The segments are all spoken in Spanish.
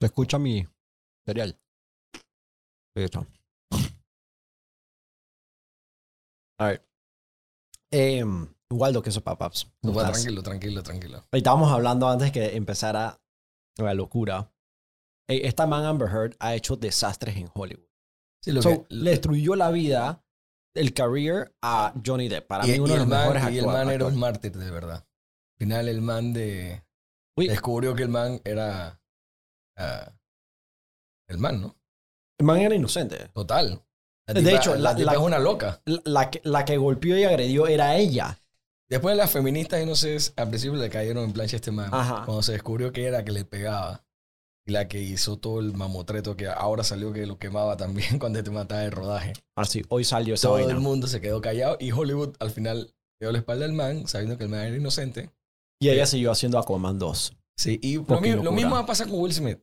Se escucha mi cereal. Ahí está. A ver. Eh, Waldo, queso papas. No, ¿Cómo va, estás? tranquilo, tranquilo, tranquilo. Ahí Estábamos hablando antes que empezara la locura. Ey, esta man Amber Heard ha hecho desastres en Hollywood. Sí, lo So, que- le destruyó la vida, el career a Johnny Depp. Para y, mí uno de los man, mejores y el man era un actores. mártir, de verdad. Al final, el man de. Uy. Descubrió que el man era. Ah, el man, ¿no? El man era inocente. Total. La De tipa- hecho, la, la- la- es una loca. La, la que, la que golpeó y agredió era ella. Después las feministas, y no sé, al principio le cayeron en plancha a este man. Ajá. Cuando se descubrió que era que le pegaba. Y la que hizo todo el mamotreto que ahora salió que lo quemaba también cuando te mataba de rodaje. Ahora sí, hoy salió esa Todo vaina. el mundo se quedó callado y Hollywood al final dio la espalda al man, sabiendo que el man era inocente. Y ella siguió haciendo Aquaman 2. Sí, y lo, mi- lo mismo va a pasar con Will Smith.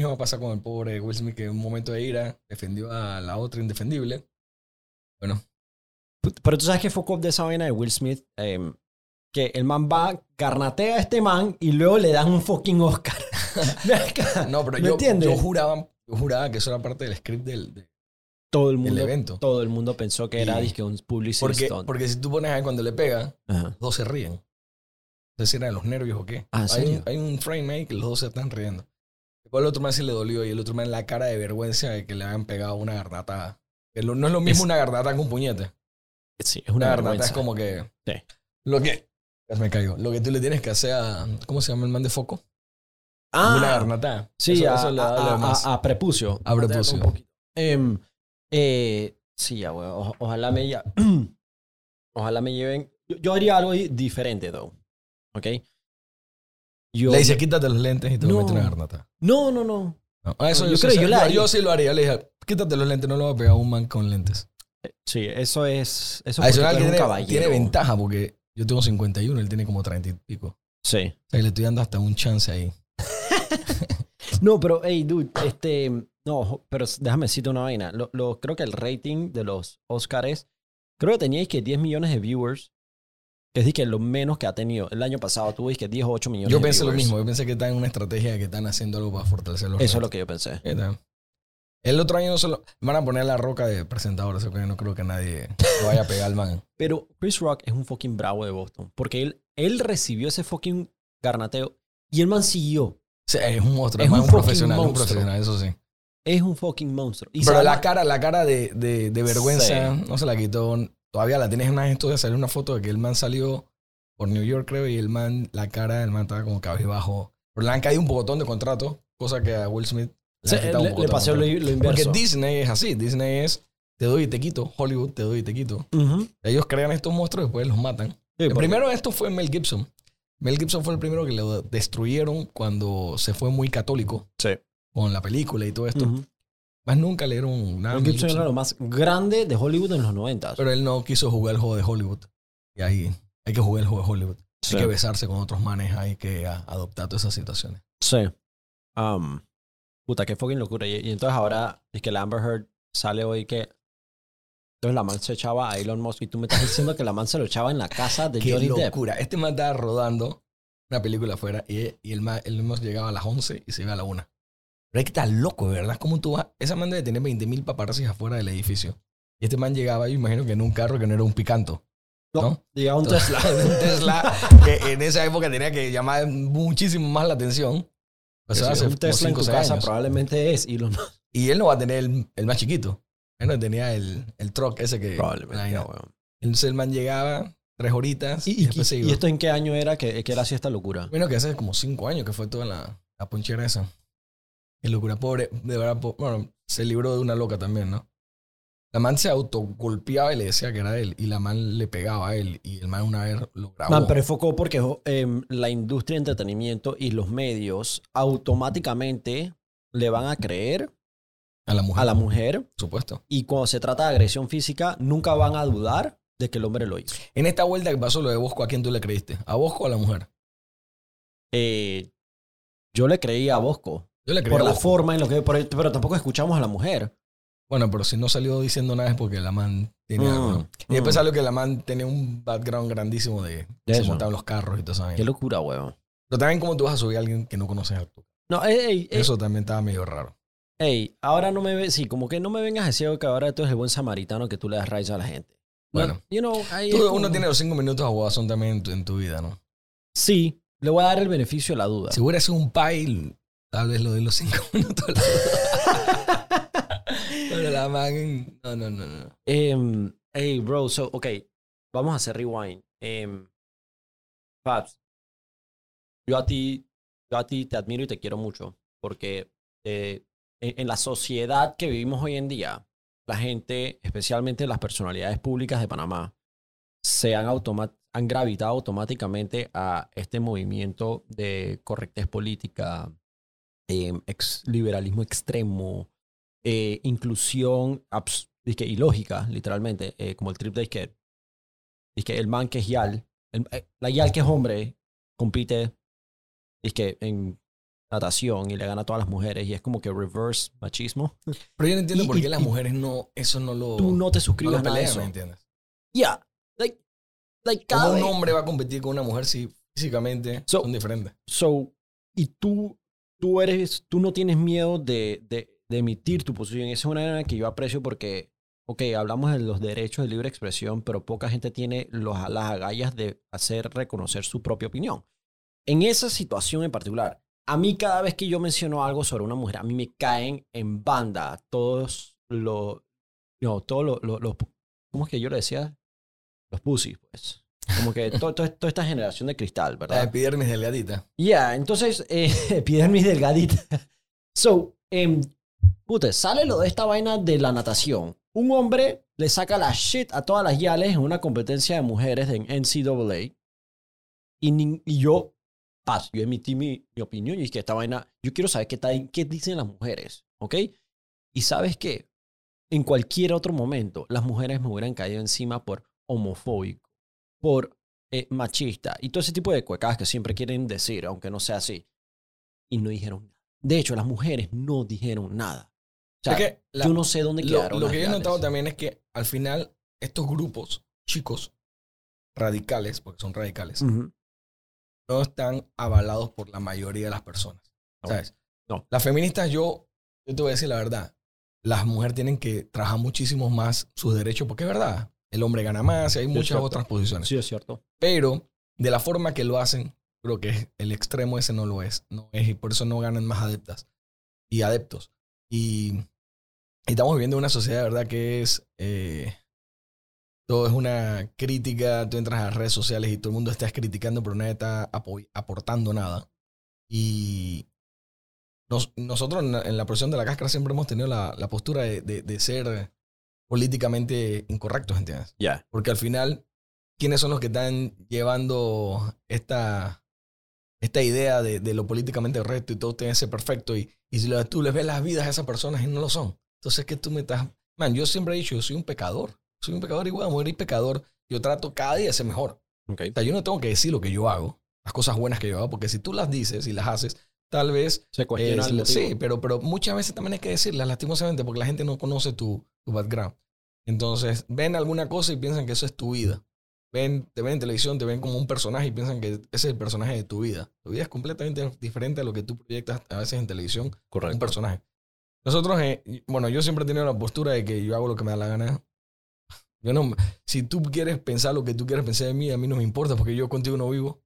Mismo va a pasar con el pobre Will Smith que en un momento de ira defendió a la otra indefendible. Bueno, Pero tú sabes que fue de esa vaina de Will Smith. Em, que el man va, garnatea a este man y luego le dan un fucking Oscar. No, pero ¿Me yo, yo juraba, yo juraba que eso era parte del script del, de- todo el mundo, evento. todo el mundo pensó que era dizque un publicity Porque, stunt. porque si tú pones ahí cuando le pega, Ajá. los dos se ríen. No sé si era de los nervios o qué. Ah, ¿en hay, un, hay un frame ahí que los dos se están riendo. Después el otro man sí le dolió y el otro man la cara de vergüenza de que le habían pegado una. Que lo- no es lo mismo Es- una garnata que un puñete. Sí, es Una una garnata vergüenza. es como que... Sí. Lo que... Me cayó. Lo que tú le tienes que hacer a... ¿Cómo se llama el man de foco? Ah, Una garnata. Sí, Eso- a, eso le da a- lo a- más. a prepucio. A prepucio. Un poquito. Em, eh, sí, ya. O- ojalá me ya- Ojalá me lleven. Yo, yo haría algo di- diferente, though. ¿Ok? Yo, Le dice, quítate los lentes y te No. metes una garnata. no, no, no. No, ah, eso Yo yo, creo, sé. yo sí lo haría. Le dije, quítate los lentes, no lo va a pegar a un man con lentes. Sí, eso es. Eso es Adicional que tiene, caballero. tiene ventaja porque yo tengo 51, él tiene como 30 y pico. Sí. O sea, le estoy dando hasta un chance ahí. No, pero, hey, dude, este. No, pero déjame decirte una vaina. Lo, lo- creo que el rating de los Oscars. Creo que teníais que 10 millones de viewers. Que es de que lo menos que ha tenido. El año pasado tuve que 10 o 8 millones Yo de pensé lo mismo. Yo pensé que están en una estrategia de que están haciendo algo para fortalecer los Eso es lo que yo pensé. El otro año no solo van a poner la roca de presentador, así que no creo que nadie lo vaya a pegar al man. Pero Chris Rock es un fucking bravo de Boston. Porque él, él recibió ese fucking garnateo y el man siguió. Sea, es un monstruo, Es un un, profesional, un profesional, eso sí. Es un fucking monstruo. Y Pero se la cara, la cara de, de, de vergüenza Sí. no se la quitó. Todavía la tienes en una esto de salir una foto de que el man salió por New York, creo, y el man, la cara del man estaba como cabizbajo. Pero le han caído un pocotón de contratos, cosa que a Will Smith le, pasó lo, lo Porque inverso. Disney es así. Disney es te doy y te quito. Hollywood te doy y te quito. Ellos crean estos monstruos y después los matan. Sí, El porque- primero de estos fue Mel Gibson. Mel Gibson fue el primero que lo destruyeron cuando se fue muy católico Sí. con la película y todo esto. Más nunca le dieron nada. Mel Gibson Gibson. era lo más grande de Hollywood en los 90. Pero él no quiso jugar el juego de Hollywood. Y ahí hay que jugar el juego de Hollywood. Sí. Hay que besarse con otros manes, hay que a- adoptar todas esas situaciones. Sí. Um, puta, qué fucking locura. Y, y entonces ahora es que la Amber Heard sale hoy que. Entonces la man se echaba a Elon Musk y tú me estás diciendo que la man se lo echaba en la casa de Qué Johnny Depp. locura. Este man estaba rodando una película afuera y, y el el man llegaba a las 11 y se iba a la 1. Pero es que está loco, de ¿verdad? ¿Cómo tú vas? Esa man debe tener 20 mil paparazzis afuera del edificio. Y este man llegaba, yo imagino que en un carro que no era un picanto. No, ¿no? llegaba un Tesla. un Tesla que en esa época tenía que llamar muchísimo más la atención. O sea, hace es un Tesla en tu casa años. probablemente es Elon Musk. Y él no va a tener el, el más chiquito. Él no tenía el, el truck ese que... Probablemente, no. weón. Entonces el man llegaba tres horitas y, ¿Y, y, y- iba. y esto en qué año era que, que él hacía esta locura? Bueno, que hace como cinco años que fue toda la, la ponchera esa. Qué locura. Pobre, de verdad, po- bueno, se libró de una loca también, ¿no? La man se autogolpeaba y le decía que era él. Y la man le pegaba a él. Y el man una vez lo grabó. Man, pero enfocó porque em, la industria de entretenimiento y los medios automáticamente le van a creer a la mujer. a la mujer supuesto. y cuando se trata de agresión física nunca van a dudar de que el hombre lo hizo. En esta vuelta que pasó lo de Bosco, ¿a quién tú le creíste? ¿A Bosco o a la mujer? Eh, yo le creí a Bosco Yo le por la Bosco. forma en lo que... por- pero tampoco escuchamos a la mujer. Bueno, pero si no salió diciendo nada es porque la man tiene Mm. Y después mm. salió que la man tenía un background grandísimo de... De se montaban los carros y todo eso. Qué locura, weón. Pero también cómo tú vas a subir a alguien que no conoces a tú. No, ey, ey, ey, Eso también estaba medio raro. ey, ahora no me ve, sí, como que no me vengas a decir que ahora tú eres el buen samaritano que tú le das raíz a la gente. No, Bueno. you know, Tú- uno tiene los cinco minutos a Guasón también en tu, en tu vida, ¿no? Sí, le voy a dar el beneficio de la duda. Si hubiera sido un pay, tal vez lo de los cinco minutos. Pero la man, no, no, no, no. Em, hey, bro, so, ok, vamos a hacer rewind. Em, Fabs, yo a ti, yo a ti te admiro y te quiero mucho porque eh, en, la sociedad que vivimos hoy en día, la gente, especialmente las personalidades públicas de Panamá, se han, han gravitado automáticamente a este movimiento de correctez política, em, ex- liberalismo extremo, eh, inclusión dizque, ilógica, literalmente, eh, como el trip de que, que el man que es Yal, el- eh, la Yal que es hombre, compite que en natación y le gana a todas las mujeres y es como que reverse machismo. Pero yo no entiendo Y- por y- qué las y- mujeres no, eso no lo, Tú no te no suscribes lo a eso. ¿me entiendes? Yeah, like, like ¿Cómo cada un vez- hombre va a competir con una mujer si físicamente So- son diferentes? So, y tú, tú eres, tú no tienes miedo de, de, emitir tu posición. Esa es una área que yo aprecio porque, ok, hablamos de los derechos de libre expresión, pero poca gente tiene los, las agallas de hacer reconocer su propia opinión. En esa situación en particular, a mí cada vez que yo menciono algo sobre una mujer, a mí me caen en banda todos los, no, todos los, los- ¿cómo es que yo le decía? Los pussies, pues. Como que to- to- toda esta generación de cristal, La ¿verdad? epidermis delgadita. Ya, entonces, eh, epidermis delgadita. So, em, puta, sale lo de esta vaina de la natación. Un hombre le saca la shit a todas las yales en una competencia de mujeres en NCAA. Y, y yo, paz, yo emití mi, mi opinión y es que esta vaina, yo quiero saber qué, tal- qué dicen las mujeres, ¿ok? Y sabes qué, en cualquier otro momento, las mujeres me hubieran caído encima por homofóbico, por eh, machista y todo ese tipo de cuecadas que siempre quieren decir, aunque no sea así. Y no dijeron nada. De hecho, las mujeres no dijeron nada. O sea, Es que la- yo no sé dónde quedaron lo que yo he notado también es que al final estos grupos chicos radicales, porque son radicales, Ujú. no están avalados por la mayoría de las personas. No. ¿Sabes? No. Las feministas, yo, yo te voy a decir la verdad. Las mujeres tienen que trabajar muchísimo más sus derechos, porque es verdad. El hombre gana más y hay muchas otras posiciones. Sí, es cierto. Pero de la forma que lo hacen, creo que el extremo ese no lo es. No es y por eso no ganan más adeptas y adeptos. Y, y estamos viviendo una sociedad, ¿verdad? Que es. eh, todo es una crítica. Tú entras a las redes sociales y todo el mundo está criticando, pero nadie está apo- aportando nada. Y nos- nosotros en la, en la de la cáscara siempre hemos tenido la, la postura de, de- de ser políticamente incorrectos, ¿entiendes? Ya. Porque al final, ¿quiénes son los que están llevando esta, esta idea de, de lo políticamente correcto y todo tiene que ser perfecto? Y, y si lo- tú les ves las vidas a esas personas y no lo son. Entonces, ¿qué tú me estás...? Man, yo siempre he dicho, yo soy un pecador. Soy un pecador igual, morir pecador. Yo trato cada día de ser mejor. Ok. O sea, yo no tengo que decir lo que yo hago, las cosas buenas que yo hago, porque si tú las dices y las haces, tal vez Se cuestiona eh, el motivo. sí, pero, pero muchas veces también hay que decirlas, lastimosamente, porque la gente no conoce tu, tu background. Entonces, ven alguna cosa y piensan que eso es tu vida. Ven, te ven en televisión, te ven como un personaje y piensan que ese es el personaje de tu vida. Tu vida es completamente diferente a lo que tú proyectas a veces en televisión, un Correcto. personaje. Nosotros, eh, bueno, yo siempre he tenido la postura de que yo hago lo que me da la gana. Yo no, si tú quieres pensar lo que tú quieres pensar de mí, a mí no me importa porque yo contigo no vivo.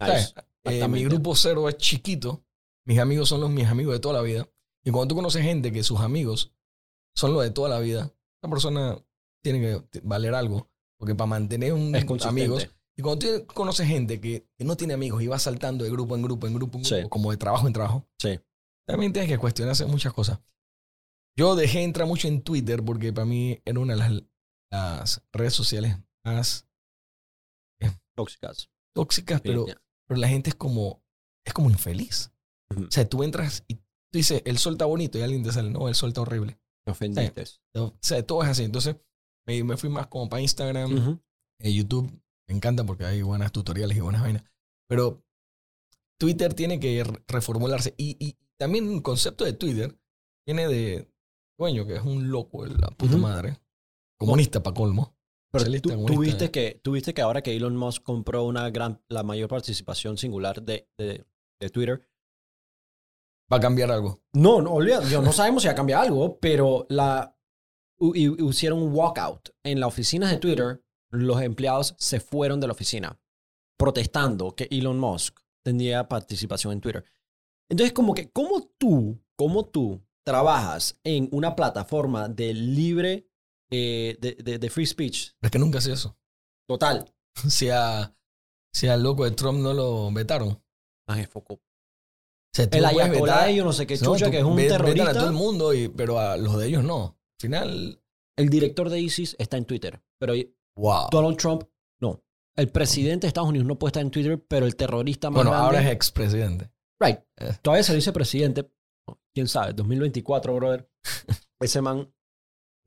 Nice. ¿Sabes? Eh, mi grupo cero es chiquito. Mis amigos son los mis amigos de toda la vida. Y cuando tú conoces gente que sus amigos son los de toda la vida, esa persona tiene que valer algo. Porque para mantener un amigos. Y cuando tú conoces gente que, que no tiene amigos y va saltando de grupo en grupo, en grupo, en grupo, Sí. como de trabajo en trabajo, Sí. también tienes que cuestionarse muchas cosas. Yo dejé entrar mucho en Twitter porque para mí era una de las, las redes sociales más Tóxicas. tóxicas, pero pero la gente es como, es como infeliz. O sea, tú entras y tú dices, el sol está bonito y alguien te sale, no, el sol está horrible. Me ofendiste. O sea, todo es así. Entonces, me, me fui más como para Instagram, Ujú. eh, YouTube. Me encanta porque hay buenas tutoriales y buenas vainas. Pero Twitter tiene que re- reformularse. Y, y también el concepto de Twitter viene de dueño, que es un loco la puta Ujú. madre. Comunista para colmo. Pero tú, tú viste que, tú viste que ahora que Elon Musk compró una gran, la mayor participación singular de, de, de Twitter, va a cambiar algo. No, no, olvídate, yo no sabemos si va a cambiar algo, pero la hicieron un walkout en la oficina de Twitter. Los empleados se fueron de la oficina protestando que Elon Musk tenía participación en Twitter. Entonces, como que, ¿cómo tú, cómo tú trabajas en una plataforma de libre, eh, de, de- de free speech es que nunca hace eso. total? Si, a, si al loco de Trump no lo vetaron. Más enfoco. Tú El no puedes ayatolá yo no sé qué No, chucha, tú que es un ve- terrorista. a todo el mundo, y, pero a los de ellos no. Al final, El director de ISIS está en Twitter, pero wow. Donald Trump no. El presidente de Estados Unidos no puede estar en Twitter, pero el terrorista más Bueno, grande... ahora es expresidente. Right. Eh. Todavía se dice presidente. ¿Quién sabe? 2024, brother. Ese man,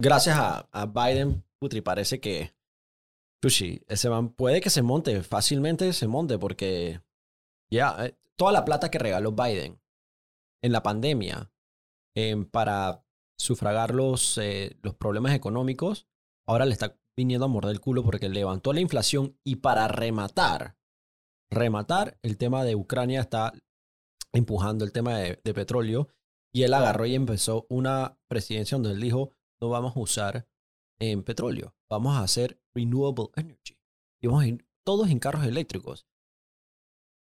gracias a, a Biden, putri, parece que... Sushi, ese man puede que se monte, fácilmente se monte, porque ya, eh, toda la plata que regaló Biden en la pandemia em, para sufragar los, eh, los problemas económicos, ahora le está viniendo a morder el culo porque levantó la inflación y para rematar, rematar, el tema de Ucrania está empujando el tema de, petróleo y él agarró y empezó una presidencia donde él dijo, no vamos a usar en petróleo, vamos a hacer renewable energy. Y vamos a ir todos en carros eléctricos.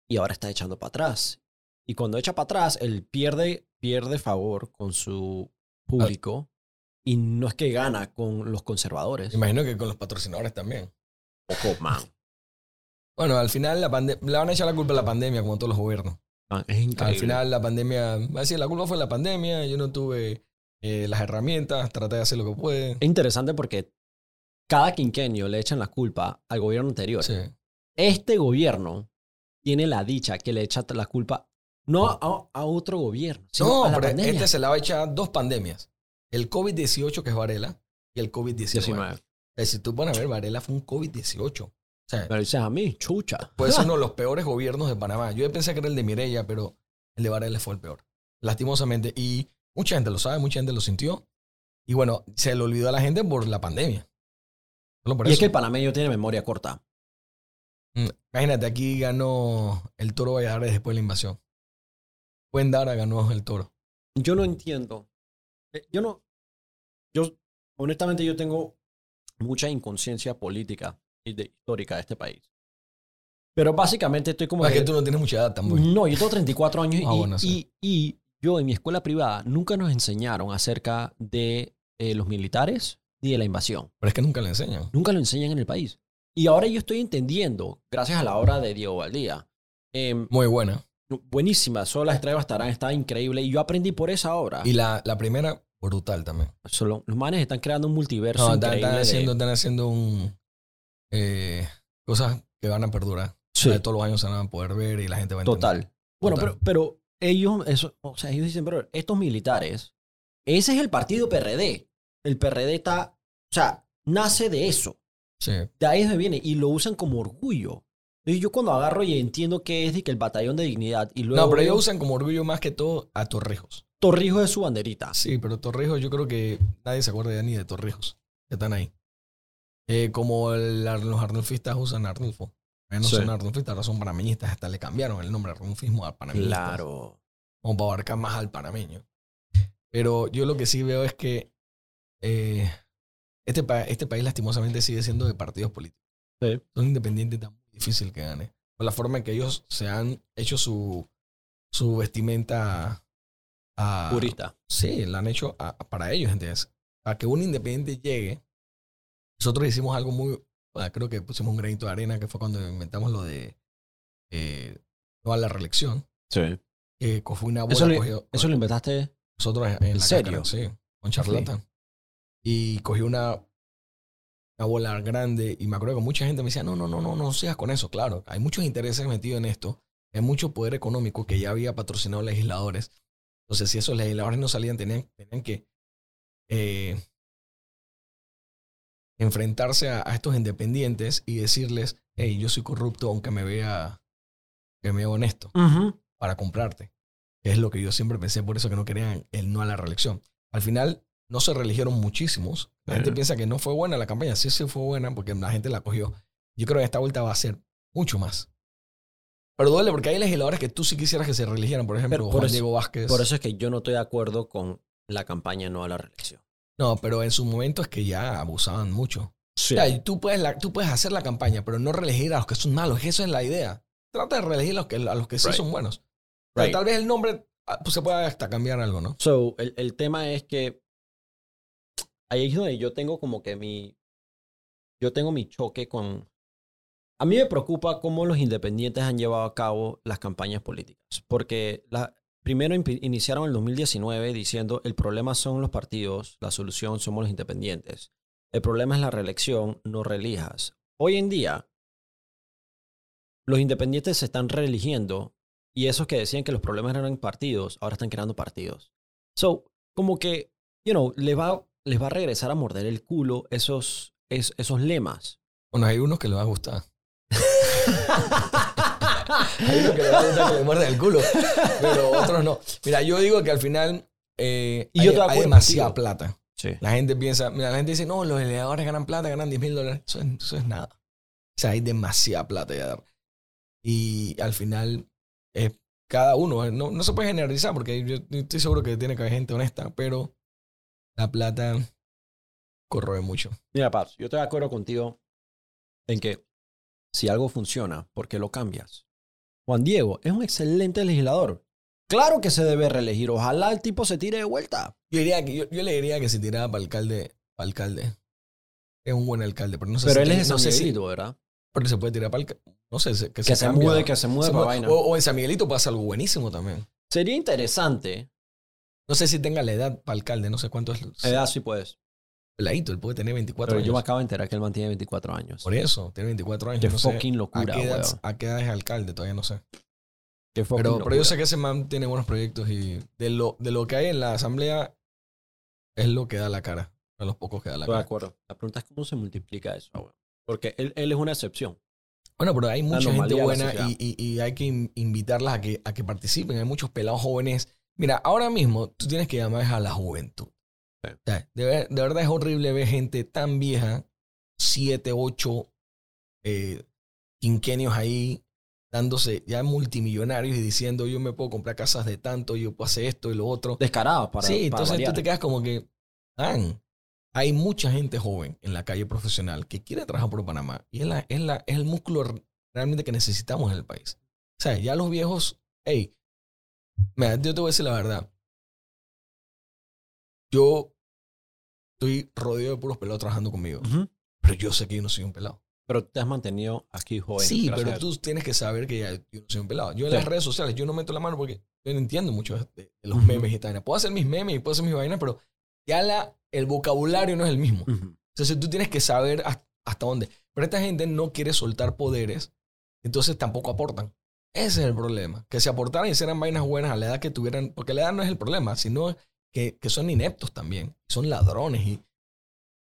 Y ahora está echando para atrás. Y cuando echa para atrás, él pierde, pierde favor con su público y no es que gana con los conservadores. Imagino que con los patrocinadores también. Ojo, man. Bueno, al final la le van a echar la culpa a la pandemia, como todos los gobiernos. Man, es increíble. Al final la pandemia, va a decir, la culpa fue la pandemia, yo no tuve eh, las herramientas, traté de hacer lo que pude. Es interesante porque cada quinquenio le echan la culpa al gobierno anterior. Sí. Este gobierno tiene la dicha que le echa la culpa no a, a otro gobierno, sino No, a la pero pandemia. este se le va a echar dos pandemias. El COVID-18, que es Varela, y el COVID-19. 19. Eh, Si tú pones a ver, Varela fue un COVID-18. O sea, Me lo dices a mí, chucha. puede ser uno de los peores gobiernos de Panamá. Yo pensé que era el de Mireya, pero el de Varela fue el peor. Lastimosamente. Y mucha gente lo sabe, mucha gente lo sintió. Y bueno, se le olvidó a la gente por la pandemia. Solo por y es eso. que el panameño tiene memoria corta. Mm, Imagínate, aquí ganó el Toro Valladares después de la invasión. Dara ganó el Toro. Yo no entiendo. Eh, Yo no. Yo, honestamente, yo tengo mucha inconsciencia política y de, histórica de este país. Pero básicamente estoy como. es que tú no tienes mucha edad tampoco. No, yo tengo 34 años Ah, y, bueno, sí. y, y yo en mi escuela privada nunca nos enseñaron acerca de eh, los militares ni de la invasión. Pero es que nunca le enseñan. Nunca lo enseñan en el país. Y ahora yo estoy entendiendo, gracias a la obra de Diego Valdía. em, Muy buena. buenísima, solo las estrellas estarán, está increíble. Y yo aprendí por esa obra. Y la, la primera, brutal también. Solo- los manes están creando un multiverso No, están, están haciendo, están haciendo un, eh, cosas que van a perdurar. Sí, O sea, todos los años se van a poder ver y la gente va a entender. total. Bueno, Total. pero, pero ellos, eso, o sea, ellos dicen, pero estos militares, ese es el partido PRD. El PRD está, o sea, nace de eso. Sí. De ahí es donde viene y lo usan como orgullo. Entonces yo cuando agarro y entiendo que es de que el batallón de dignidad y luego No, pero ellos usan como orgullo más que todo a Torrijos. Torrijos de su banderita. Sí, pero Torrijos yo creo que nadie se acuerda ya ni de Torrijos. Que están ahí. Eh, como el- los arnulfistas usan Arnulfo. Eh, no Sí. son arnulfistas, ahora son panameñistas. Hasta le cambiaron el nombre arnulfismo a panameñistas. Claro. Como para abarcar más al panameño. Pero yo lo que sí veo es que eh, este, pa- este país lastimosamente sigue siendo de partidos políticos. Sí. Son independientes tan difícil que gane. Por la forma en que ellos se han hecho su, su vestimenta a, Purista. Sí, la han hecho a- para ellos, ¿entiendes? Para que un independiente llegue. Nosotros hicimos algo muy. bueno, creo que pusimos un granito de arena, que fue cuando inventamos lo de. Eh, no a la reelección. Sí. Que fue una bola. Eso, le- cogió- eso lo inventaste. nosotros en, ¿En la serio? cáscara, sí, con charlatan. Y cogió una, una bola grande y me acuerdo que mucha gente me decía, no, no, no, no, no seas con eso. Claro, hay muchos intereses metidos en esto. Hay mucho poder económico que ya había patrocinado legisladores. Entonces, si esos legisladores no salían, tenían, tenían que eh, enfrentarse a, a estos independientes y decirles, hey, yo soy corrupto aunque me vea, que me vea honesto para comprarte. Que es lo que yo siempre pensé, por eso que no querían el no a la reelección. Al final no se reeligieron muchísimos. La gente Ajá. piensa que no fue buena la campaña. Sí, sí fue buena porque la gente la cogió. Yo creo que esta vuelta va a ser mucho más. Pero duele porque hay legisladores que tú sí quisieras que se reeligieran, por ejemplo, por Juan eso- Diego Vázquez. Por eso es que yo no estoy de acuerdo con la campaña no a la reelección. No, pero en su momento es que ya abusaban mucho. Sí. O sea, y tú, puedes la- tú puedes hacer la campaña, pero no reelegir a los que son malos. Esa es la idea. Trata de reelegir a los que, a los que sí Right. son buenos. Right. Tal vez el nombre ah, pues, se pueda hasta cambiar algo, ¿no? So, el, el tema es que ahí es donde yo tengo como que mi. Yo tengo mi choque con. A mí me preocupa cómo los independientes han llevado a cabo las campañas políticas. Porque la, primero impi- iniciaron en el 2019 diciendo el problema son los partidos, la solución somos los independientes. El problema es la reelección, no reelijas. Hoy en día, los independientes se están reeligiendo y esos que decían que los problemas eran partidos, ahora están creando partidos. So, como que, you know, les va, les va a regresar a morder el culo esos, es- esos lemas. Bueno, hay unos que les va a gustar. Hay unos que les va a gustar que le muerdan el culo, pero otros no. Mira, yo digo que al final eh, Y hay, demasiada contigo. plata. Sí. La gente piensa, mira, la gente dice, no, los legisladores ganan plata, ganan 10 mil dólares. Eso es, eso es nada. O sea, hay demasiada plata ya. Y al final, eh, cada uno, no, no se puede generalizar porque yo estoy seguro que tiene que haber gente honesta, pero la plata corroe mucho. Mira, Paz, yo estoy de acuerdo contigo en que si algo funciona, ¿por qué lo cambias? Juan Diego es un excelente legislador. Claro que se debe reelegir. Ojalá el tipo se tire de vuelta. Yo, diría que, yo, yo le diría que si tiraba para alcalde, para alcalde. Es un buen alcalde, pero no sé Pero si él es no San sé si- ¿verdad? porque se puede tirar para alcalde. No sé, se- que, Que se cambia. mude, que se mude Se para mude. vaina. O, o en San Miguelito pasa algo buenísimo también. Sería interesante. No sé si tenga la edad para alcalde, no sé cuánto es. Edad sí puedes. Peladito, él puede tener 24 Pero años. yo me acabo de enterar que él mantiene 24 años. Por eso, tiene 24 años. Qué no sé fucking locura, ¿a qué, edad, weón. ¿A qué edad es alcalde? Todavía no sé. Qué fucking Pero, pero yo sé que ese man tiene buenos proyectos y de lo, de lo que hay en la asamblea es lo que da la cara. De los pocos que da la Estoy de cara. acuerdo. La pregunta es cómo se multiplica eso, weón. Porque él, él es una excepción. Bueno, pero hay mucha gente buena y, y- y hay que in- invitarlas a que, a que participen. Hay muchos pelados jóvenes. Mira, ahora mismo tú tienes que llamar a la juventud. Sí. O sea, de, ver- de verdad es horrible ver gente tan vieja, siete, ocho eh, quinquenios ahí, dándose ya multimillonarios y diciendo yo me puedo comprar casas de tanto, yo puedo hacer esto y lo otro. Descarado para. sí, para entonces variar. tú te quedas como que, man, hay mucha gente joven en la calle profesional que quiere trabajar por Panamá y es, la, es, la, es el músculo realmente que necesitamos en el país. O sea, ya los viejos, hey, mira, yo te voy a decir la verdad. Yo estoy rodeado de puros pelados trabajando conmigo, pero yo sé que yo no soy un pelado. Pero te has mantenido aquí joven. sí, pero tú tienes que saber que ya yo no soy un pelado. Yo en Sí. las redes sociales, yo no meto la mano porque yo no entiendo mucho de, los memes y tal. Puedo hacer mis memes y puedo hacer mis vainas, pero ya la, el vocabulario no es el mismo. Ujú. Entonces tú tienes que saber has- hasta dónde. Pero esta gente no quiere soltar poderes, entonces tampoco aportan. Ese es el problema. Que si aportaran y hicieran vainas buenas a la edad que tuvieran, porque la edad no es el problema, sino que, que son ineptos también. Son ladrones y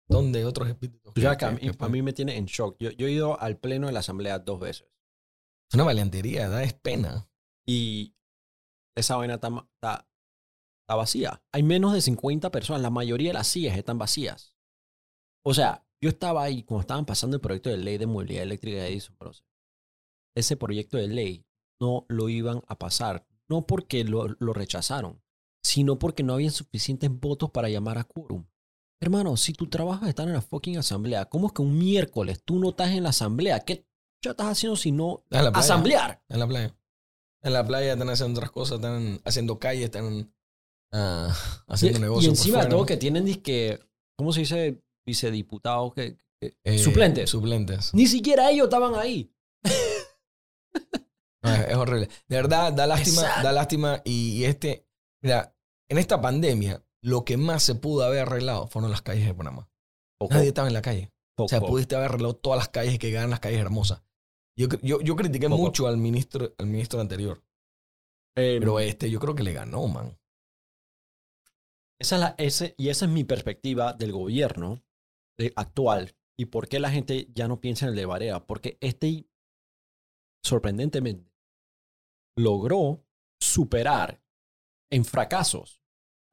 donde otros espíritus. Que a, mí, a me tiene en shock. Yo, yo he ido al pleno de la asamblea dos veces. Es una valiantería, da es pena. Y esa vaina está, está, está vacía. Hay menos de 50 personas. La mayoría de las sillas están vacías. O sea, yo estaba ahí cuando estaban pasando el proyecto de ley de movilidad eléctrica de Edison. Ese proyecto de ley no lo iban a pasar. No porque lo, lo rechazaron, sino porque no habían suficientes votos para llamar a quórum. Hermano, si tu trabajo es estar en la fucking asamblea, ¿cómo es que un miércoles tú no estás en la asamblea? ¿Qué ya estás haciendo si no En la playa. asamblear? En la playa. En la playa están haciendo otras cosas, están haciendo calles, están ah, haciendo negocios. y encima de todo que tienen disque, ¿cómo se dice? Vicediputados, que, que- Eh, suplentes. Suplentes. Ni siquiera ellos estaban ahí. No, es, es horrible. De verdad, da lástima, da lástima. Y, y este, mira, en esta pandemia, lo que más se pudo haber arreglado fueron las calles de Panamá. Poco, Nadie estaba en la calle. O sea, pudiste haber arreglado todas las calles que quedaran las calles hermosas. Yo, yo, yo critiqué Poco. mucho al ministro, al ministro anterior, Eh, pero este yo creo que le ganó, man. esa es la, ese, y esa es mi perspectiva del gobierno eh, actual. ¿Y por qué la gente ya no piensa en el de Barea? Porque este, sorprendentemente, logró superar en fracasos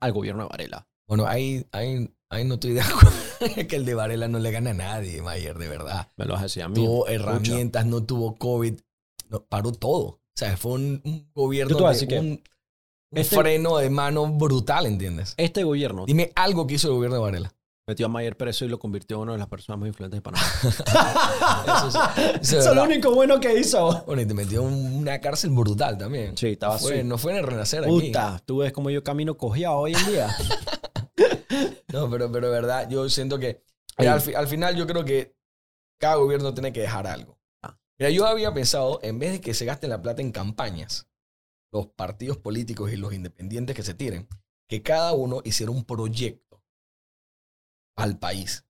al gobierno de Varela. Bueno, ahí, ahí, ahí no estoy de acuerdo. que el de Varela no le gana a nadie, Mayer, de verdad. Me lo vas a mí. tuvo herramientas, no tuvo COVID, no, paró todo. O sea, fue un, un gobierno de que un, un este- freno de mano brutal, ¿entiendes? Este gobierno Dime algo que hizo el gobierno de Varela. Metió a Mayer preso y lo convirtió en una de las personas más influyentes de Panamá. Eso, es lo único bueno que hizo. Bueno, y te metió en una cárcel brutal también. Sí, estaba fue, así. no fue en el renacer aquí. Puta, tú ves cómo yo camino cojeado hoy en día. No, pero, pero verdad, yo siento que al, fi- al final yo creo que cada gobierno tiene que dejar algo. Ah. Mira, yo había pensado, en vez de que se gasten la plata en campañas, los partidos políticos y los independientes que se tiren, que cada uno hiciera un proyecto al país.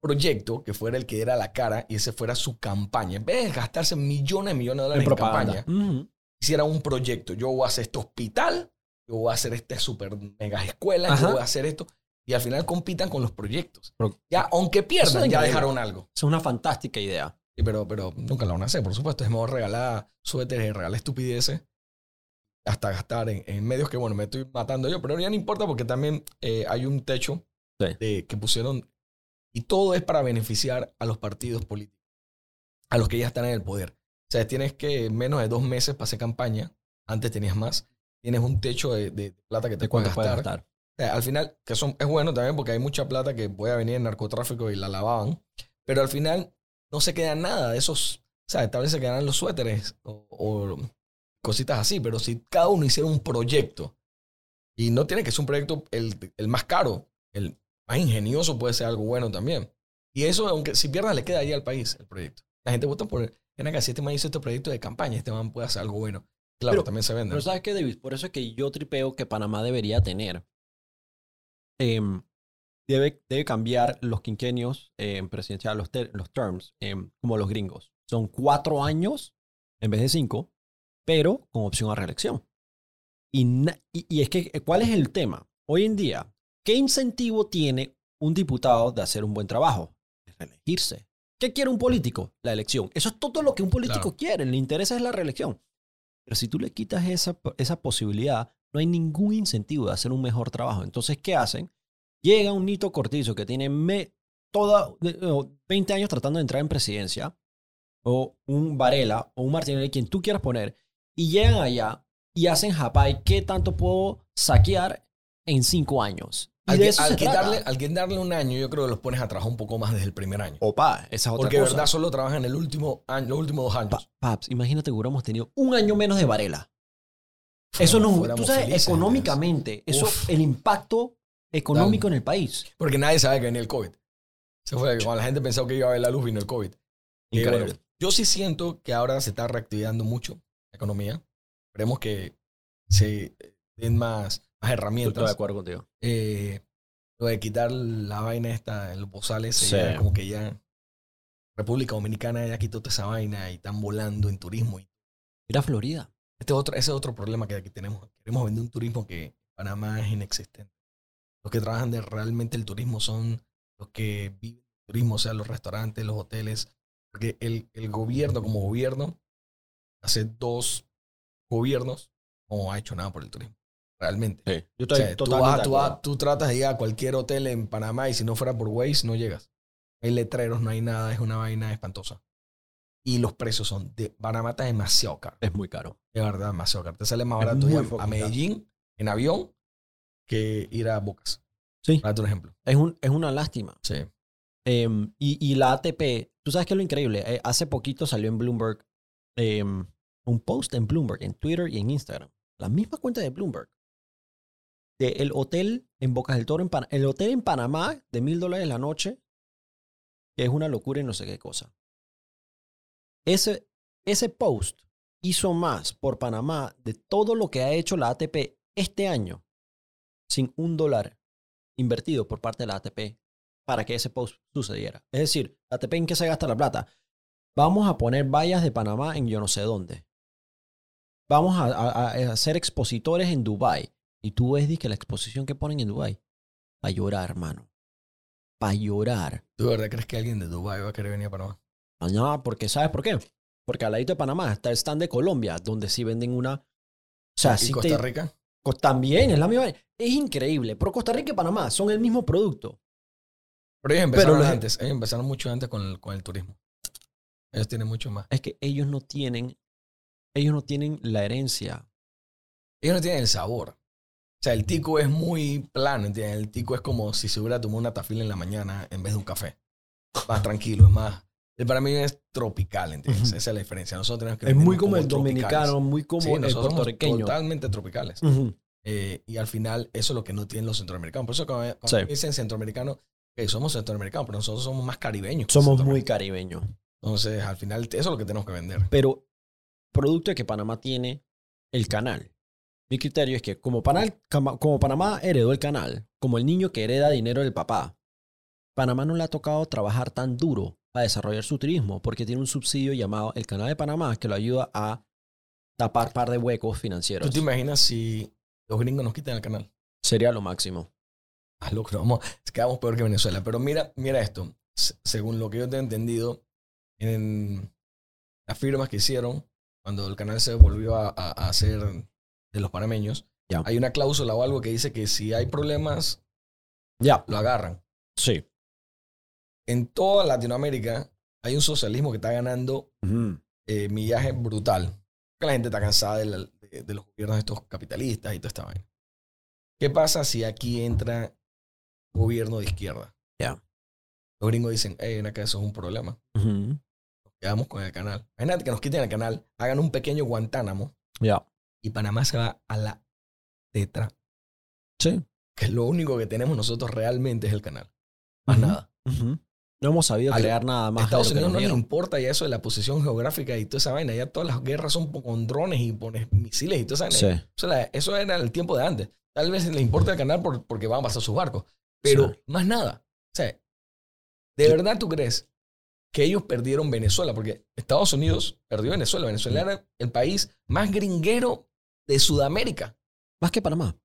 Proyecto que fuera el que diera la cara y ese fuera su campaña. En vez de gastarse millones y millones de dólares en, campaña, Ujú. hiciera un proyecto. Yo voy a hacer este hospital, yo voy a hacer este super mega escuela, Ajá. yo voy a hacer esto. Y al final compitan con los proyectos. Pero- Ya, aunque pierdan, ya increíble. dejaron algo. Es una fantástica idea. Sí, pero, pero nunca la van a hacer, por supuesto. Es mejor regalar suéteres, regalar estupideces, hasta gastar en, en medios que, bueno, me estoy matando yo, pero ya no importa porque también eh, hay un techo Sí. de- que pusieron y todo es para beneficiar a los partidos políticos, a los que ya están en el poder. O sea, tienes que menos de dos meses para hacer campaña, antes tenías más, tienes un techo de, de plata que te De puedes gastar. gastar. O sea, al final, que son, es bueno también porque hay mucha plata que puede venir en narcotráfico y la lavaban, pero al final no se queda nada de esos, o sea, tal vez se quedarán los suéteres o, o cositas así, pero si cada uno hiciera un proyecto, y no tiene que ser un proyecto el, el más caro, el más ingenioso puede ser algo bueno también. Y eso, aunque si pierdas, le queda ahí al país el proyecto. La gente vota por, ven acá, si este man hizo este proyecto de campaña, este man puede hacer algo bueno. Claro, Pero- también se vende. Pero ¿sabes qué, David? Por eso es que yo tripeo que Panamá debería tener. em, debe, debe cambiar los quinquenios em, presidenciales, los, ter- los terms, em, como los gringos. Son cuatro años en vez de cinco, pero con opción a reelección. Y, y, y es que, ¿cuál es el tema? Hoy en día, ¿qué incentivo tiene un diputado de hacer un buen trabajo? Reelegirse. ¿Qué quiere un político? La elección. Eso es todo lo que un político Claro. quiere. Le interesa es la reelección. Pero si tú le quitas esa, esa posibilidad, no hay ningún incentivo de hacer un mejor trabajo. Entonces, ¿qué hacen? Llega un Nito Cortizo que tiene me- toda, de- o 20 años tratando de entrar en presidencia, o un Varela, o un Martinelli, quien tú quieras poner, y llegan allá y hacen japay, ¿qué tanto puedo saquear en cinco años? Al, de que- eso al se trata. quitarle, al quitarle un año, yo creo que los pones a trabajar un poco más desde el primer año. Opa, esa es otra Porque de cosa. verdad solo trabajan el último año, los últimos dos años. Pa- Paps, imagínate que hubiéramos tenido un año menos de Varela. Eso no, tú sabes, felices, económicamente, eso, Uf. el impacto económico en el país. Porque nadie sabe que venía el COVID. Se fue, cuando la gente pensaba que iba a ver la luz, vino el COVID. Y Increíble. bueno, yo sí siento que ahora se está reactivando mucho la economía. Esperemos que se den más, más Estoy de herramientas. acuerdo contigo. Eh, lo de quitar la vaina esta en los bozales, Sí. ya como que ya República Dominicana ya quitó toda esa vaina y están volando en turismo. Y Mira Florida. este es otro, ese es otro problema que aquí tenemos. Queremos vender un turismo que Panamá es inexistente. Los que trabajan de realmente el turismo son los que viven el turismo, o sea, los restaurantes, los hoteles. Porque el, el gobierno, como gobierno, hace dos gobiernos no ha hecho nada por el turismo. Realmente. Yo O sea, tú, vas- tú vas- tú tratas de ir a cualquier hotel en Panamá y si no fuera por Waze, no llegas. No hay letreros, no hay nada, es una vaina espantosa. Y los precios son de Panamá está demasiado caro. Es muy caro. De verdad, demasiado caro. Te sale más Es barato ir a- Medellín en avión que ir a Bocas. Sí. Para un ejemplo. Es, un, es una lástima. Sí. Em, y, y la ATP, tú sabes que es lo increíble. Eh, hace poquito salió en Bloomberg em, un post en Bloomberg, en Twitter y en Instagram. La misma cuenta de Bloomberg. De el hotel en Bocas del Toro, en Pan- el hotel en Panamá de mil dólares la noche, que es una locura y no sé qué cosa. Ese, ese post hizo más por Panamá de todo lo que ha hecho la ATP este año, sin un dólar invertido por parte de la ATP para que ese post sucediera. Es decir, la ATP en qué se gasta la plata. Vamos a poner vallas de Panamá en yo no sé dónde. Vamos a, a- a hacer expositores en Dubai. Y tú ves que la exposición que ponen en Dubai. Para llorar, hermano. Para llorar. ¿Tú de verdad crees que alguien de Dubái va a querer venir a Panamá? Ah, No, porque ¿sabes por qué? Porque al ladito de Panamá está el stand de Colombia, donde sí venden una... O sea, ¿Y sí Costa te- Rica? También es la misma. Es increíble. Pero Costa Rica y Panamá son el mismo producto. Pero ellos empezaron los- antes. Ellos empezaron mucho antes con el, con el turismo. Ellos tienen mucho más. Es que ellos no tienen ellos no tienen la herencia. Ellos no tienen el sabor. Sea, el tico es muy plano, ¿entiendes? El tico es como si se hubiera tomado una tafila en la mañana en vez de un café. Más tranquilo, es más... Para mí es tropical, ¿entiendes? Ujú. Esa es la diferencia. Nosotros tenemos que Es muy vendernos como el dominicano, muy como Sí, el nosotros somos puertorriqueño. totalmente tropicales. Ujú. Eh, y al final, eso es lo que no tienen los centroamericanos. Por eso cuando, cuando Sí. dicen centroamericanos, que somos centroamericanos, pero nosotros somos más caribeños. Somos muy caribeños. Entonces, al final, eso es lo que tenemos que vender. Pero producto de que Panamá tiene el canal. Mi criterio es que como, Panal- cama- como Panamá heredó el canal, como el niño que hereda dinero del papá, Panamá no le ha tocado trabajar tan duro para desarrollar su turismo porque tiene un subsidio llamado el Canal de Panamá que lo ayuda a tapar par de huecos financieros. ¿Tú te imaginas si los gringos nos quitan el canal? Sería lo máximo. Ah, loco, no, vamos, quedamos peor que Venezuela. Pero mira, mira esto. Según lo que yo te he entendido, en las firmas que hicieron, cuando el canal se volvió a, a- a hacer de los panameños, hay una cláusula o algo que dice que si hay problemas, Ya, lo agarran. sí. En toda Latinoamérica hay un socialismo que está ganando eh, millaje brutal. Porque la gente está cansada de, la- de- de los gobiernos de estos capitalistas y toda esta vaina. ¿Qué pasa si aquí entra gobierno de izquierda? Ya. Los gringos dicen, hey, ven acá, eso es un problema. Nos quedamos con el canal. Imagínate que nos quiten el canal, hagan un pequeño Guantánamo Ya. Y Panamá se va a la tetra. Sí. Que lo único que tenemos nosotros realmente es el canal. Más nada. No hemos sabido Al- crear nada más. Estados Unidos no dieron. importa ya eso de la posición geográfica y toda esa vaina. Ya todas las guerras son con drones y pones misiles y toda esa vaina. Sí. Eso, era el tiempo de antes. Tal vez le importa el canal por- porque van a pasar sus barcos. Pero Sí. más nada. O sea, ¿de verdad tú crees que ellos perdieron Venezuela? Porque Estados Unidos perdió Venezuela. Venezuela era el país más gringuero de Sudamérica. Más que Panamá.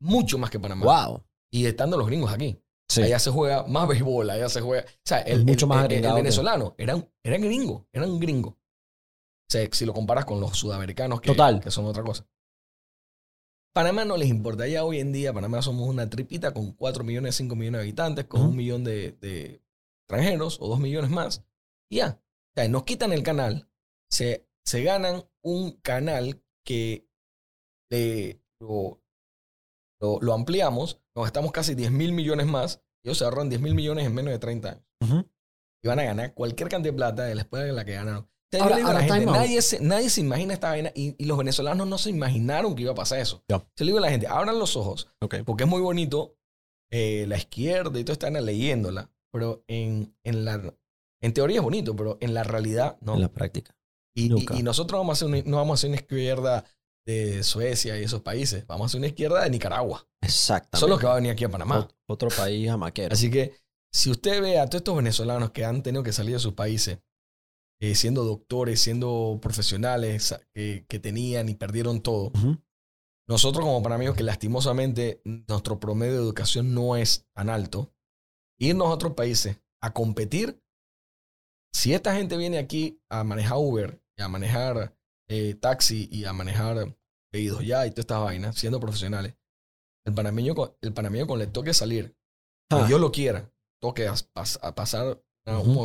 Mucho más que Panamá. Wow. Y estando los gringos aquí. Sí. Allá se juega más béisbol, allá se juega. O sea, el, mucho el- más el- el que- venezolano era un, era un gringo, era un gringo. O sea, si lo comparas con los sudamericanos, que, Total. que son otra cosa. Panamá no les importa. Ya hoy en día, Panamá somos una tripita con 4 millones, 5 millones de habitantes, con un millón de, de extranjeros o 2 millones más. Y ya. O sea, nos quitan el canal, se, se ganan un canal que le- lo, lo, lo ampliamos, nos gastamos casi 10 mil millones más, ellos se ahorran 10 mil millones en menos de 30 años. Ujú. Y van a ganar cualquier cantidad de plata después de la que ganaron. O sea, yo Ahora- le digo a la gente, nadie, se, nadie se imagina esta vaina y, y los venezolanos no se imaginaron que iba a pasar eso. Yo le digo a la gente, abran los ojos, porque es muy bonito eh, la izquierda y todo están leyéndola, pero en, en, la, en teoría es bonito, pero en la realidad no. En la práctica. Y, y- Nunca. y nosotros vamos a hacer una, no vamos a hacer una izquierda de Suecia y esos países. Vamos a hacer una izquierda de Nicaragua. Exactamente. Solo que va a venir aquí a Panamá. Ot- Otro país amaquero. Así que si usted ve a todos estos venezolanos que han tenido que salir de sus países, eh, siendo doctores, siendo profesionales que, tenían y perdieron todo, nosotros como panameños que lastimosamente nuestro promedio de educación no es tan alto, irnos a otros países a competir, si esta gente viene aquí a manejar Uber, a manejar eh, taxi y a manejar pedidos ya y todas estas vainas, siendo profesionales, el panameño, con- el panameño con le toque salir, que Ah, yo lo quiera, toque a, pas- a pasar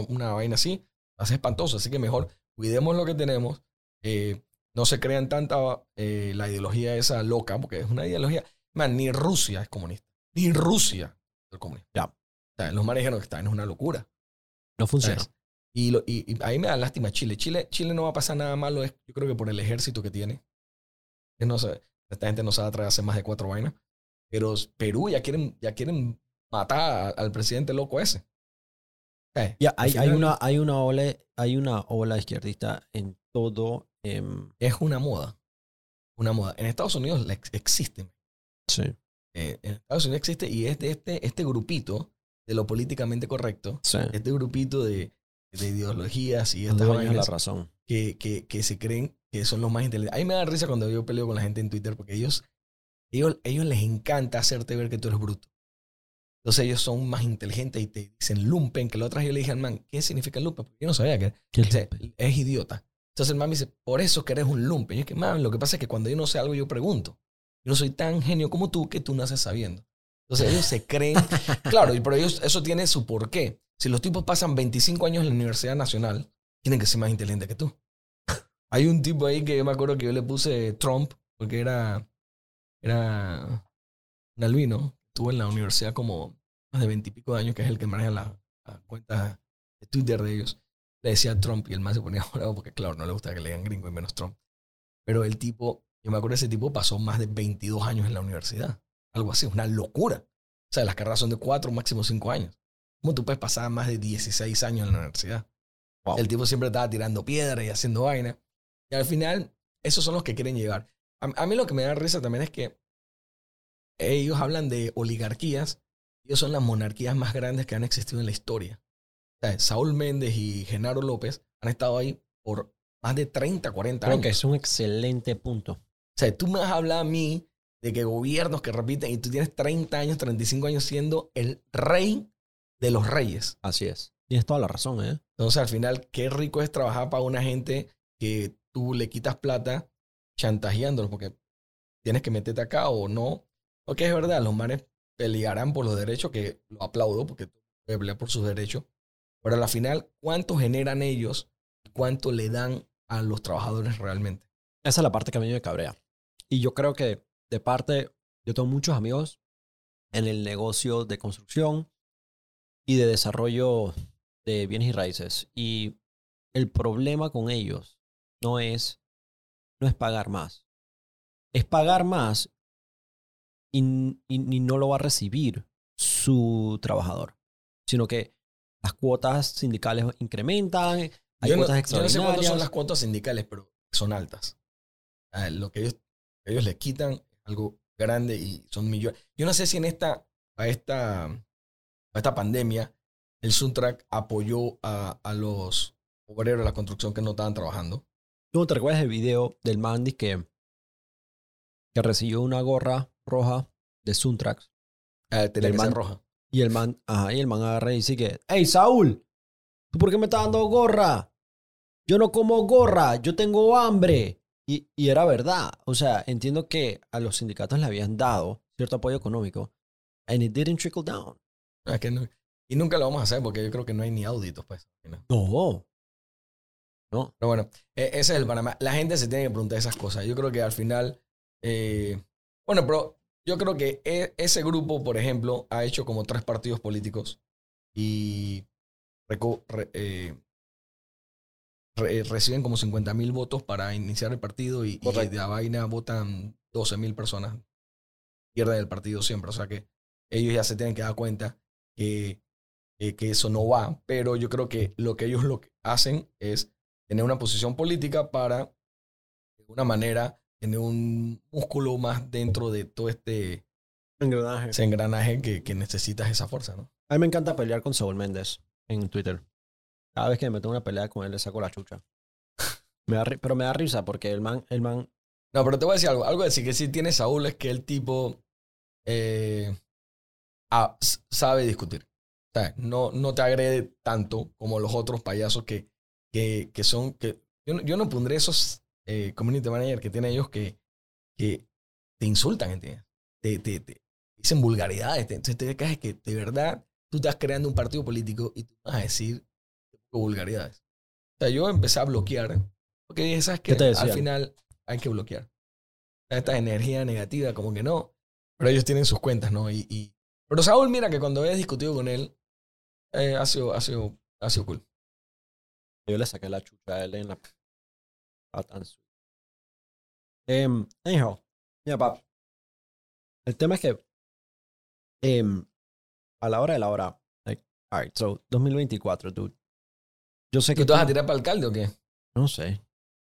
una, vaina así, va a ser espantoso. Así que mejor cuidemos lo que tenemos. eh, no se crean tanta eh, la ideología esa loca, porque es una ideología. Man, ni Rusia es comunista. Ni Rusia es comunista. Ya. O sea, los manes dijeron que están, es una locura. no funciona. ¿sabes? Y, lo, y, y a mí me da lástima Chile. Chile. Chile no va a pasar nada malo, es, yo creo que por el ejército que tiene. No sé, esta gente no sabe traer hacer más de cuatro vainas. Pero Perú ya quieren, ya quieren matar al presidente loco ese. Eh, hay, hay, una, hay, una ola, hay una ola izquierdista en todo. em, Es una moda. Una moda. En Estados Unidos ex- existe. sí. Eh, en Estados Unidos existe y es de este, este grupito de lo políticamente correcto. Sí. Este grupito de, de ideologías y estas de la vainas razón. que, que, que se creen que son los más inteligentes. A mí me da risa cuando yo peleo con la gente en Twitter porque ellos, ellos, ellos les encanta hacerte ver que tú eres bruto. Entonces ellos son más inteligentes y te dicen lumpen, que la otra yo le dije al man, ¿qué significa lumpen? Porque yo no sabía que ¿Qué dice, es idiota. Entonces el man me dice, por eso que eres un lumpen. Y yo es que, man, lo que pasa es que cuando yo no sé algo, yo pregunto. Yo no soy tan genio como tú que tú naces sabiendo. Entonces ellos se creen, claro, y pero ellos, eso tiene su porqué. Si los tipos pasan 25 años en la Universidad Nacional, tienen que ser más inteligentes que tú. Hay un tipo ahí que yo me acuerdo que yo le puse Trump, porque era, era un albino. Estuvo en la universidad como más de veintipico de años, que es el que maneja la, la cuenta de Twitter de ellos. Le decía Trump y el más se ponía bravo porque, claro, no le gusta que le digan gringo y menos Trump. Pero el tipo, yo me acuerdo ese tipo pasó más de 22 años en la universidad. Algo así, una locura. O sea, las carreras son de 4, máximo 5 años. ¿Cómo tú puedes pasar más de 16 años en la universidad? Wow. El tipo siempre estaba tirando piedras y haciendo vaina. Y al final, esos son los que quieren llegar. A, a mí lo que me da risa también es que ellos hablan de oligarquías. Ellos son las monarquías más grandes que han existido en la historia. O sea, Saúl Méndez y Genaro López han estado ahí por más de 30, 40 Creo años. que es un excelente punto. O sea, tú me hablar a mí de que gobiernos que repiten y tú tienes 30 años, 35 años siendo el rey de los reyes. Así es. Tienes toda la razón, ¿eh? Entonces, al final, qué rico es trabajar para una gente que tú le quitas plata chantajeándolos porque tienes que meterte acá o no. Porque es verdad, los manes pelearán por los derechos, que lo aplaudo porque tú puedes pelear por sus derechos. Pero al final, ¿cuánto generan ellos y cuánto le dan a los trabajadores realmente? Esa es la parte que a mí me cabrea. Y yo creo que de parte, yo tengo muchos amigos en el negocio de construcción y de desarrollo de bienes y raíces. Y el problema con ellos no es, no es pagar más. Es pagar más y, y- y no lo va a recibir su trabajador. Sino que las cuotas sindicales incrementan, hay yo, no, cuotas yo no sé cuántas son extraordinarias. las cuotas sindicales, pero son altas. Lo que ellos, ellos le quitan algo grande y son millones. Yo no sé si en esta, a esta, a esta pandemia, el Suntrack apoyó a, a los obreros de la construcción que no estaban trabajando. ¿Tú te recuerdas el video del man dice que, que recibió una gorra roja de Suntrax? Ah, tenía que ser man- roja. Y el man, ajá, y el man agarra y dice que, hey Saúl, ¿tú por qué me estás dando gorra? Yo no como gorra, yo tengo hambre. Y, y era verdad. O sea, entiendo que a los sindicatos le habían dado cierto apoyo económico. And it didn't trickle down. Que no- y nunca lo vamos a hacer porque yo creo que no hay ni auditos. Pues, ¿no? No. No. Pero bueno, e- ese es el Panamá. La gente se tiene que preguntar esas cosas. Yo creo que al final. eh, bueno, pero yo creo que e- ese grupo, por ejemplo, ha hecho como tres partidos políticos y reco- re- eh, re- reciben como 50 mil votos para iniciar el partido y, de la vaina votan 12 mil personas. Pierden el partido siempre. O sea que ellos ya se tienen que dar cuenta que, que, que eso no va. Pero yo creo que lo que ellos lo que hacen es tener una posición política para, de alguna manera, tener un músculo más dentro de todo este Engranaje. ese engranaje que, que necesitas esa fuerza, ¿no? A mí me encanta pelear con Saúl Méndez en Twitter. Cada vez que me meto en una pelea con él le saco la chucha. Me da pero me da risa porque el man, el man No, pero te voy a decir algo. Algo que sí tiene Saúl es que el tipo eh, sabe discutir. O sea, no, no te agrede tanto como los otros payasos que, que, que son... Que, yo, no, yo no pondré esos eh, community manager que tienen ellos que, que te insultan, ¿entiendes? Te, te, te dicen vulgaridades. entonces te caes que de verdad tú estás creando un partido político y tú vas a decir vulgaridades. O sea, yo empecé a bloquear porque dije, ¿sabes qué? ¿Qué te Al final hay que bloquear. Esta energía negativa, como que no. Pero ellos tienen sus cuentas, ¿no? Y, y... Pero Saúl, mira que cuando he discutido con él, eh, ha, sido, ha, sido, ha sido cool. yo le saqué la chucha a él en la tan su- Em, anyhow, mira, pap. El tema es que em, a la hora de la hora, like, alright, so 2024, dude. Yo sé que ¿Tú te vas a tú- tirar para alcalde o qué? no sé.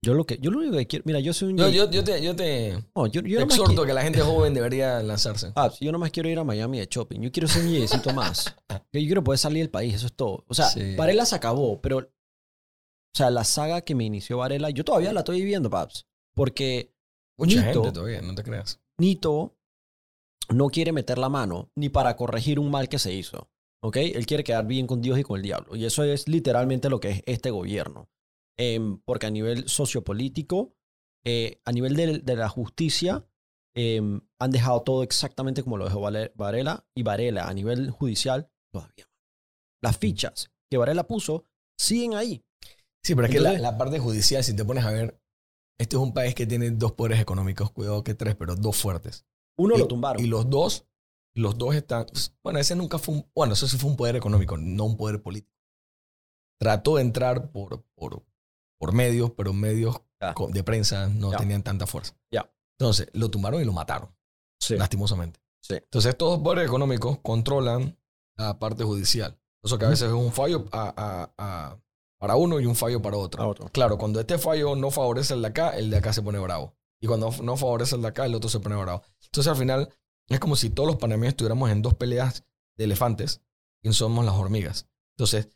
Yo lo que yo lo único que quiero, mira, yo soy un Yo, yo, yo te, yo te no, yo, yo nomás exhorto quiero- que la gente joven debería lanzarse. Ah, yo nomás quiero ir a Miami de shopping. Yo quiero ser un yeyecito más. Yo quiero poder salir del país, eso es todo. O sea, Sí. Varela se acabó, pero. O sea, la saga que me inició Varela, yo todavía la estoy viviendo, Paps. Porque Mucha Nito. gente todavía, no te creas. Nito no quiere meter la mano ni para corregir un mal que se hizo. ¿Ok? Él quiere quedar bien con Dios y con el diablo. Y eso es literalmente lo que es este gobierno. Em, porque a nivel sociopolítico, eh, a nivel de, de la justicia, em, han dejado todo exactamente como lo dejó Varela. Y Varela, a nivel judicial, todavía. Las fichas que Varela puso siguen ahí. Sí, pero es que la, parte judicial, si te pones a ver, este es un país que tiene dos poderes económicos, cuidado que tres, pero dos fuertes. Uno y, lo tumbaron. Y los dos, los dos están, bueno, ese nunca fue un, bueno, eso sí fue un poder económico, no un poder político. Trató de entrar por, por, por medios, pero medios de prensa no tenían tanta fuerza. Ya. Entonces, lo tumbaron y lo mataron, Sí. lastimosamente. Sí. Entonces, estos dos poderes económicos controlan la parte judicial. Eso que a veces es un fallo a- a- a- para uno y un fallo para otro. Otro. Claro, cuando este fallo no favorece el de acá, el de acá se pone bravo. Y cuando no favorece el de acá, el otro se pone bravo. Entonces, al final, es como si todos los panameños estuviéramos en dos peleas de elefantes y somos las hormigas. Entonces,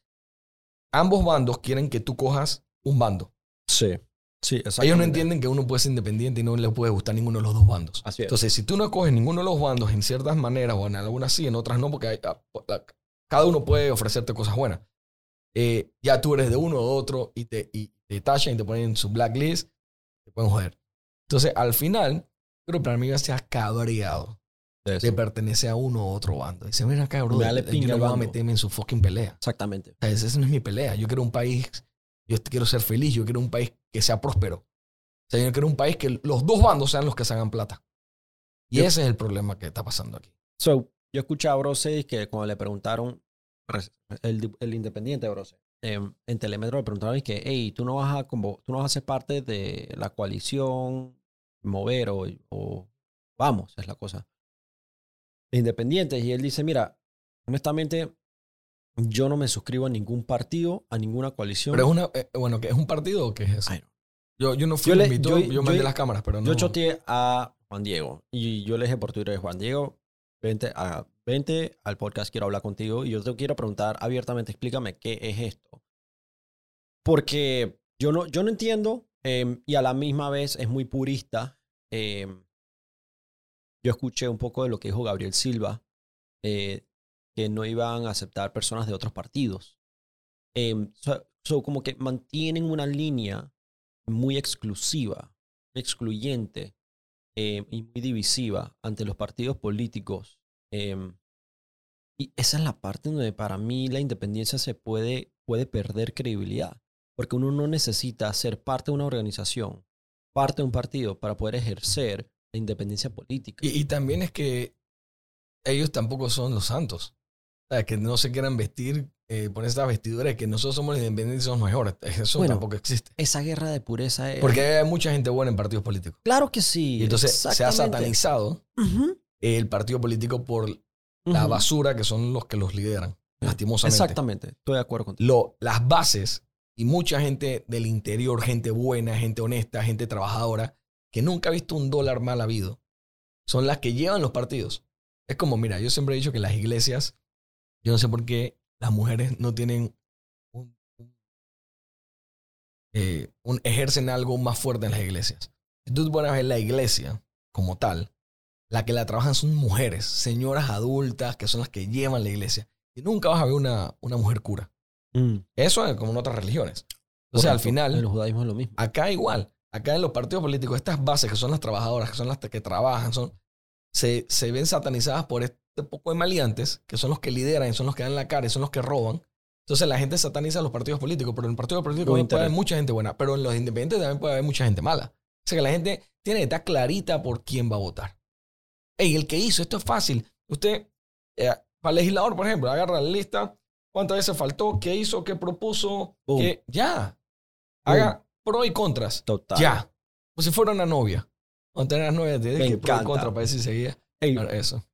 ambos bandos quieren que tú cojas un bando. Sí. Sí. Ellos no entienden que uno puede ser independiente y no les puede gustar ninguno de los dos bandos. Así es. Entonces, si tú no coges ninguno de los bandos en ciertas maneras, o en algunas sí, en otras no, porque hay- a- a- cada uno puede ofrecerte cosas buenas. Eh, ya tú eres de uno o otro y te, y te tachan y te ponen en su blacklist, te pueden joder. Entonces, al final, creo que para mí se ha cabreado De eso. de pertenecer a uno u otro bando. Dice, ven acá, bro, Me vale yo no voy a bando". meterme en su fucking pelea. Exactamente. O sea, esa no es mi pelea. Yo quiero un país, yo quiero ser feliz, yo quiero un país que sea próspero. O sea, yo quiero un país que los dos bandos sean los que se hagan plata. Y Yo- ese es el problema que está pasando aquí. So, yo escuché a Brose que cuando le preguntaron, res- el, el independiente Brose, em, en Telemetro le preguntaron que, hey, tú no vas a convo- tú no vas a ser parte de la coalición Mover o, o vamos, es la cosa. De Independientes. Y él dice, mira, honestamente, yo no me suscribo a ningún partido, a ninguna coalición. Pero es una, eh, bueno, ¿qué es un partido o qué es eso? Ay, no. Yo, yo no fui Yo le- invitado, yo- yo, mandé las cámaras, pero no. Yo choteé a Juan Diego y yo le dije por Twitter, Juan Diego, vente, a, vente al podcast, quiero hablar contigo y yo te quiero preguntar abiertamente, explícame qué es esto. Porque yo no, yo no entiendo em, y a la misma vez es muy purista. em, yo escuché un poco de lo que dijo Gabriel Silva, eh, que no iban a aceptar personas de otros partidos. Em, so- como que mantienen una línea muy exclusiva, excluyente eh, y muy divisiva ante los partidos políticos. Em, y esa es la parte donde para mí la independencia se puede, puede perder credibilidad, porque uno no necesita ser parte de una organización, parte de un partido para poder ejercer la independencia política. Y, y también es que ellos tampoco son los santos. O sea, que no se quieran vestir, eh, poner esta vestidura de que nosotros somos los independientes y somos mejores. Eso Bueno, tampoco existe. Esa guerra de pureza es... Porque hay mucha gente buena en partidos políticos. Claro que sí. Y entonces se ha satanizado el partido político por la basura que son los que los lideran, lastimosamente. Exactamente, estoy de acuerdo contigo. Lo, las bases y mucha gente del interior, gente buena, gente honesta, gente trabajadora, que nunca ha visto un dólar mal habido, son las que llevan los partidos. Es como, mira, yo siempre he dicho que las iglesias, yo no sé por qué las mujeres no tienen un, eh, un- ejercen algo más fuerte en las iglesias. Si tú pones a ver la iglesia como tal, la que la trabajan son mujeres, señoras adultas, que son las que llevan la iglesia. Y nunca vas a ver una, una mujer cura. Mm, Eso es como en otras religiones. Entonces, al correcto. En final, el judaísmo es lo mismo. acá igual. Acá en los partidos políticos, estas bases que son las trabajadoras, que son las que trabajan, son, se, se ven satanizadas por este poco de maleantes, que son los que lideran, son los que dan la cara, y son los que roban. Entonces la gente sataniza a los partidos políticos, pero en el partido político puede haber mucha gente buena, pero en los independientes también puede haber mucha gente mala. O sea que la gente tiene que estar clarita por quién va a votar. Ey, el que hizo, esto es fácil. Usted, eh, para el legislador, por ejemplo, agarra la lista, cuántas veces faltó, qué hizo, qué propuso, Boom. qué, ya. Haga pro y contras. Total. Ya. Como si fuera una novia. Cuando tenés novia, te Me que pro y encanta. contra para. Ey, Claro, Eso.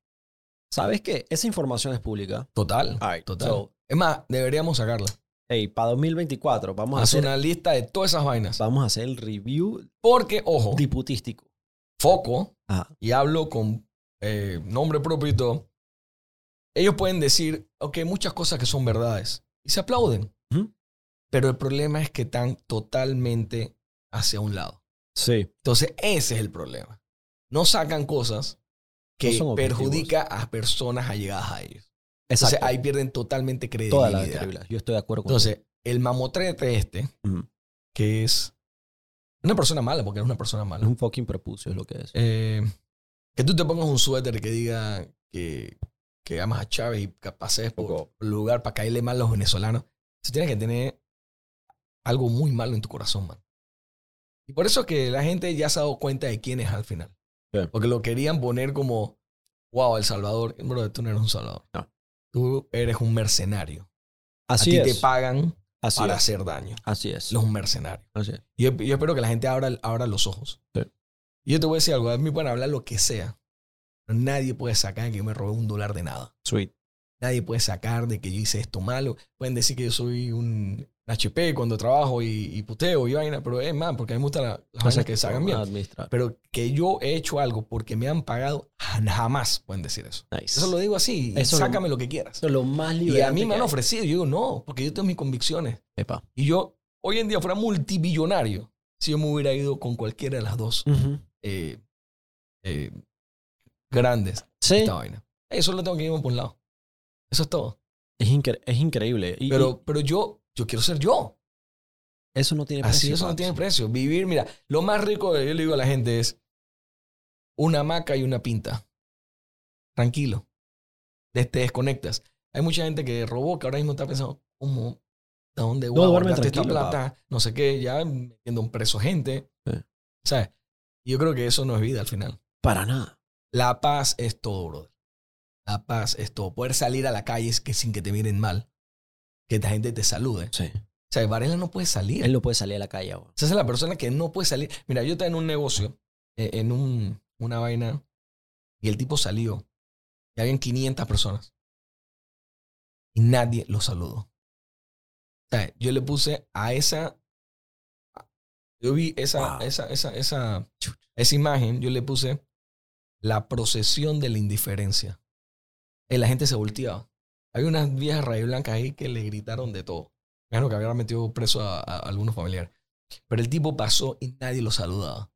¿Sabes qué? Esa información es pública. Total. Alright, Total. so, es más, deberíamos sacarla. hey, para 2024 vamos a, hacer, una lista de todas esas vainas. vamos a hacer el review Porque, ojo, diputístico. foco, Ajá. y hablo con eh, nombre propio y todo, ellos pueden decir, ok, muchas cosas que son verdades. Y se aplauden. Pero el problema es que están totalmente hacia un lado. Sí. Entonces, ese es el problema. No sacan cosas que No perjudica a personas allegadas a ellos. Entonces, Exacto. ahí pierden totalmente credibilidad. Toda la credibilidad. Yo estoy de acuerdo con Entonces, el mamotrete este, que es una persona mala, porque es una persona Es mala. un fucking prepucio, es lo que es. Eh, que tú te pongas un suéter que diga que, que amas a Chávez y que pases por lugar para caerle mal a los venezolanos. Tú tienes que tener algo muy malo en tu corazón, man. Y por eso es que la gente ya se ha dado cuenta de quién es al final. Porque lo querían poner como, wow, El Salvador. Bro, tú no eres un Salvador. No. Tú eres un mercenario. Así a ti es. te pagan Así para es. hacer daño. Así es. Él es un mercenario. Así es. Y yo, yo espero que la gente abra, abra los ojos. Sí. Y yo te voy a decir algo. A mí pueden hablar lo que sea. Nadie puede sacar que yo me robé un dólar de nada. Sweet. Nadie puede sacar de que yo hice esto malo. Pueden decir que yo soy un HP cuando trabajo y, y puteo y vaina, pero es más, porque a mí me gustan la- las cosas que se hagan bien. Administrar. Pero que yo he hecho algo porque me han pagado, jamás pueden decir eso. Nice. Eso lo digo así. Eso sácame lo que quieras. Eso es lo más Y a mí me han ofrecido. Yo digo, no, porque yo tengo mis convicciones. Epa. Y yo, hoy en día, fuera multibillonario si yo me hubiera ido con cualquiera de las dos eh, eh, grandes de Sí. esta vaina. Eso lo tengo que irme por un lado. Eso es todo. Es, incre- es increíble. Y, Pero, pero yo, yo quiero ser yo. eso no tiene Así precio. eso no tiene precio. Vivir, mira, lo más rico que yo le digo a la gente es una hamaca y una pinta. Tranquilo. Te, te desconectas. Hay mucha gente que robó que ahora mismo está pensando, ¿cómo? ¿A dónde voy No, a esta? No sé qué, ya metiendo un preso gente. Sí. ¿Sabes? Yo creo que eso no es vida al final. Para nada. La paz es todo, brother. La paz es todo. Poder salir a la calle es que sin que te miren mal. Que la gente te salude. Sí. O sea, Varela no puede salir. Él no puede salir a la calle ahora. Esa es la persona que no puede salir. Mira, yo estaba en un negocio, eh, en un, una vaina, y el tipo salió. Y habían 500 personas. Y nadie lo saludó. O sea, yo le puse a esa. Yo vi esa, Wow. esa, esa, esa, esa imagen, yo le puse la procesión de la indiferencia. Y la gente se volteaba. Había unas viejas rayas blancas ahí que le gritaron de todo. Claro que había metido preso a, a algunos familiares. Pero el tipo pasó y nadie lo saludaba.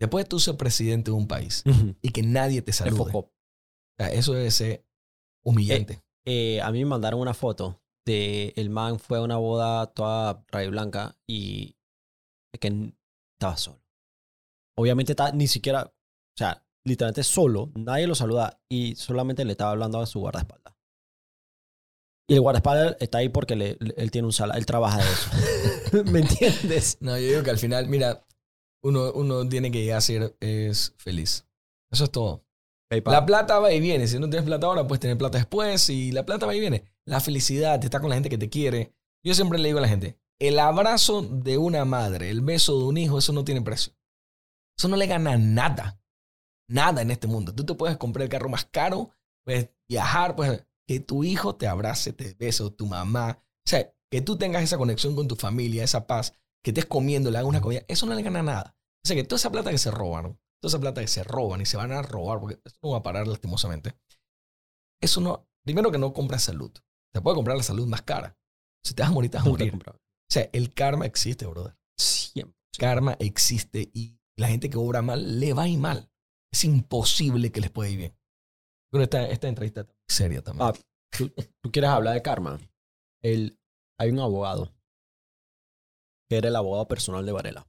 Después de tú ser presidente de un país y que nadie te salude. enfocó. o sea, eso debe ser humillante. Eh, a mí me mandaron una foto de el man fue a una boda toda rayo blanca y que estaba solo. Obviamente está ni siquiera, o sea, literalmente solo, nadie lo saluda y solamente le estaba hablando a su guardaespaldas. Y el guardaespaldas está ahí porque le- le- él tiene un sala, él trabaja de eso. ¿Me entiendes? No, yo digo que al final, mira, uno, uno tiene que llegar a ser es feliz. Eso es todo. PayPal. La plata va y viene. Si no tienes plata ahora, puedes tener plata después. Y la plata va y viene. La felicidad, estar con la gente que te quiere. Yo siempre le digo a la gente, el abrazo de una madre, el beso de un hijo, eso no tiene precio. Eso no le gana nada. Nada en este mundo. Tú te puedes comprar el carro más caro, puedes viajar, pues que tu hijo te abrace, te bese, o tu mamá. O sea, que tú tengas esa conexión con tu familia, esa paz, que estés comiendo, le hagas una comida, eso no le gana nada. O sea, que toda esa plata que se roban, toda esa plata que se roban y se van a robar, porque esto no va a parar lastimosamente. Eso no, primero que no compras salud. Te puede comprar la salud más cara. Si te vas a morir, te vas a No morir. O sea, el karma existe, brother. Siempre. Karma existe y la gente que obra mal le va a ir mal. Es imposible que les pueda ir bien. Pero esta, esta entrevista está muy seria también. Ah, ¿tú, tú quieres hablar de karma? El, hay un abogado que era el abogado personal de Varela.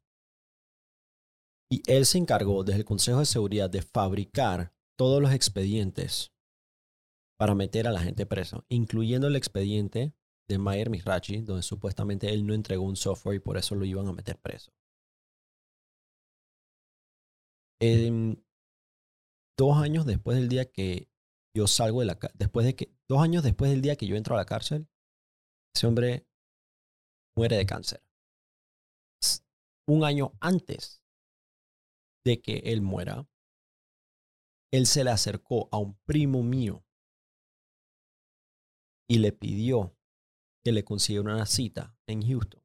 Y él se encargó desde el Consejo de Seguridad de fabricar todos los expedientes para meter a la gente preso, incluyendo el expediente de Mayer Mirachi, donde supuestamente él no entregó un software y por eso lo iban a meter preso. Em, dos años después del día que yo salgo de la después de que, dos años después del día que yo entro a la cárcel, ese hombre muere de cáncer. Un año antes de que él muera, él se le acercó a un primo mío y le pidió que le consiguiera una cita en Houston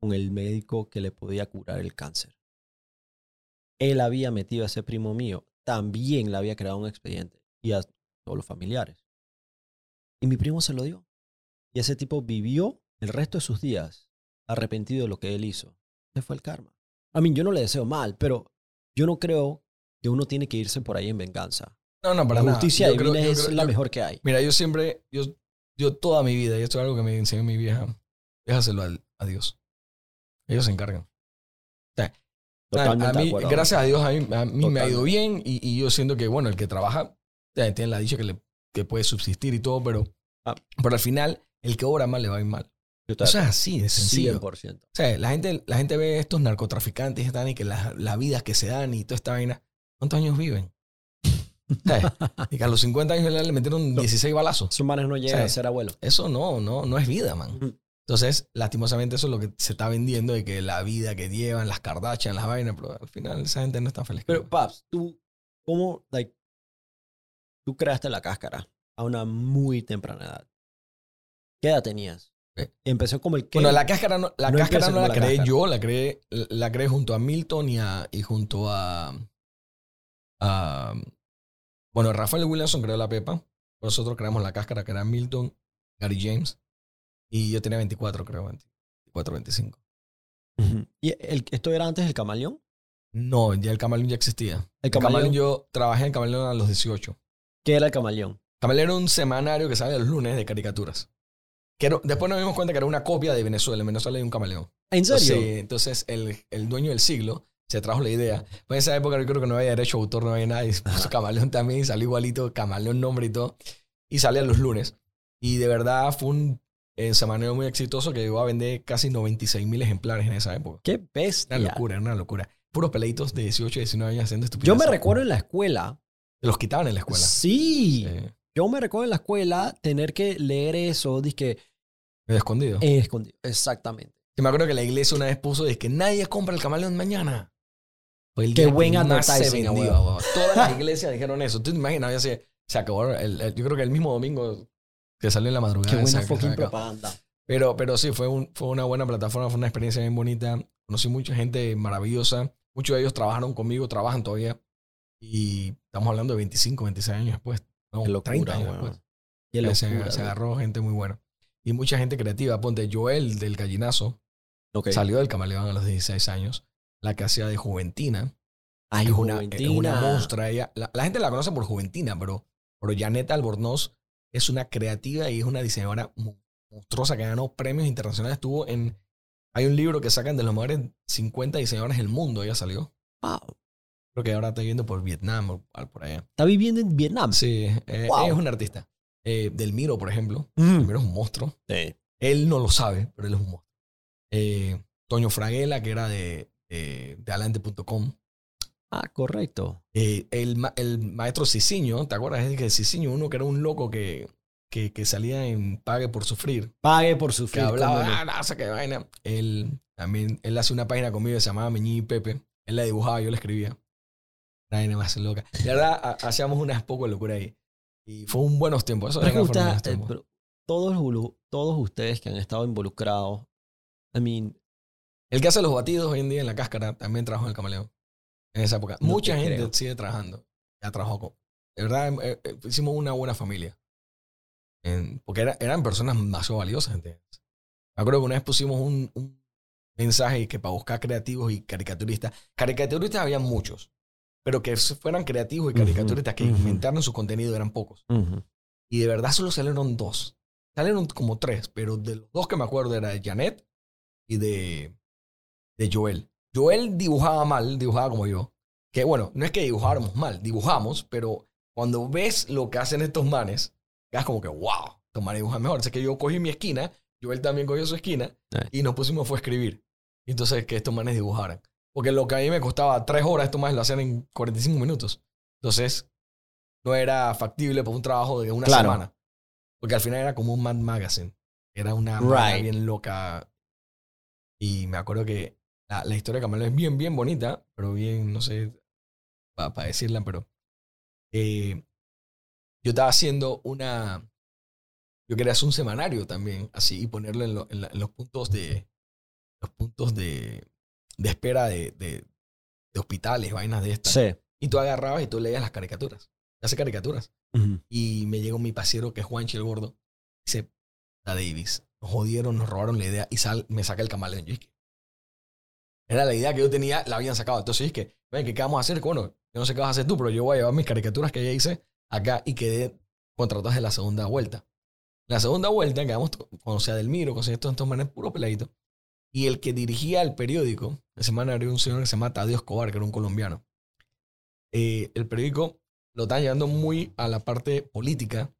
con el médico que le podía curar el cáncer. Él había metido a ese primo mío, también le había creado un expediente y a todos los familiares. Y mi primo se lo dio. Y ese tipo vivió el resto de sus días arrepentido de lo que él hizo. Ese fue el karma. A mí, yo no le deseo mal, pero yo no creo que uno tiene que irse por ahí en venganza. No, no, para la justicia Yo divina creo- es creo- la yo- mejor que hay. Mira, yo siempre, yo, yo toda mi vida, y esto es algo que me enseñó mi vieja, déjaselo al- a Dios. Ellos se encargan. O sea, Totalmente a mí, acuerdo. gracias a Dios, a mí, a mí me ha ido bien y, y yo siento que, bueno, el que trabaja, o sea, tiene la dicha que, le, que puede subsistir y todo, pero, Ah. pero al final, el que obra mal le va a ir mal. Eso es así, de sencillo. 100%. O sea, la gente, la gente ve estos narcotraficantes y están y que las, las vidas que se dan y toda esta vaina. ¿Cuántos años viven? O sea, y que a los 50 años le metieron 16 balazos. Esos manes no llegan a ser abuelo. Eso no, no, no es vida, man. Entonces, lastimosamente, eso es lo que se está vendiendo de que la vida que llevan, las Kardashian, las vainas, pero al final esa gente no está feliz. Pero, Paps, tú, ¿cómo, like, tú creaste la cáscara a una muy temprana edad? ¿Qué edad tenías? Eh. Empezó como el que. Bueno, la cáscara no, la No cáscara no la la creé cáscara. yo, la creé, la creé junto a Milton y, a, y junto a, a- Bueno, Rafael Williamson creó la Pepa. Nosotros creamos la cáscara, que era Milton, Gary James. Y yo tenía 24, creo, 24, 25. Ujú. ¿Y el, esto era antes del camaleón? No, ya el Camaleón ya existía. El El Camaleón, yo trabajé en Camaleón a los 18. ¿Qué era el camaleón? Camaleón era un semanario que sale los lunes de caricaturas. Que era- después nos dimos cuenta que era una copia de Venezuela. En Venezuela hay un camaleón. ¿En serio? Sí, entonces el, el dueño del siglo se trajo la idea. Pues en esa época yo creo que no había derecho a autor, no había nada. Y puso camaleón también, y salió igualito, camaleón nombre y todo. Y salía los lunes. Y de verdad fue un eh, semanario muy exitoso que llegó a vender casi 96 mil ejemplares en esa época. ¡Qué bestia! Una locura, era una locura. Puros peladitos de 18, 19 años haciendo Yo estupideces. me recuerdo en la escuela. Los quitaban en la escuela. Sí. Yo me recuerdo en la escuela tener que leer eso, dizque, escondido. eh, escondido. Exactamente. Y me acuerdo que la iglesia una vez puso que nadie compra el camaleón mañana. Fue el Qué día buen que advertising. Todas las iglesias dijeron eso. Tú te imaginas, ya se, se acabó. el- el- yo creo que el mismo domingo que salió en la madrugada. Qué buena fucking se propaganda. Pero, pero sí, fue, un, fue una buena plataforma, fue una experiencia bien bonita. Conocí mucha gente maravillosa. Muchos de ellos trabajaron conmigo, trabajan todavía. Y estamos hablando de 25, 26 años después. No, Qué locura, 30 años después. Qué Se- locura. se dude. agarró gente muy buena. Y mucha gente creativa. Ponte Joel del Gallinazo. Ok. Salió del camaleón a los 16 años. La que hacía de Juventina. Ay, es, una, es Juventina. una monstrua. Ella, la, la gente la conoce por Juventina, pero, pero Janet Albornoz es una creativa y es una diseñadora monstruosa que ganó premios internacionales. Estuvo en. Hay un libro que sacan de los mejores 50 diseñadores del mundo. Ella salió. Wow. Creo que ahora está viviendo por Vietnam o al- por allá. Está viviendo en Vietnam. Sí, eh, Wow. es un artista. Eh, del Miro, por ejemplo. Mm. Del Miro es un monstruo. Sí. Él no lo sabe, pero él es un monstruo. Eh, Toño Fraguela, que era de, de, de Alante.com. Ah, correcto. Eh, el, el maestro Ciciño, ¿te acuerdas? Es que Ciciño, uno que era un loco que, que, que salía en Pague por Sufrir, Pague por que sufrir. hablaba, cómo no. ah, no, qué vaina. Él también, él hace una página conmigo que se llamaba Meñí y Pepe. Él la dibujaba, yo la escribía. Vaina más loca. De verdad, ha- hacíamos unas poco de locura ahí. Y fue un buenos tiempos. Eso que buenos eh, tiempos. pero todos ustedes que han estado involucrados, I mean, El que hace los batidos hoy en día en la cáscara también trabajó en el camaleón. En esa época. No Mucha te gente creo. sigue trabajando. Ya trabajó con. De verdad, eh, eh, hicimos una buena familia. En- porque era- eran personas demasiado valiosas. ¿entiendes? Me acuerdo que una vez pusimos un, un mensaje que para buscar creativos y caricaturistas. Caricaturistas había muchos. Pero que fueran creativos y caricaturistas que ujú. inventaron su contenido eran pocos. ujú. Y de verdad solo salieron dos. Salieron como tres, pero de los dos que me acuerdo era de Janet y de, de Joel. Joel dibujaba mal, dibujaba como yo. Que bueno, no es que dibujáramos mal, dibujamos, pero cuando ves lo que hacen estos manes, quedas como que, wow, estos manes dibujan mejor. Así que yo cogí mi esquina, Joel también cogió su esquina Sí. y nos pusimos fue a escribir. Entonces que estos manes dibujaran. Porque lo que a mí me costaba tres horas, estos manes lo hacían en 45 minutos. Entonces, no era factible para un trabajo de una Claro. semana. Porque al final era como un Mad Magazine. Era una Right. bien loca. Y me acuerdo que la, la historia de Camaleón es bien, bien bonita, pero bien, no sé, para decirla, pero eh, yo estaba haciendo una... Yo quería hacer un semanario también, así, y ponerlo en, lo- en la- en los puntos de... Los puntos de, de espera de, de, de hospitales, vainas de estas. Sí. Y tú agarrabas y tú leías las caricaturas. Hace caricaturas. Y me llegó mi pasiero, que es Juanchi el Gordo. Dice, la Davis, nos jodieron, nos robaron la idea y sal, me saca el camaleón. Yo dije, era la idea que yo tenía, la habían sacado. Entonces dije, ven, ¿qué vamos a hacer? Bueno, yo no sé qué vas a hacer tú, pero yo voy a llevar mis caricaturas que ya hice acá y quedé contratados en la segunda vuelta. La segunda vuelta, quedamos con sea del Miro, con estos, estos manes puro peladito. Y el que dirigía el periódico, ese semana era un señor que se llama Tadeo Escobar, que era un colombiano. Eh, el periódico lo estaban llevando muy a la parte política.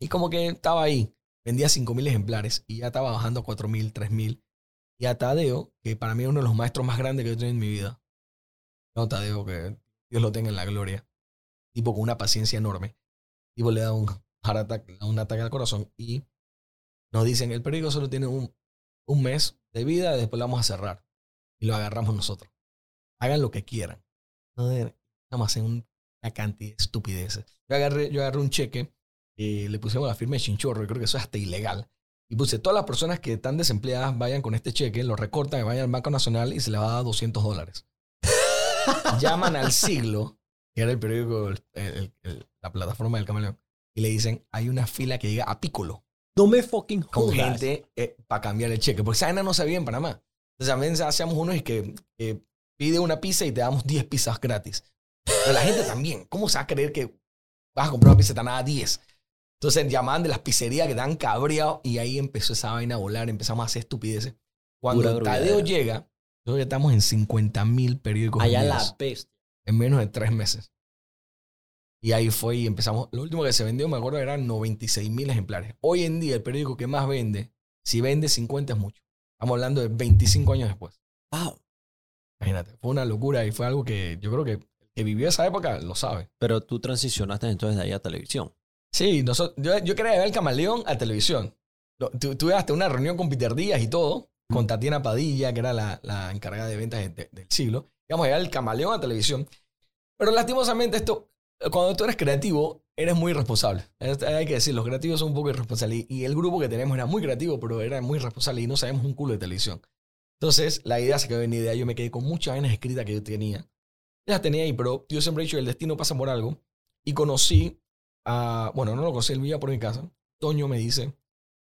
Y como que estaba ahí. vendía 5.000 ejemplares y ya estaba bajando a 4.000, 3.000. Y a Tadeo, que para mí es uno de los maestros más grandes que he tenido en mi vida. No, Tadeo, que Dios lo tenga en la gloria. Tipo con una paciencia enorme. Tipo le da un heart un ataque al corazón y nos dicen, el periódico solo tiene un, un mes de vida y después lo vamos a cerrar. Y lo agarramos nosotros. Hagan lo que quieran. No de- Vamos a hacer un- una cantidad de estupideces. Yo agarré, yo agarré un cheque y le pusimos la firma de chinchorro y creo que eso es hasta ilegal. Y puse, todas las personas que están desempleadas vayan con este cheque, lo recortan y vayan al Banco Nacional y se les va a dar 200 dólares. Llaman al siglo, que era el periódico, el- el- el- la plataforma del camaleón, y le dicen, hay una fila que llega a Piccolo No me fucking con jodas. gente para cambiar el cheque. Porque esa no se veía en Panamá. Entonces también hacíamos unos que, que pide una pizza y te damos 10 pizzas gratis. Pero la gente también. ¿Cómo se va a creer que vas a comprar una pizza van a dar 10? Entonces llamaban de las pizzerías que dan cabreado y ahí empezó esa vaina a volar. Empezamos a hacer estupideces. Cuando Pura Tadeo grullera. llega, nosotros ya estamos en 50 mil periódicos Allá la peste. en menos de tres meses. Y ahí fue y empezamos. Lo último que se vendió, me acuerdo, eran 96 mil ejemplares. Hoy en día, el periódico que más vende, si vende 50 es mucho. Estamos hablando de 25 años después. Wow. Imagínate, fue una locura y fue algo que yo creo que el que vivió esa época lo sabe. Pero tú transicionaste entonces de ahí a televisión. Sí, nosotros, yo, yo quería ver el camaleón a televisión. Tuve hasta una reunión con Peter Díaz y todo, con Tatiana Padilla, que era la, la encargada de ventas de- de- del siglo. Íbamos a llevar el camaleón a televisión. Pero lastimosamente esto, cuando tú eres creativo, eres muy irresponsable. Es- Hay que decir, los creativos son un poco irresponsables. Y y el grupo que tenemos era muy creativo, pero era muy irresponsable y no sabemos un culo de televisión. Entonces, la idea se quedó en idea. Yo me quedé con muchas vainas escritas que yo tenía. Las tenía ahí, pero yo siempre he dicho, el destino pasa por algo. Y conocí a, bueno, no lo conocí, él vivía por mi casa. Toño me dice,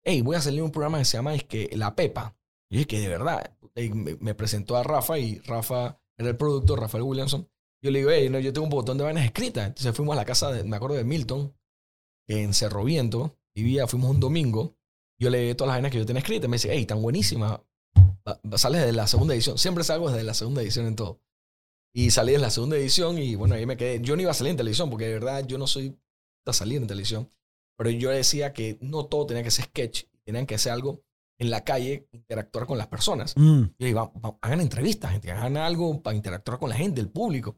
hey, voy a en un programa que se llama es que La Pepa. Y es que de verdad, me, me presentó a Rafa y Rafa era el productor, Rafael Williamson. Yo le digo, hey, no, yo tengo un botón de vainas escritas. Entonces fuimos a la casa, de, me acuerdo de Milton, en Cerro Viento, vivía, fuimos un domingo. Yo le di todas las vainas que yo tenía escritas. Me dice, hey, tan buenísima. Va- va- Sales de la segunda edición. Siempre salgo desde la segunda edición en todo. Y salí en la segunda edición y bueno, ahí me quedé. Yo no iba a salir en televisión porque de verdad yo no soy a salir en televisión. Pero yo decía que no todo tenía que ser sketch. Tenían que hacer algo en la calle, interactuar con las personas. Mm. "Va- va- hagan entrevistas, gente, hagan algo para interactuar con la gente, el público.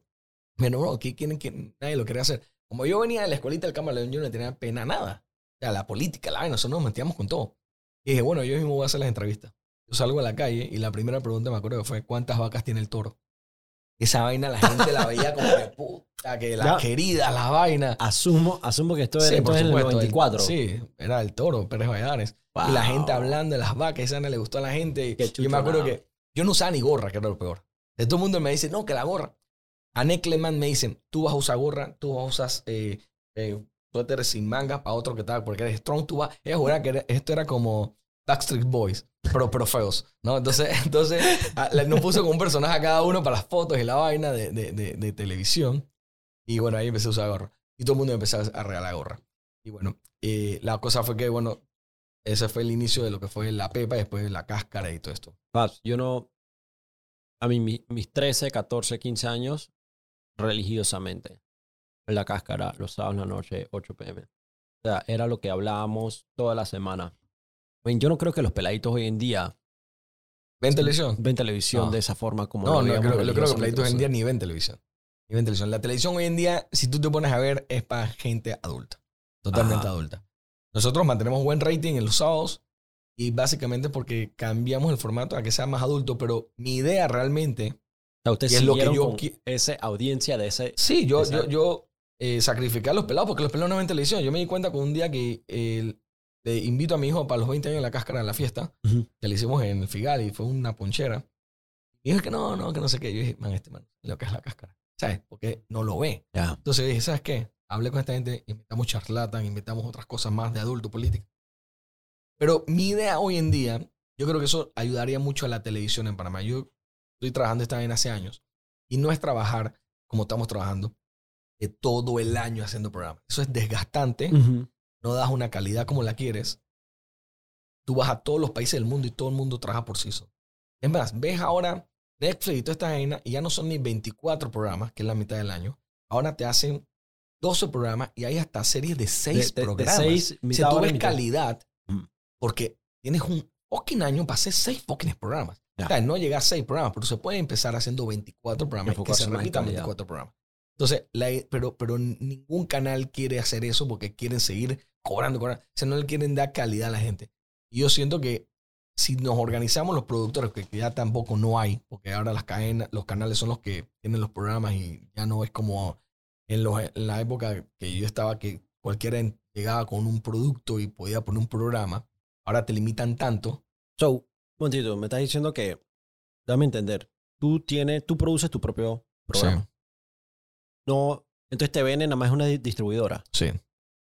Bueno, bro, ¿qué quieren que nadie lo quería hacer? Como yo venía de la escuelita del Camaleón, yo no tenía pena nada. O sea, la política, la vaina, nosotros nos metíamos con todo. Y dije, bueno, yo mismo voy a hacer las entrevistas. Yo salgo a la calle y la primera pregunta me acuerdo que fue, ¿cuántas vacas tiene el toro? Esa vaina la gente la veía como de puta, que las Ya. queridas, las vainas. Asumo, asumo que esto era Sí, por entonces en el supuesto, el- 94. sí, era el toro, Pérez Valladares. Y la gente Wow. hablando de las vacas, esa no le gustó a la gente. Qué yo me acuerdo que yo no usaba ni gorra, que era lo peor. De todo el mundo me dice, no, que la gorra. A Nick Clement me dicen, tú vas a usar gorra, tú vas a usar eh, eh, suéter sin mangas para otro que tal, porque eres strong, tú vas. Ella juraba que era- esto era como Backstreet Boys, pero, pero feos, ¿no? Entonces, entonces nos puso con un personaje a cada uno para las fotos y la vaina de, de, de, de televisión. Y bueno, ahí empecé a usar gorra. Y todo el mundo empezó a regalar gorra. Y bueno, eh, la cosa fue que, bueno, ese fue el inicio de lo que fue la pepa y después la cáscara y todo esto. Paps, yo no. A mí, mi- mis 13, 14, 15 años, religiosamente. En la cáscara, los sábados en la noche, 8 pm. O sea, era lo que hablábamos toda la semana. Yo no creo que los peladitos hoy en día ¿Ven televisión? ven televisión No. de esa forma como No, no, creo, yo creo que pleitos hoy en día ni ven televisión. Ni ven televisión. La televisión hoy en día, si tú te pones a ver, es para gente adulta. Totalmente Ajá. adulta. Nosotros mantenemos buen rating en los sábados y básicamente porque cambiamos el formato a que sea más adulto, pero mi idea realmente, O sea, ustedes y es lo que yo esa audiencia de ese... sí, yo, yo, Exacto. yo eh, sacrifiqué a los pelados porque los pelados no ven televisión. Yo me di cuenta con un día que eh, le invito a mi hijo para los 20 años de la cáscara de la fiesta, Ujú. que le hicimos en el Figal y fue una ponchera. Y dijo que no, no, que no sé qué. Yo dije, man, este man, lo que es la cáscara. ¿Sabes? Porque no lo ve. Ya. Entonces dije, ¿sabes qué? Hablé con esta gente, inventamos charlatan, inventamos otras cosas más de adulto, política. Pero mi idea hoy en día, yo creo que eso ayudaría mucho a la televisión en Panamá. Yo estoy trabajando esta vaina hace años. Y no es trabajar como estamos trabajando eh, todo el año haciendo programas. Eso es desgastante Ujú. No das una calidad como la quieres, tú vas a todos los países del mundo y todo el mundo trabaja por sí solo. Es más, ves ahora Netflix y toda esta vaina y ya no son ni 24 programas, que es la mitad del año. Ahora te hacen 12 programas y hay hasta series de 6 De- de- de programas. seis, si tú ves mitad. calidad, Mm. Porque tienes un fucking año para hacer seis fucking programas. Ya. O sea, no llegar a seis programas, pero se puede empezar haciendo 24 programas y que se repitan calidad. 24 programas. Entonces, la- pero, pero ningún canal quiere hacer eso porque quieren seguir cobrando, cobrando. O sea, no le quieren dar calidad a la gente. Y yo siento que si nos organizamos los productores, que ya tampoco no hay, porque ahora las cadenas, los canales son los que tienen los programas y ya no es como en, los, en la época que yo estaba, que cualquiera llegaba con un producto y podía poner un programa. Ahora te limitan tanto. So, un momentito, me estás diciendo que, dame a entender, tú tienes, tú produces tu propio programa. No, entonces TVN nada más es una di- distribuidora. Sí.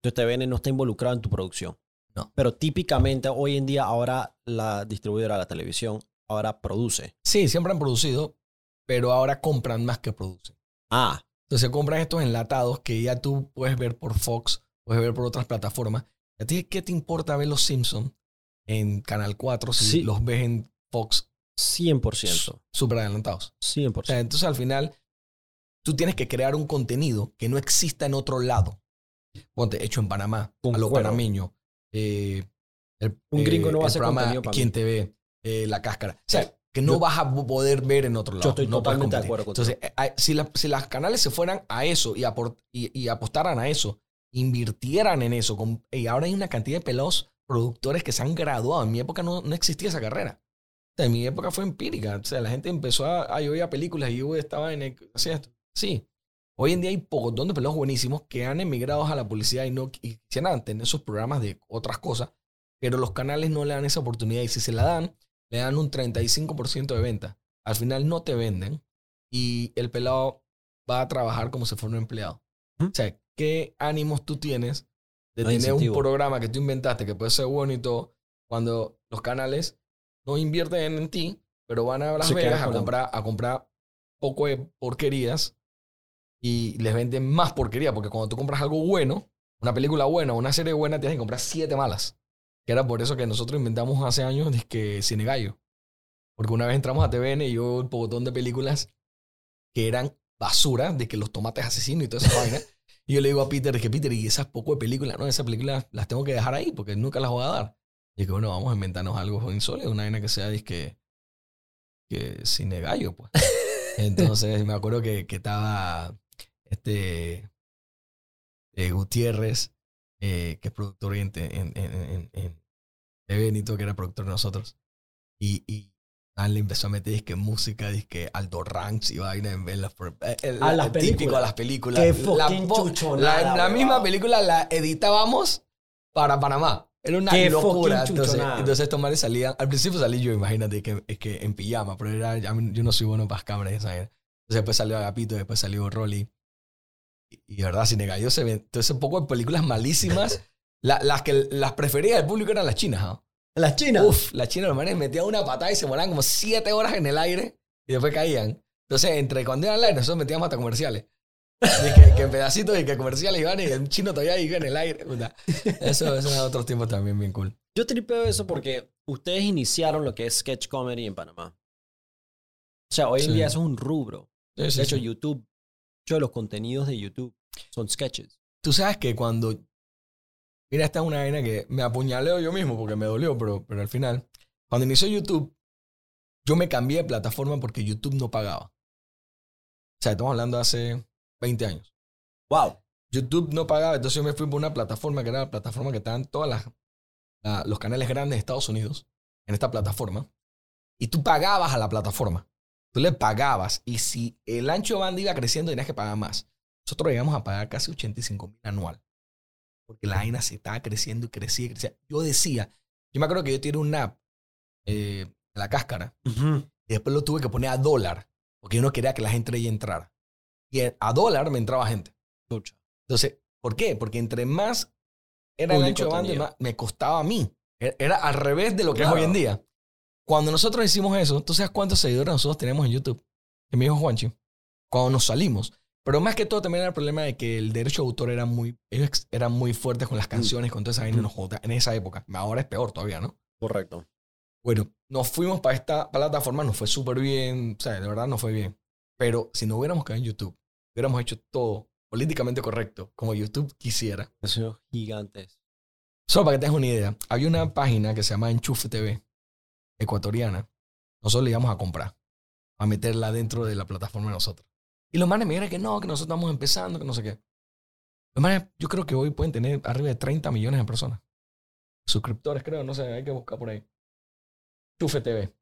Entonces TVN no está involucrado en tu producción. No. Pero típicamente hoy en día ahora la distribuidora, la televisión, ahora produce. Sí, siempre han producido, pero ahora compran más que producen. Ah, Entonces compran estos enlatados que ya tú puedes ver por Fox, puedes ver por otras plataformas. ¿A ti qué te importa ver los Simpsons en Canal 4 si Sí. los ves en Fox 100%. súper adelantados? 100%. O sea, entonces al final tú tienes que crear un contenido que no exista en otro lado. Ponte, hecho en Panamá, a lo Concuerdo. panameño. eh, el- Un gringo no va a hacer contenido para ¿Quién mí. te ve? Eh, la cáscara. O sea, que no Yo- vas a poder ver en otro lado. estoy no totalmente de acuerdo contigo. Entonces, eh, si, la- si las canales se fueran a eso y, apor- y, y apostaran a eso, invirtieran en eso, con- y ahora hay una cantidad de pelados productores que se han graduado. En mi época no, no existía esa carrera. O sea, en mi época fue empírica. O sea, la gente empezó a, a yo veía películas y yo estaba en el, hacía esto. Sí. Hoy en día hay pocos de pelados buenísimos que han emigrado a la publicidad y no y quisieran tener sus programas de otras cosas, pero los canales no le dan esa oportunidad y si se la dan, le dan un 35% de venta. Al final no te venden y el pelado va a trabajar como si fuera un empleado. O sea, ¿qué ánimos tú tienes de No tener un programa que tú inventaste que puede ser bueno y todo cuando los canales no invierten en ti, pero van a Las Vegas a comprar, a comprar poco de porquerías y les venden más porquería? Porque cuando tú compras algo bueno, una película buena, una serie buena, tienes que comprar siete malas. Que era por eso que nosotros inventamos hace años que Cine Gallo. Porque una vez entramos a TVN y yo un botón de películas que eran basura, de que los tomates asesinos y toda esa vaina. Y yo le digo a Peter, es que Peter, y esas poco de películas, no, esas películas las tengo que dejar ahí porque nunca las voy a dar. Y que bueno, vamos a inventarnos algo insólito, una vaina que sea disque, que cine gallo, pues. Entonces me acuerdo que, que estaba este eh, Gutiérrez, eh, que es productor en, en, en, en, TV Benito, que era productor de nosotros. Y, y ah, le empezó a meter disque música, disque Aldo Ranks y vaina en las, eh, el- A las el típico a las películas. Qué La La, la misma película la editábamos para Panamá. Era una Qué locura. Entonces, entonces estos manes salían. Al principio salí yo, imagínate, que, es que en pijama, pero era, yo no soy bueno para las cámaras vaina. Entonces después salió Agapito, después salió Rolly. Y, de verdad, Cine Gallo se ve. Entonces, un poco de películas malísimas. La- las que las preferidas del público eran las chinas. ¿ah? las chinas. Uf, las chinas, los manes metían una patada y se moraban como siete horas en el aire y después caían. Entonces, entre cuando iban al aire, nosotros metíamos hasta comerciales. Y que, que en pedacitos y que comerciales iban y el chino todavía iba en el aire. Eso, eso era otros tiempos también bien cool. Yo tripeo eso porque ustedes iniciaron lo que es sketch comedy en Panamá. O sea, hoy en Sí. día eso es un rubro. Sí, sí, De hecho. YouTube, de los contenidos de YouTube son sketches. Tú sabes que cuando. Mira, esta es una vaina que me apuñaleo yo mismo porque me dolió, pero, pero al final. Cuando inició YouTube, yo me cambié de plataforma porque YouTube no pagaba. O sea, estamos hablando de hace 20 años. Wow. YouTube no pagaba, entonces yo me fui por una plataforma que era la plataforma que estaban la- los canales grandes de Estados Unidos en esta plataforma. Y tú pagabas a la plataforma. Tú le pagabas. Y si el ancho de banda iba creciendo, tenías que pagar más. Nosotros llegamos a pagar casi 85 mil anual. Porque la vaina se estaba creciendo y crecía y crecía. Yo decía, yo me acuerdo que yo tiré un app eh, de la cáscara y después lo tuve que poner a dólar. Porque yo no quería que la gente ahí entrara. Y a dólar me entraba gente. Entonces, ¿por qué? Porque entre más era el ancho de banda, me costaba a mí. E- Era al revés de lo que Claro. es hoy en día. Cuando nosotros hicimos eso, ¿tú sabes cuántos seguidores nosotros tenemos en YouTube? Que me dijo Juanchi. Cuando nos salimos. Pero más que todo también era el problema de que el derecho de autor era muy, ellos eran muy fuertes con las canciones, con toda esa vaina, jodía- en esa época. Ahora es peor todavía, ¿no? Correcto. Bueno, nos fuimos para esta plataforma, nos fue súper bien, o sea, de verdad nos fue bien. Pero si no hubiéramos quedado en YouTube, hubiéramos hecho todo políticamente correcto, como YouTube quisiera, sido gigantes. Solo para que tengas una idea, había una página que se llama Enchufe TV, ecuatoriana. Nosotros le íbamos a comprar, a meterla dentro de la plataforma de nosotros. Y los manes me dijeron que no, que nosotros estamos empezando, que no sé qué. Los manes, yo creo que hoy pueden tener arriba de 30 millones de personas. Suscriptores, creo, no sé, hay que buscar por ahí. Enchufe TV.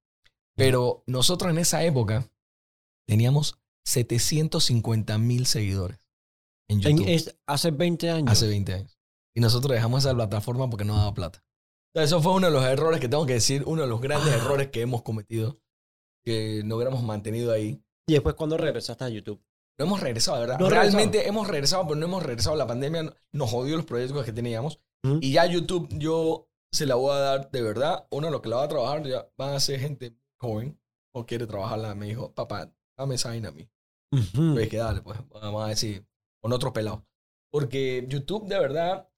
Pero nosotros en esa época teníamos 750 mil seguidores en En- YouTube. es- hace 20 años. Hace 20 años. Y nosotros dejamos esa plataforma porque no daba plata. Eso fue uno de los errores que tengo que decir, uno de los grandes Ah. errores que hemos cometido, que no hubiéramos mantenido ahí. Y después cuando regresaste a YouTube. No hemos regresado, ¿verdad? No Realmente hemos regresado, pero no hemos regresado. La pandemia nos jodió los proyectos que teníamos. Y ya YouTube yo se la voy a dar de verdad. Uno, lo que la va a trabajar, ya van a ser gente joven o quiere trabajarla. Me dijo, papá, dame esa vaina a mí. Ujú. Pues que dale, pues vamos a decir, con otro pelado. Porque YouTube, de verdad,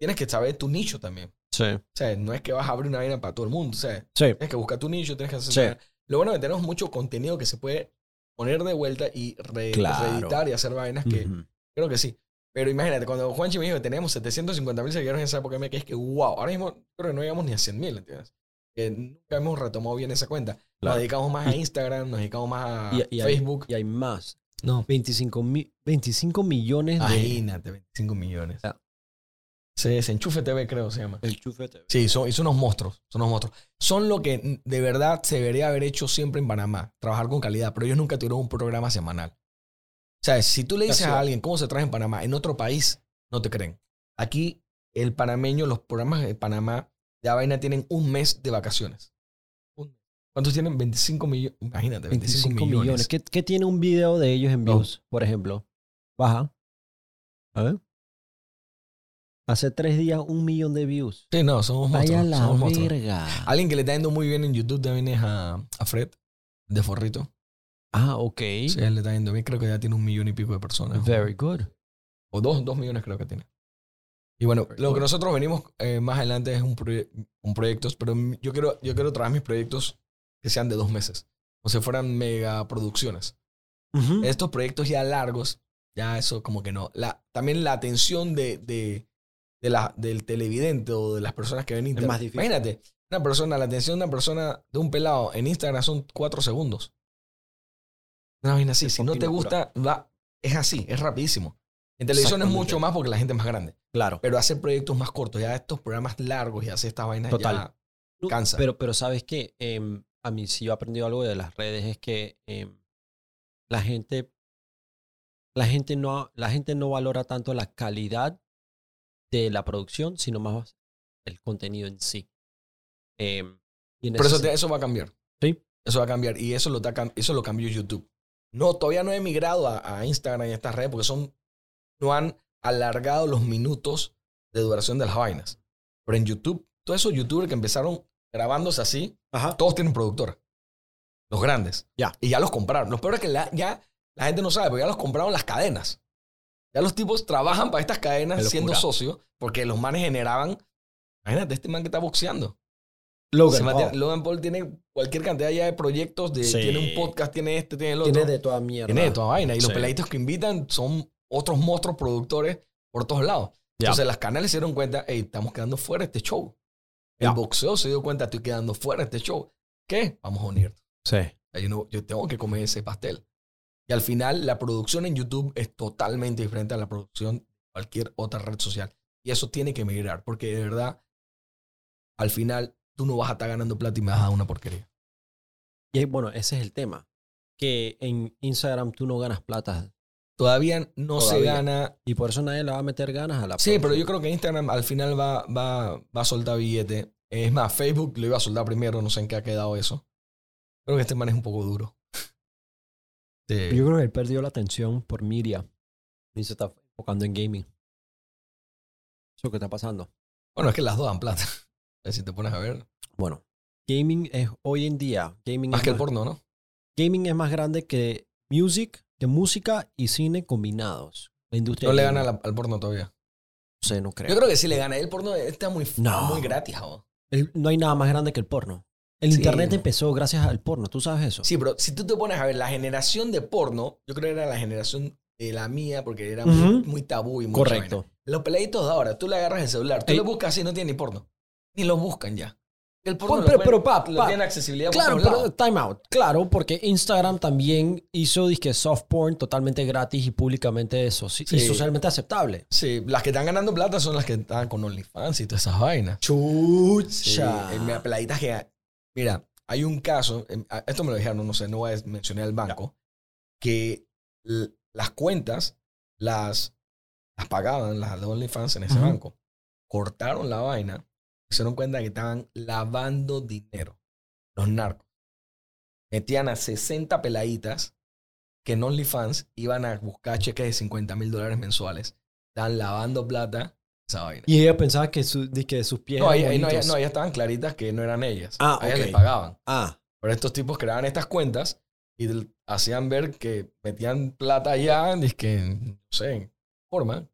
tienes que saber tu nicho también. Sí. O sea, no es que vas a abrir una vaina para todo el mundo. O sea, Sí. tienes que buscar tu nicho, tienes que hacer. Sí. Lo bueno es que tenemos mucho contenido que se puede poner de vuelta y re- Claro. reeditar y hacer vainas que Ujú. creo que sí. Pero imagínate, cuando Juanchi me dijo que teníamos 750 mil seguidores en esa época, me quedé que wow, ahora mismo creo que no llegamos ni a 100 mil, ¿entiendes? Que nunca hemos retomado bien esa cuenta. Nos Claro. dedicamos más a Instagram, nos dedicamos más a Y- y hay- Facebook. Y hay más. no, 25, mi- 25 millones de... Imagínate, 25 millones. Ya. Sí, es Enchufe TV, creo se llama. El chufe TV. Sí, son, y son unos monstruos. Son unos monstruos. Son lo que de verdad se debería haber hecho siempre en Panamá. Trabajar con calidad. Pero ellos nunca tuvieron un programa semanal. O sea, si tú le dices a alguien cómo se trabaja en Panamá, en otro país, no te creen. Aquí, el panameño, los programas de Panamá, de vaina tienen un mes de vacaciones. ¿Cuántos tienen? 25 millones. Imagínate, 25, 25 millones. millones. ¿Qué, qué tiene un video de ellos en No. views, por ejemplo? Baja. A ver. Hace tres días, un millón de views. Sí, no, somos monstruos. Vaya la somos monstruos. verga. Alguien que le está yendo muy bien en YouTube también es a, a Fred, de Forrito. Ah, ok. Sí, él le está yendo bien. Creo que ya tiene un millón y pico de personas. Very good. O dos, dos millones creo que tiene. Y bueno, Very lo que nosotros venimos eh, más adelante es un, proye- un proyectos, pero yo quiero, yo quiero traer mis proyectos que sean de dos meses. O sea, fueran mega producciones. Estos proyectos ya largos, ya eso como que no. La, también la atención de, de, de la, del televidente o de las personas que ven más difícil. Imagínate, una persona, la atención de una persona, de un pelado en Instagram son cuatro segundos. Una vaina así. Si no te gusta, va, es así, es rapidísimo. En televisión es mucho más porque la gente es más grande. Claro. Pero hacer proyectos más cortos, ya estos programas largos y hacer estas vainas Total. ya cansa. Pero, pero sabes que a mí sí yo he aprendido algo de las redes es que em, la gente la gente no la gente no valora tanto la calidad de la producción, sino más el contenido en sí. Y en Pero ese eso, te- eso va a cambiar. Sí. Eso va a cambiar. Y eso lo, da eso lo cambió YouTube. No, todavía no he migrado a, a Instagram y a estas redes porque son, no han alargado los minutos de duración de las vainas. Pero en YouTube, todos esos youtubers que empezaron grabándose así, Ajá. todos tienen productora. Los grandes. Ya. Y ya los compraron. Lo peor es que la- ya la gente no sabe, porque ya los compraron las cadenas. Ya los tipos trabajan para estas cadenas siendo socios porque los manes generaban. Imagínate, este man que está boxeando. Logan mantiene- Paul Logan Paul tiene cualquier cantidad ya de proyectos. De, Sí. Tiene un podcast, tiene este, tiene el otro. tiene de toda mierda. Tiene de toda vaina. Y los peladitos que invitan son otros monstruos productores por todos lados. Entonces las canales se dieron cuenta, hey, estamos quedando fuera de este show. El boxeo se dio cuenta, estoy quedando fuera de este show. ¿Qué? Vamos a unirnos. Sí. No- yo tengo que comer ese pastel. Y al final, la producción en YouTube es totalmente diferente a la producción de cualquier otra red social. Y eso tiene que migrar, porque de verdad, al final, tú no vas a estar ganando plata y me vas a dar una porquería. Y bueno, ese es el tema. Que en Instagram tú no ganas plata. Todavía no se gana. Y por eso nadie le va a meter ganas a la Sí, pero yo creo que Instagram al final va, va, va a soltar billete. Es más, Facebook lo iba a soltar primero, no sé en qué ha quedado eso. Creo que este man es un poco duro. Sí. Yo creo que él perdió la atención por media. Y se está enfocando en gaming. Eso que está pasando. Bueno, es que las dos dan plata. Si te pones a ver. Bueno, gaming es hoy en día. Gaming Más es que el porno, ¿no? Gaming es más grande que music, que música y cine combinados. La industria No le gana al, al porno todavía. No sé, no creo. Yo creo que sí le gana. El porno está muy, No. muy gratis. no hay nada más grande que el porno. El Sí. internet empezó gracias al porno. ¿Tú sabes eso? Sí, pero si tú te pones a ver la generación de porno, yo creo que era la generación de la mía porque era muy, Ujú. muy tabú y muy Correcto. Los peladitos de ahora, tú le agarras el celular, tú Ey. lo buscas así, no tiene ni porno. Ni lo buscan ya. El porno Pues, lo pero- pueden- pero, lo pap. tiene accesibilidad por Claro, todos pero time out. Claro, porque Instagram también hizo disque soft porn totalmente gratis y públicamente y Sí. socialmente aceptable. Sí, las que están ganando plata son las que están con OnlyFans y todas esas vainas. Sí, Chucha. eh, mira, peladitas que... Mira, hay un caso, em, esto me lo dijeron, no sé, no voy a mencionar el banco, que las cuentas las, las pagaban, las de OnlyFans en ese banco. Cortaron la vaina, se dieron cuenta que estaban lavando dinero. Los narcos. Metían a 60 peladitas que en OnlyFans iban a buscar cheques de 50 mil dólares mensuales. Estaban lavando plata esa vaina. Y ella pensaba que, su, disque sus pies No, ahí, eran ahí no, ellas, bonitos. no, ellas estaban claritas que no eran ellas. Ah, a ellas ok. les pagaban. Ah, Pero estos tipos creaban estas cuentas y hacían ver que metían plata allá, que no sé, en forma,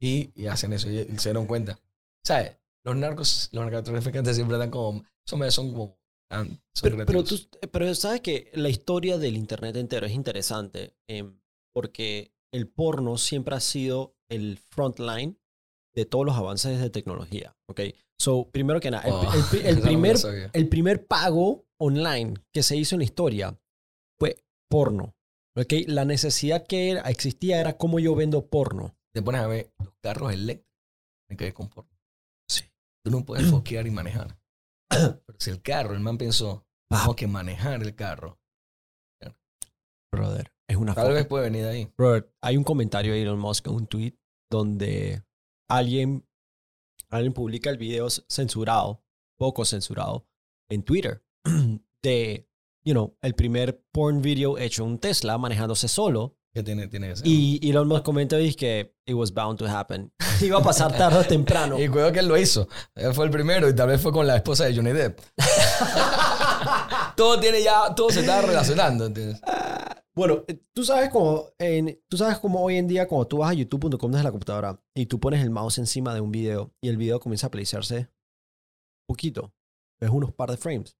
y, y hacen eso y, y se dieron cuenta. ¿Sabes? Los narcos, los narcotraficantes siempre están como, son, son como, son pero, pero, tú, pero sabes que la historia del Internet entero es interesante em, porque el porno siempre ha sido el frontline de todos los avances de tecnología. ¿ok? So, primero que nada, el, Oh, el el me la primer, el primer pago online que se hizo en la historia fue porno. ¿ok? La necesidad que era- existía era cómo yo vendo porno. Te pones a ver los carros eléctricos tienen que ver con porno. Sí. Tú no puedes foquear y manejar. Pero si el carro, el man pensó, Pa. tengo que manejar el carro. Brother, es una Tal foto. vez puede venir de ahí. Robert, hay un comentario de Elon Musk en un tweet donde alguien, alguien publica el video censurado, poco censurado, en Twitter de, you know, el primer porn video hecho en un Tesla manejándose solo. Que tiene, tiene que ser. Y Elon Musk comenta y que it was bound to happen. Iba a pasar tarde o temprano. Y cuidado que él lo hizo. Él fue el primero y tal vez fue con la esposa de Johnny Depp. todo tiene ya, todo se está relacionando. ¿entiendes? Bueno, eh, tú sabes cómo, en, tú sabes cómo hoy en día cuando tú vas a youtube.com desde la computadora y tú pones el mouse encima de un video y el video comienza a playsearse poquito, ves unos par de frames.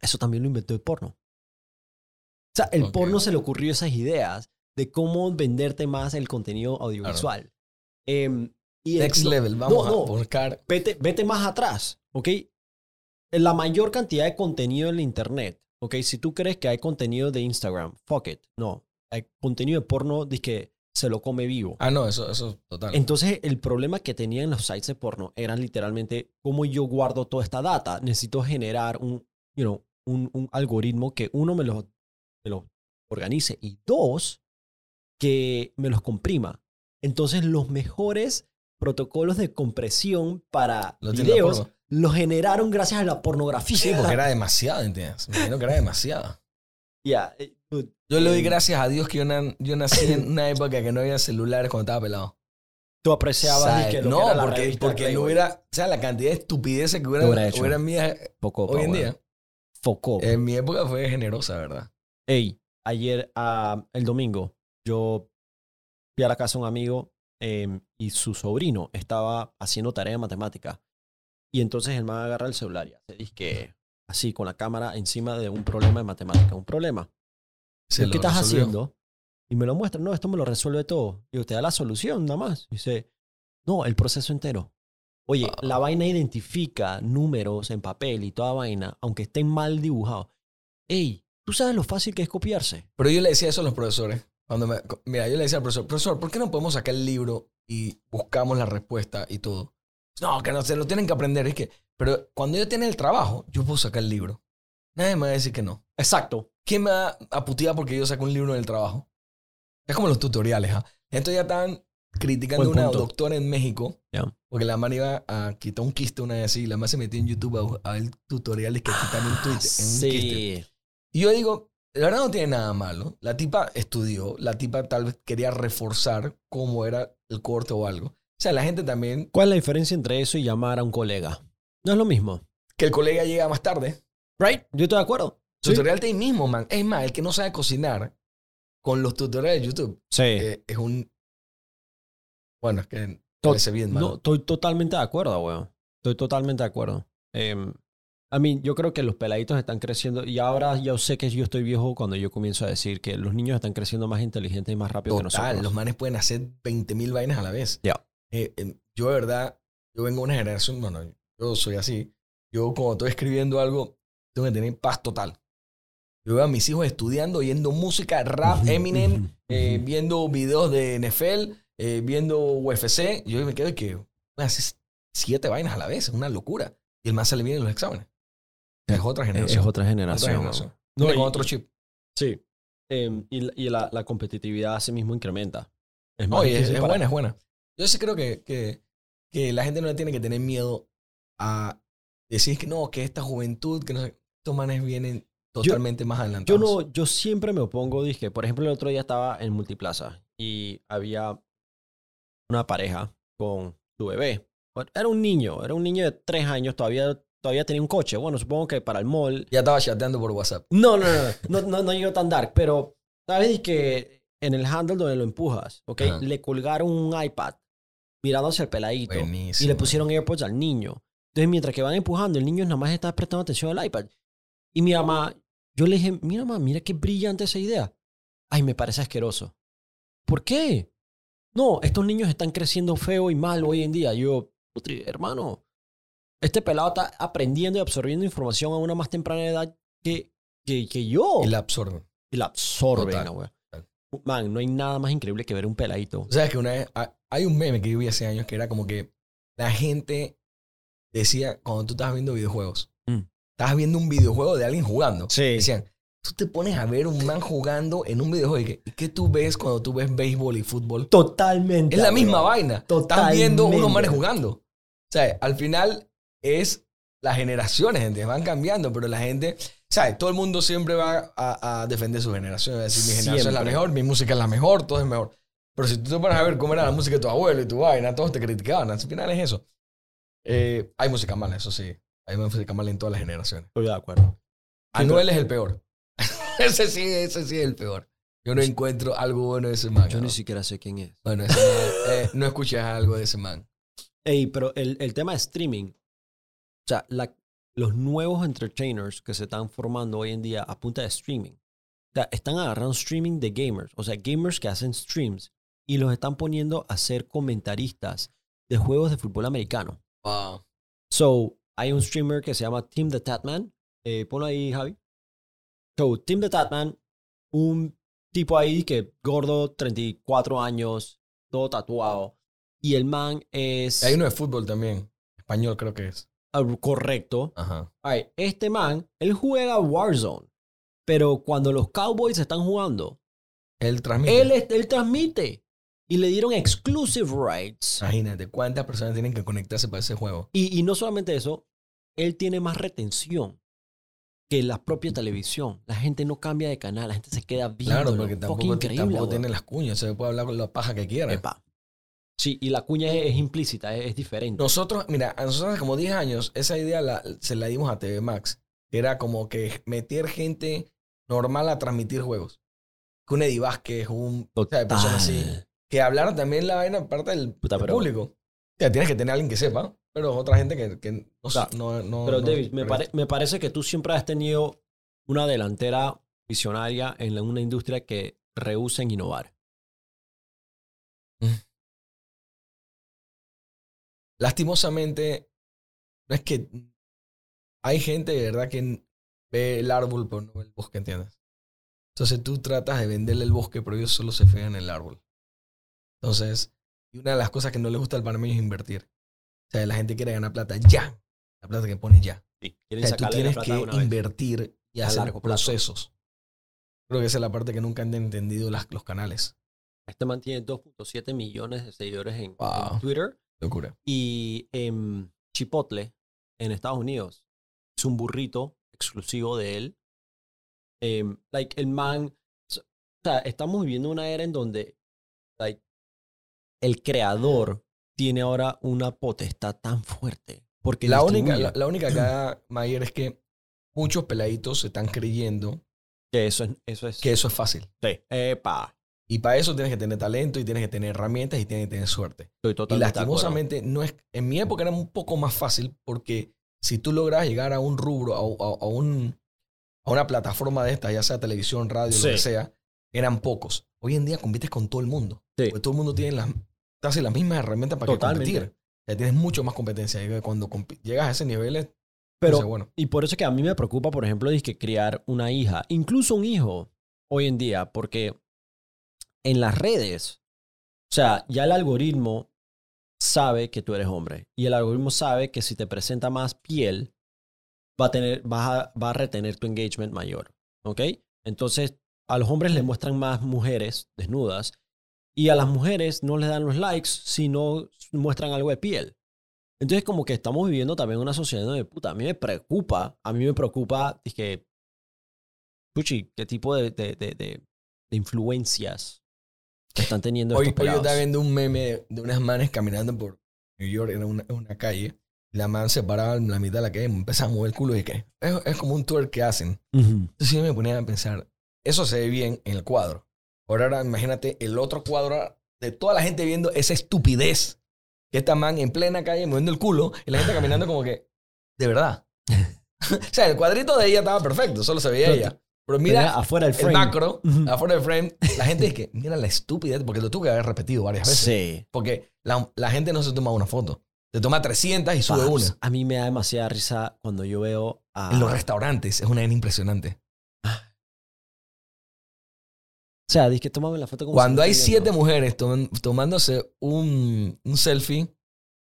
Eso también lo inventó el porno. O sea, el porno se le ocurrió esas ideas de cómo venderte más el contenido audiovisual. Em, y Next level. Vamos no, no. a buscar. vete, vete más atrás, ¿ok? La mayor cantidad de contenido en la internet, ¿ok? Si tú crees que hay contenido de Instagram, fuck it. No, hay contenido de porno de que se lo come vivo. Ah, no, eso, eso total. Entonces, el problema que tenían los sites de porno eran literalmente cómo yo guardo toda esta data. Necesito generar un, you know, un, un algoritmo que uno me lo, me lo organice y dos, que me los comprima. Entonces, los mejores protocolos de compresión para Lo videos los generaron gracias a la pornografía. Sí, porque era demasiado, ¿entiendes? Me imagino que era demasiado. Ya, eh, Yo le doy eh, gracias a Dios que yo, na- yo nací en una época que no había celulares cuando estaba pelado. Tú apreciabas que lo no, que era la porque, no hubiera, o sea, la cantidad de estupideces que hubiera, Lo hubiera hecho. hubiera en mías Foco, hoy en día. weón. Foco. En mi época fue generosa, ¿verdad? Ey, ayer, ah, el domingo, yo fui a la casa de un amigo em, y su sobrino estaba haciendo tarea de matemática. Y entonces el man agarra el celular y hace que así, con la cámara encima de un problema de matemática. Un problema. Se ¿Qué estás resolvió. haciendo? Y me lo muestra. No, esto me lo resuelve todo. Y usted da la solución nada más. Dice, no, el proceso entero. Oye, Ah. la vaina identifica números en papel y toda vaina, aunque estén mal dibujados. Ey, ¿tú sabes lo fácil que es copiarse? Pero yo le decía eso a los profesores. Cuando me, mira, yo le decía al profesor, profesor, ¿por qué no podemos sacar el libro y buscamos la respuesta y todo? No, que no se lo tienen que aprender. Es que, pero cuando yo tenga el trabajo, yo puedo sacar el libro. Nadie me va a decir que no. Exacto. ¿Quién me va a putear porque yo saco un libro del trabajo? Es como los tutoriales, ¿ah? Entonces ya estaban criticando a una doctora en México Ya. porque la man iba a quitar un quiste una vez así y la man se metió en YouTube a, ver tutoriales que quitan un, tweet, en un quiste. sí. Y yo digo, la verdad no tiene nada malo. La tipa estudió, la tipa tal vez quería reforzar cómo era el corte o algo. O sea, la gente también, ¿Cuál es la diferencia entre eso y llamar a un colega? No es lo mismo. que el colega llega más tarde. Right? Yo estoy de acuerdo. Tutorial de ahí mismo, man. Es más, el que no sabe cocinar con los tutoriales de YouTube Sí. eh, es un... Bueno, es que To- bien, No, estoy totalmente de acuerdo, weón. Estoy totalmente de acuerdo. Em, I mean, yo creo que los peladitos están creciendo y ahora yo sé que yo estoy viejo cuando yo comienzo a decir que los niños están creciendo más inteligentes y más rápido que Total, nosotros. los manes pueden hacer 20.000 vainas a la vez. Ya. Eh, eh, yo de verdad, yo vengo de una generación, bueno, yo soy así. Yo cuando estoy escribiendo algo, tengo que tener paz total. Yo veo a mis hijos estudiando, oyendo música, rap, Eminem, eh, viendo videos de NFL, eh, viendo UFC. Yo me quedo que hace siete vainas a la vez, es una locura. Y el más sale bien en los exámenes. Es otra Es, generación. es otra Otra generación. ¿no? Con otro chip. Sí. Em, y la- y la, la competitividad así mismo incrementa. Es más Oye, es, es buena, es buena. Yo sí creo que, que, que la gente no le tiene que tener miedo a decir que no, que esta juventud, que no sé, estos manes vienen totalmente más Yo adelantados. no, yo siempre me opongo, dije, por ejemplo, el otro día estaba en Multiplaza y había una pareja con su bebé. Era un niño, era un niño de tres años, todavía, todavía tenía un coche. Bueno, supongo que para el mall. Ya estaba chateando por WhatsApp. No, no, no, no, no, no llegó tan dark, pero sabes que en el handle donde lo empujas, ¿ok? Ajá. Le colgaron un iPad mirando hacia el peladito y Buenísimo. le pusieron AirPods al niño. Entonces, mientras que van empujando, el niño nada más está prestando atención al iPad. Y mi mamá, yo le dije, mira, mamá, mira qué brillante esa idea. Ay, me parece asqueroso. ¿Por qué? No, estos niños están creciendo feo y mal hoy en día. Yo, "Putri, hermano, este pelado está aprendiendo y absorbiendo información a una más temprana edad que, que, que yo. Y la absorben. Y la absorben, güey. Man, no hay nada más increíble que ver un peladito. O sea, que una vez, ha- hay un meme que yo vi hace años que era como que la gente decía, cuando tú estabas viendo videojuegos, Mm. estabas viendo un videojuego de alguien jugando. Sí. Decían, tú te pones a ver un man jugando en un videojuego y que, ¿y qué tú ves cuando tú ves béisbol y fútbol? Totalmente. Es la bro. misma vaina. Estás viendo unos Totalmente. manes jugando. O sea, al final es las generaciones, gente, van cambiando, pero la gente, ¿sabes? Todo el mundo siempre va a, a defender su generación. Va a decir, mi generación es la mejor, mi música es la mejor, todo es mejor. Pero si tú te pones a ver cómo era la música de tu abuelo y tu vaina, todos te criticaban. Al final es eso. Eh, hay música mala, eso sí. Hay música mala en todas las generaciones. Estoy de acuerdo. Anuel es el peor. ese sí, ese sí es el peor. Yo no encuentro algo bueno de ese man. Yo ¿no? ni siquiera sé quién es. Bueno, ese man, eh, no escuchas algo de ese man. Ey, pero el, el tema de streaming, o sea, la- los nuevos entertainers que se están formando hoy en día a punta de streaming, o sea, están agarrando streaming de gamers, o sea, gamers que hacen streams y los están poniendo a ser comentaristas de juegos de fútbol americano. Wow. So, hay un streamer que se llama Tim the Tatman. Eh, ponlo ahí, Javi. So, Tim the Tatman, un tipo ahí que gordo, 34 años, todo tatuado. Y el man es Hay uno de fútbol también. Español creo que es. Correcto. Ajá. Este man, él juega Warzone. Pero cuando los Cowboys están jugando, Él transmite. él, es- él transmite. Y le dieron exclusive rights. Imagínate cuántas personas tienen que conectarse para ese juego. Y, y no solamente eso, él tiene más retención que la propia televisión. La gente no cambia de canal, la gente se queda viendo. Claro, porque tampoco, tampoco tiene las cuñas. Se puede hablar con la paja que quiera. Epa. Sí, y la cuña es, es implícita, es, es diferente. Nosotros, mira, a nosotros hace como 10 años, esa idea la- se la dimos a TV Max. Que era como que meter gente normal a transmitir juegos. Que un Eddie Vázquez, un... O sea, así. Total. Que hablaran también la vaina parte del, Puta, del público. O sea, tienes que tener a alguien que sepa, pero otra gente que, que no, Claro. no, no- Pero no- David, me, pare- me parece que tú siempre has tenido una delantera visionaria en la- una industria que rehúsa en innovar. Lastimosamente, no es que hay gente de verdad que ve el árbol pero no ve el bosque, ¿entiendes? Entonces tú tratas de venderle el bosque, pero ellos solo se fijan en el árbol. Entonces, y una de las cosas que no le gusta al panameño es invertir. O sea, la gente quiere ganar plata ya. La plata que pone ya. Sí, O sea, tú tienes que vez. invertir y A hacer plazo. procesos. Creo que esa es la parte que nunca han entendido las, los canales. Este man tiene 2.7 millones de seguidores en. Twitter Locura. y en Chipotle, en Estados Unidos, es un burrito exclusivo de él. Em, like, el man. O sea, estamos viviendo una era en donde like, el creador tiene ahora una potestad tan fuerte. Porque La única, la, la única cagada, Mayer, es que muchos peladitos se están creyendo Que eso es. Eso es que eso es fácil. sí. Epa. Y para eso tienes que tener talento y tienes que tener herramientas y tienes que tener suerte. Y lastimosamente, no es, en mi época era un poco más fácil porque si tú logras llegar a un rubro, a, a- a un, a una plataforma de esta, ya sea televisión, radio, Sí. lo que sea, eran pocos. Hoy en día compites con todo el mundo. Sí. Porque todo el mundo tiene las, casi las mismas herramientas para que Totalmente. competir. Sea, tienes mucho más competencia. Y cuando llegas a ese nivel, es, Pero, bueno. y por eso es que a mí me preocupa, por ejemplo, que criar una hija, incluso un hijo, hoy en día, porque en las redes, o sea, ya el algoritmo sabe que tú eres hombre y el algoritmo sabe que si te presenta más piel, va a, tener, va va retener tu engagement mayor, ¿ok? Entonces, a los hombres les muestran más mujeres desnudas y a las mujeres no les dan los likes si no muestran algo de piel. Entonces, como que estamos viviendo también una sociedad de puta. A mí me preocupa, a mí me preocupa, es que, puchi, qué tipo de, de, de, de están teniendo Hoy, estos hoy yo estaba viendo un meme de unas manes caminando por New York, en una, una calle. La man se paraba en la mitad de la calle, empezaba a mover el culo y que es, es como un tour que hacen. Ujú. Entonces yo me ponía a pensar, eso se ve bien en el cuadro. Ahora, ahora imagínate el otro cuadro de toda la gente viendo esa estupidez. Que esta man en plena calle moviendo el culo y la gente caminando como que, de verdad. o sea, el cuadrito de ella estaba perfecto, solo se veía Pero ella. Pero mira afuera del el frame. macro, Ujú. afuera del frame, la gente es que, mira la estupidez, porque lo tuve que haber repetido varias veces. Sí. Porque la, la gente no se toma una foto. Se toma 300 y sube Paps, una. A mí me da demasiada risa cuando yo veo a... En los restaurantes es una vaina impresionante. O sea, dice que tómame la foto como Cuando si hay siete viendo. mujeres toman- tomándose un, un selfie,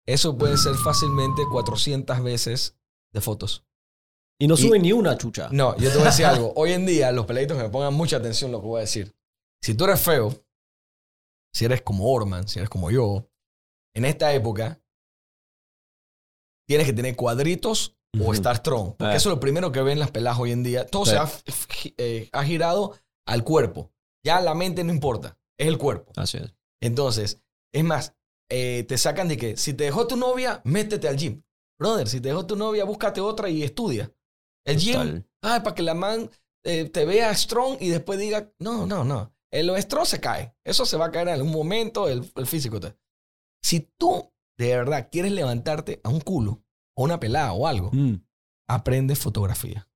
eso puede ser fácilmente 400 veces de fotos. Y no y- suben ni una chucha. No, yo te voy a decir algo. Hoy en día, los peladitos que me pongan mucha atención lo que voy a decir. Si tú eres feo, si eres como Orman, si eres como yo, en esta época, tienes que tener cuadritos o estar strong. Porque Eh. eso es lo primero que ven las peladas hoy en día. Todo se ha, f- eh, ha girado al cuerpo. Ya la mente no importa, es el cuerpo. Así es. Entonces, es más, eh, te sacan de que si te dejó tu novia, métete al gym. Brother, si te dejó tu novia, búscate otra y estudia. El gym, ah, para que la man eh, te vea strong y después diga, no, no, no. El strong se cae. Eso se va a caer en algún momento, el, el físico. te- Si tú de verdad quieres levantarte a un culo o una pelada o algo, Mm. aprende fotografía.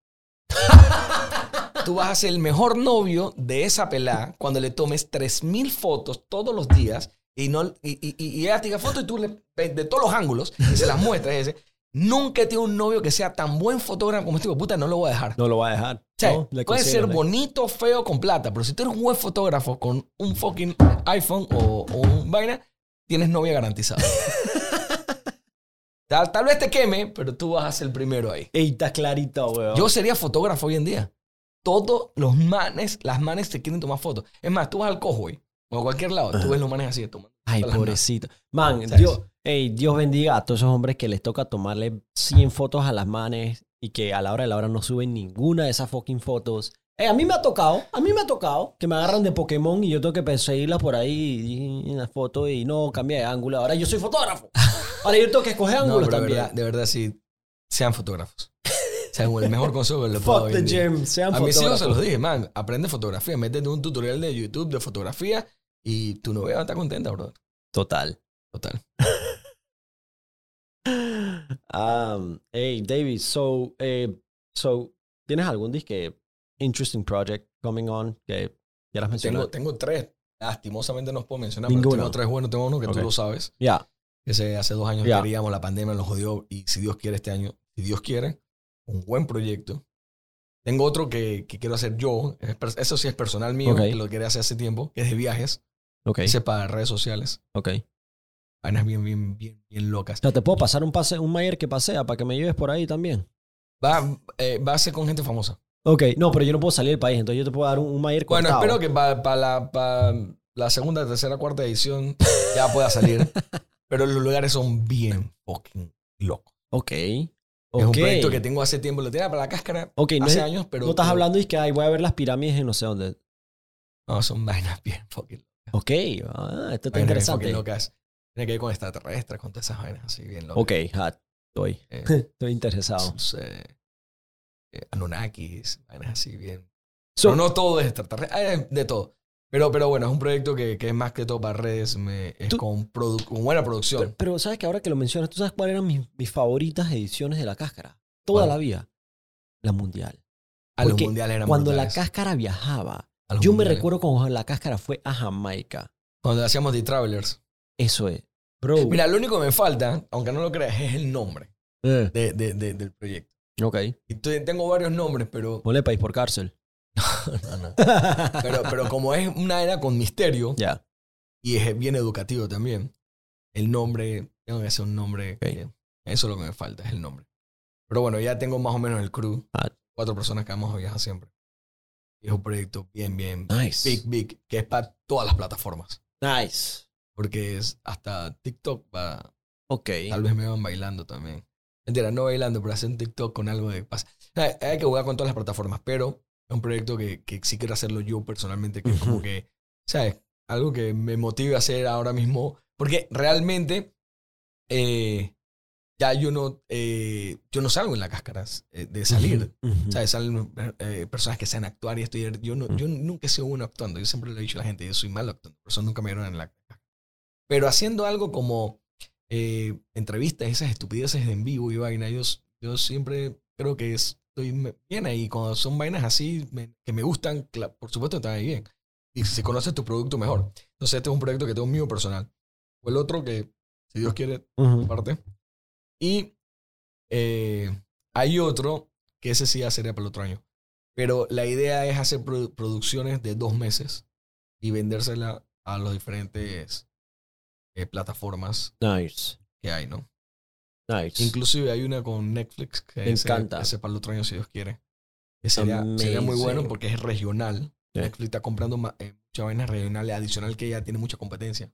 Tú vas a ser el mejor novio de esa pelada cuando le tomes 3.000 fotos todos los días y, no, y, y, y- ella te diga fotos y tú le de todos los ángulos y se las muestras. y dice, Nunca he tenido un novio que sea tan buen fotógrafo como este puta, no lo voy a dejar. No lo va a dejar. O sea, No, le puede ser bonito, feo, con plata, pero si tú eres un buen fotógrafo con un fucking iPhone o, o un vaina, tienes novia garantizada. tal, tal vez te queme, pero tú vas a ser el primero ahí. Ey, está clarito, weón. Yo sería fotógrafo hoy en día. Todos los manes, las manes te quieren tomar fotos. Es más, tú vas al Cojoy o a cualquier lado, tú ves los manes así tomando. Ay, pobrecito. Man. Dios, ey, Dios bendiga a todos esos hombres que les toca tomarle 100 fotos a las manes y que a la hora de la hora no suben ninguna de esas fucking fotos. Ey, a mí me ha tocado, a mí me ha tocado que me agarran de Pokémon y yo tengo que perseguirlas por ahí en la foto y no cambia de ángulo. Ahora yo soy fotógrafo. Ahora yo tengo que escoger No, ángulos de también. verdad, de verdad sí, sean fotógrafos. Sean el mejor consejo que le puedo Fuck the gym, sean A mis hijos se los dije, man, aprende fotografía, métete un tutorial de YouTube de fotografía y tu novia va a estar contenta, bro. Total. Total. Um, hey, David, so, eh, so, ¿tienes algún disque interesting project coming on que quieras mencionar? Tengo, tengo tres. Lastimosamente no os puedo mencionar, Ninguno. pero tengo tres buenos. Tengo uno que Ok. tú lo sabes. Ya, Ese hace dos años Ya. queríamos, la pandemia nos jodió y si Dios quiere este año, si Dios quiere, un buen proyecto. Tengo otro que, que quiero hacer yo, eso sí es personal mío, que lo quería hacer hace tiempo, que es de viajes, ok, es para redes sociales, ok. vainas bien, bien, bien, bien locas. O sea, te puedo pasar un pase, un Mayer que pasea para que me lleves por ahí también. Va, eh, va a ser con gente famosa. Ok, no, pero yo no puedo salir del país, entonces yo te puedo dar un, un Mayer Bueno, espero que para la, pa la segunda, tercera, cuarta edición ya pueda salir, pero los lugares son bien fucking locos. Ok, Es un proyecto que tengo hace tiempo, lo tenía para la cáscara Ok, no, hace es- años, pero... no estás pero- hablando y que ay, voy a ver las pirámides en no sé dónde. No, son vainas bien fucking Ok, ah, esto está bien interesante. locas. Tiene que ver con extraterrestres, con todas esas vainas así bien locas. Ok, estoy, Eh, estoy interesado. sus, eh, eh, Anunnakis, vainas así bien. So- Pero no todo es extraterrestre, de todo. Pero, pero bueno, es un proyecto que, que es más que todo para redes, me- es Tú- con, buena producción. Pero, pero sabes que ahora que lo mencionas, ¿tú sabes cuáles eran mis, mis favoritas ediciones de la cáscara? Toda la vida. La mundial. a los porque mundiales eran Cuando brutales. la cáscara viajaba, los yo me recuerdo cuando la cáscara fue a Jamaica. Cuando hacíamos The Travelers. Eso es. Bro. Mira, lo único que me falta, aunque no lo creas, es el nombre Eh, de, de- de- del proyecto. ok. Y tengo varios nombres, pero, Ponle país por cárcel. No, no. pero, pero como es una era con misterio ya. y es bien educativo también, el nombre, tengo que hacer un nombre. Que- eso es lo que me falta, es el nombre. Pero bueno, ya tengo más o menos el crew. Ah. Cuatro personas que vamos a viajar siempre. Y es un proyecto bien, bien Nice. big, big, que es para todas las plataformas. Nice. Porque es hasta TikTok va, Ok. Tal vez me van bailando también. Mentira, no bailando, pero hacer un TikTok con algo de paz. Hay, hay que jugar con todas las plataformas, pero es un proyecto que, que sí quiero hacerlo yo personalmente, que es como que, ¿sabes? Algo que me motive a hacer ahora mismo. Porque realmente eh, ya yo no, eh, yo no salgo en la cáscara eh, de salir. Ujú, ujú. ¿Sabes? Salen eh, personas que saben actuar y esto. y Yo, no, yo nunca he sido bueno actuando. Yo siempre le he dicho a la gente, yo soy malo actuando. Por eso nunca me dieron en la cáscara. Pero haciendo algo como entrevistas, esas estupideces en vivo y vaina, yo, yo siempre creo que estoy bien ahí. Cuando son vainas así me- que me gustan, por supuesto está ahí bien. Y si conoces tu producto mejor. Entonces este es un proyecto que tengo mío personal. O el otro que, si Dios quiere, Ujú. parte. Y eh, hay otro que ese sí ya sería para el otro año. Pero la idea es hacer produ- producciones de dos meses y vendérsela a las diferentes eh, plataformas Nice. que hay, ¿no? Nice. Inclusive hay una con Netflix que Me ese, encanta. ese para el otro año si Dios quiere. Que sería, sería muy bueno porque es regional. Sí. Netflix está comprando eh, muchas vainas regionales adicional que ya tiene mucha competencia.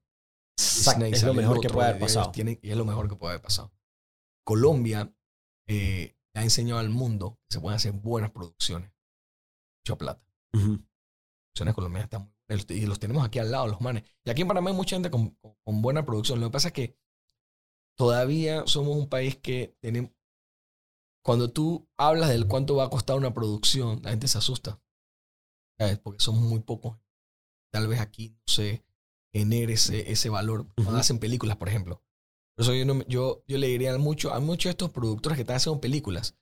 Exacto, es lo mejor que puede haber pasado. tienen- y es lo mejor que puede haber pasado. Colombia eh, ha enseñado al mundo que se pueden hacer buenas producciones. Mucha plata. Ujú. Producciones colombianas están muy buenas. Y los tenemos aquí al lado, los manes. Y aquí en Panamá hay mucha gente con, con- con buena producción. Lo que pasa es que todavía somos un país que tenemos... Cuando tú hablas del cuánto va a costar una producción, la gente se asusta. ¿Sabes? Porque somos muy pocos. Tal vez aquí no se genere ese, ese valor. Cuando hacen películas, por ejemplo. Por eso yo, no yo, yo le diría mucho a muchos de estos productores que están haciendo películas,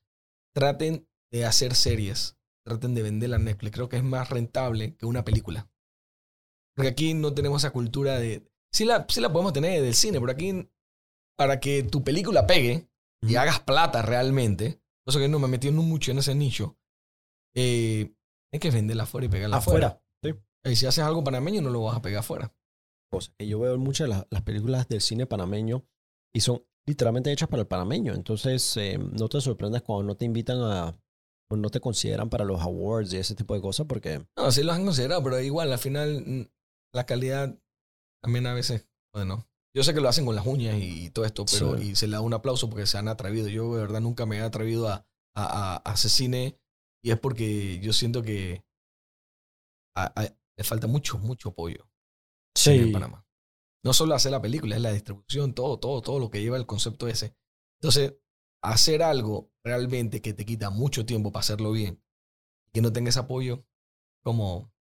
traten de hacer series, traten de venderla a Netflix. Creo que es más rentable que una película. Porque aquí no tenemos esa cultura de... Sí la, sí la podemos tener del cine, pero aquí para que tu película pegue y hagas plata realmente, eso que no me metí mucho en ese nicho, eh, hay que venderla afuera y pegarla afuera. Afuera. Y si haces algo panameño, no lo vas a pegar afuera. Cosa que yo veo muchas de las, las películas del cine panameño y son literalmente hechas para el panameño. Entonces, eh, no te sorprendas cuando no te invitan a. o no te consideran para los awards y ese tipo de cosas porque. No, sí lo han considerado, pero igual, al final, mm, la calidad también a veces, bueno, yo sé que lo hacen con las uñas y, todo esto, pero Sí. y se le da un aplauso porque se han atrevido. Yo de verdad nunca me he atrevido a, a, a- a hacer cine y es porque yo siento que le falta mucho, mucho apoyo cine en Panamá. No solo hacer la película, es la distribución, todo, todo, todo lo que lleva el concepto ese. Entonces, hacer algo realmente que te quita mucho tiempo para hacerlo bien, que no tengas apoyo, como,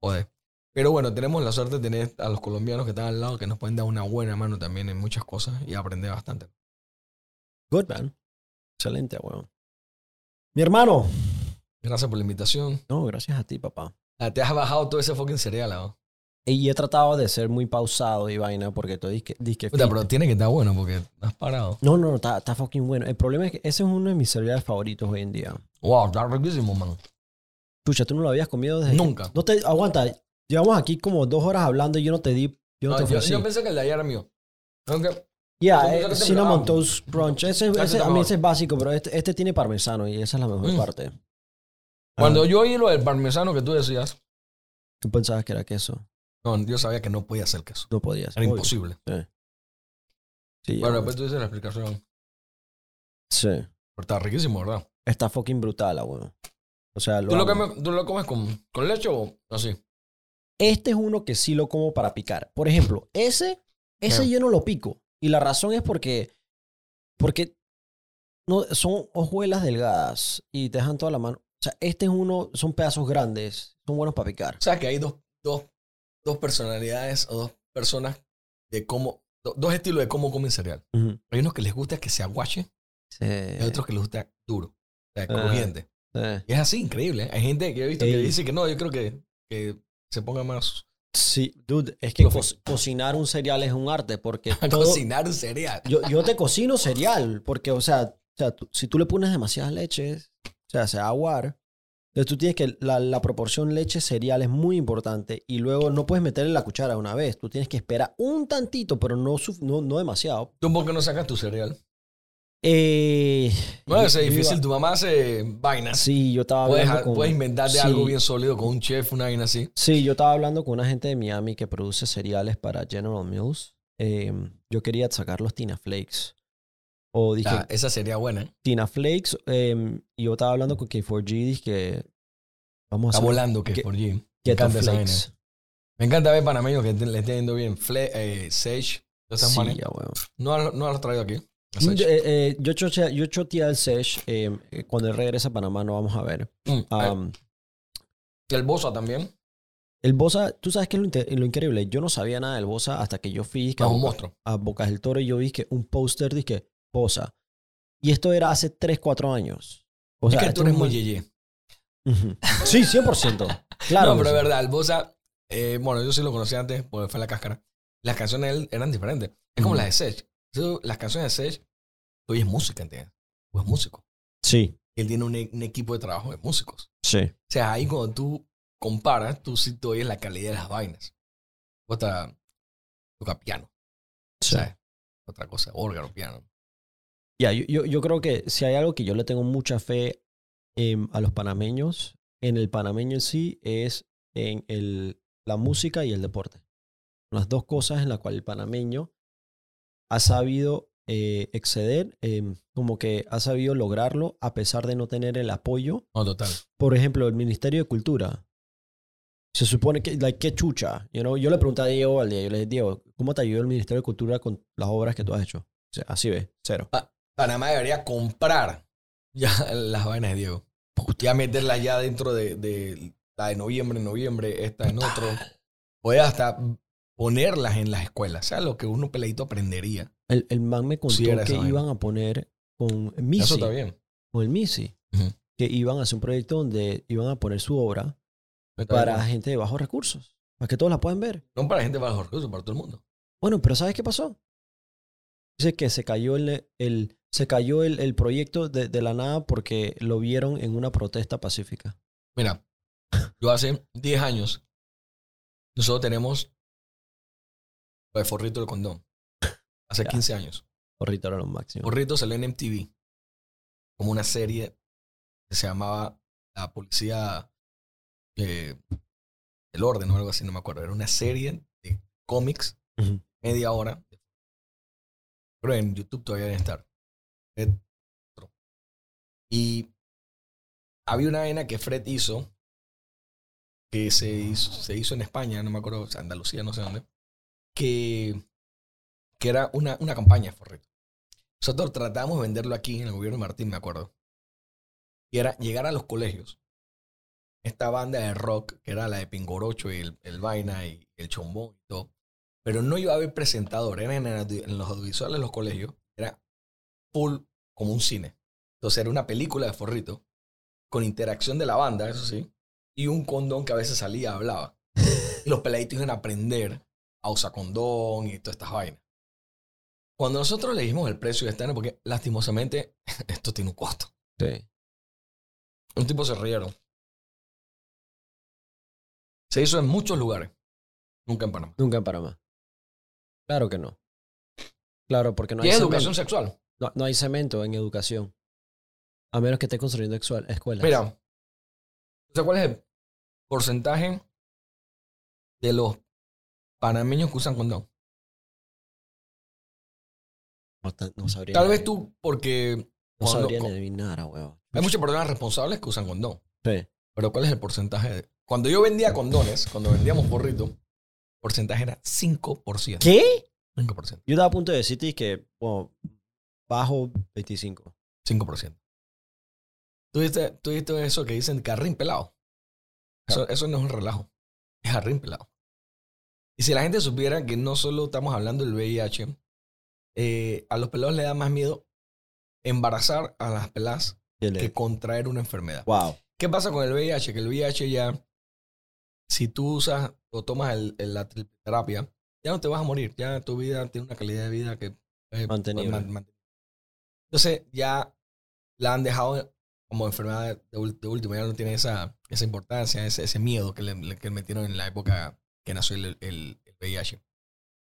joder. Pero bueno, tenemos la suerte de tener a los colombianos que están al lado que nos pueden dar una buena mano también en muchas cosas y aprender bastante. Good, man. Excelente, weón. Mi hermano. Gracias por la invitación. No, gracias a ti, papá. Ah, Te has bajado todo ese fucking cereal, ¿no? Y he tratado de ser muy pausado y vaina porque tú dices que. Puta, pero tiene que estar bueno porque has parado. No, no, no, está, está fucking bueno. El problema es que ese es uno de mis cereales favoritos hoy en día. Wow, está riquísimo, man. Chucha, tú no lo habías comido desde. que- Nunca. No te. Aguanta. Llevamos aquí como dos horas hablando y yo no te di. Yo no No, te yo, ofrecí. yo pensé que el de ayer era mío. Aunque, Ya, te Cinnamon. Toast Crunch. Ese, Ese a mí ese es básico, pero este, este tiene parmesano y esa es la mejor Mm. parte. Cuando Ah, yo oí lo del parmesano que tú decías, Tú pensabas que era queso. no, yo sabía que no podía hacer queso. No podías. Era obvio. imposible. Sí, Bueno, después tú dices la explicación. sí. Pero está riquísimo, ¿verdad? Está fucking brutal, ah, weón. O sea, lo ¿Tú lo, comes, ¿Tú lo comes con, con leche o así? Este es uno que sí lo como para picar. Por ejemplo, ese, ese yo no lo pico. Y la razón es porque, porque no, son hojuelas delgadas y te dejan toda la mano. O sea, este es uno, son pedazos grandes, son buenos para picar. O sea, que hay dos, dos, dos personalidades o dos personas de cómo, do- dos estilos de cómo comen cereal. Hay unos que les gusta que se aguache Sí. y hay otros que les gusta duro, o sea, Ah. crujiente. Y es así, increíble. ¿eh? Hay gente que he visto que dice que no, yo creo que, que se ponga más Sí, dude, es que co- cocinar un cereal es un arte porque todo- cocinar un cereal. yo, yo te cocino cereal porque, o sea, o sea tú- si tú le pones demasiadas leches, o sea, se va a aguar. Entonces tú tienes que, la, la proporción leche-cereal es muy importante y luego no puedes meterle la cuchara una vez. Tú tienes que esperar un tantito, pero no, no, no demasiado. ¿Tú por qué no sacas tu cereal? Eh, Bueno, es iba- difícil. Tu mamá hace vainas. Sí, yo estaba Puedes, hablando con... puedes inventarte sí. algo bien sólido con un chef, una vaina así. Sí, yo estaba hablando con una gente de Miami que produce cereales para General Mills. Eh, yo quería sacar los Tina Flakes. O dije, Ah, esa sería buena. ¿eh? Tina Flakes. eh, y yo estaba hablando con K4G. Dije que vamos a Está hacer volando que que- encanta esa vaina. Flakes. Me encanta ver panameños que te- le estén yendo bien. Fle, eh, Sage. esas Sí, ya. No, no lo has traído aquí. Eh, eh, yo chotea- yo al Sesh. eh, eh, cuando él regrese a Panamá no vamos a ver. Mm, Um, el Bosa también. el Bosa, tú sabes que es lo, lo increíble. Yo no sabía nada del Bosa hasta que yo fui que a, un Boca- a Bocas del Toro y yo vi que un póster dije Bosa. Y esto era hace 3, 4 años. O es sea, que tú eres es muy yeye. Sí, 100%. Claro. no, pero es sí. verdad, el Bosa, eh, bueno, yo sí lo conocí antes porque fue la cáscara. Las canciones de él eran diferentes. Es como Ujú. las de Sage. Las canciones de Sage, tú oyes música, ¿entiendes? Tú es músico. Sí, Él tiene un, un equipo de trabajo de músicos. sí. O sea, ahí cuando tú comparas, tú sí te oyes la calidad de las vainas. Otra, toca piano, sí. ¿sabes? Otra cosa, órgano, piano. Ya, yo, yo, yo creo que si hay algo que yo le tengo mucha fe em, a los panameños, en el panameño en sí, es en el, la música y el deporte. Las dos cosas en las cuales el panameño ha sabido eh, exceder, em, como que ha sabido lograrlo a pesar de no tener el apoyo. No, total. Por ejemplo, el Ministerio de Cultura. Se supone que, like, qué chucha. You know? Yo le pregunté a Diego al día, yo le dije, Diego, ¿cómo te ayudó el Ministerio de Cultura con las obras que tú has hecho? O sea, así ve, cero. Panamá debería comprar ya las vainas de Diego. Ya meterlas ya dentro de, de la de noviembre, noviembre, esta en otro. Puede hasta ponerlas en las escuelas. O sea, lo que uno peladito aprendería. El, el man me contó Sí, que iban a poner con Eso Missy, está bien. con el Missy, Ujú. que iban a hacer un proyecto donde iban a poner su obra Está para bien. gente de bajos recursos, para que todos la puedan ver. No para gente bajo recursos, para todo el mundo. Bueno, pero ¿sabes qué pasó? Dice que se cayó el, el, se cayó el, el proyecto de, de la nada porque lo vieron en una protesta pacífica. Mira, yo hace 10 años, nosotros tenemos el forrito del condón. Hace Ya. 15 años. Horrito era lo máximo. Forrito salió en MTV como una serie que se llamaba La Policía eh, del Orden o algo así, no me acuerdo. Era una serie de cómics, media hora. Pero en YouTube todavía debe estar. Otro. Y había una vaina que Fred hizo, que se hizo, se hizo en España, no me acuerdo, Andalucía, no sé dónde, que, que era una, una campaña, Forrito. Nosotros tratamos de venderlo aquí en el gobierno de Martín, me acuerdo. Y era llegar a los colegios. Esta banda de rock, que era la de Pingorocho y el, el Vaina y el Chombón y todo. Pero no iba a haber presentador, era en, en los audiovisuales de los colegios. Era full como un cine. Entonces era una película de Forrito con interacción de la banda, eso sí, y un condón que a veces salía, hablaba. Y los peladitos iban a aprender a usar condón y todas estas vainas. Cuando nosotros le dijimos el precio de este porque lastimosamente esto tiene un costo. Sí. Un tipo se rieron. Se hizo en muchos lugares, nunca en Panamá. Nunca en Panamá. Claro que no. Claro, porque no y hay, es cemento, educación sexual. no, no hay cemento en educación. A menos que esté construyendo escuelas. Mira, ¿cuál es el porcentaje de los panameños que usan condón? no, sabría. Tal vez tú, porque No cuando- sabría ni adivinar, huevo. hay muchas personas responsables que usan condón. Sí. Pero ¿cuál es el porcentaje? de- Cuando yo vendía condones, cuando vendíamos porrito, porcentaje era 5%. ¿Qué? 5%. Yo estaba a punto de decirte que, bueno, bajo 25. 5%. ¿Tú viste, tú viste eso que dicen carrín pelado? Eso, eso no es un relajo. es Harry pelado. Y si la gente supiera que no solo estamos hablando del VIH, eh, a los pelados le da más miedo embarazar a las peladas que contraer una enfermedad. Wow. ¿Qué pasa con el VIH? Que el VIH ya, si tú usas o tomas el, la terapia, ya no te vas a morir. Ya tu vida tiene una calidad de vida que... Eh, Mantenible. Entonces ya la han dejado como enfermedad de, último. Ya no tiene esa, esa importancia, ese, ese miedo que le, que metieron en la época que nació el, el, el VIH.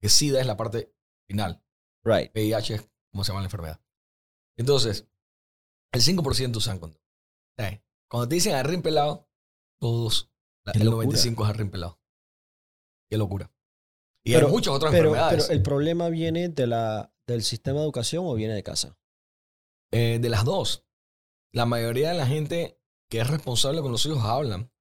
Que SIDA es la parte final. Right. VIH es como se llama la enfermedad. Entonces, el 5% usan condón. Cuando te dicen arrim pelado, todos, el 95 es arrim pelado. Qué locura. Y hay muchas otras enfermedades. Pero el problema viene de la, del sistema de educación o viene de casa? Eh, de las dos. La mayoría de la gente que es responsable con los hijos hablan.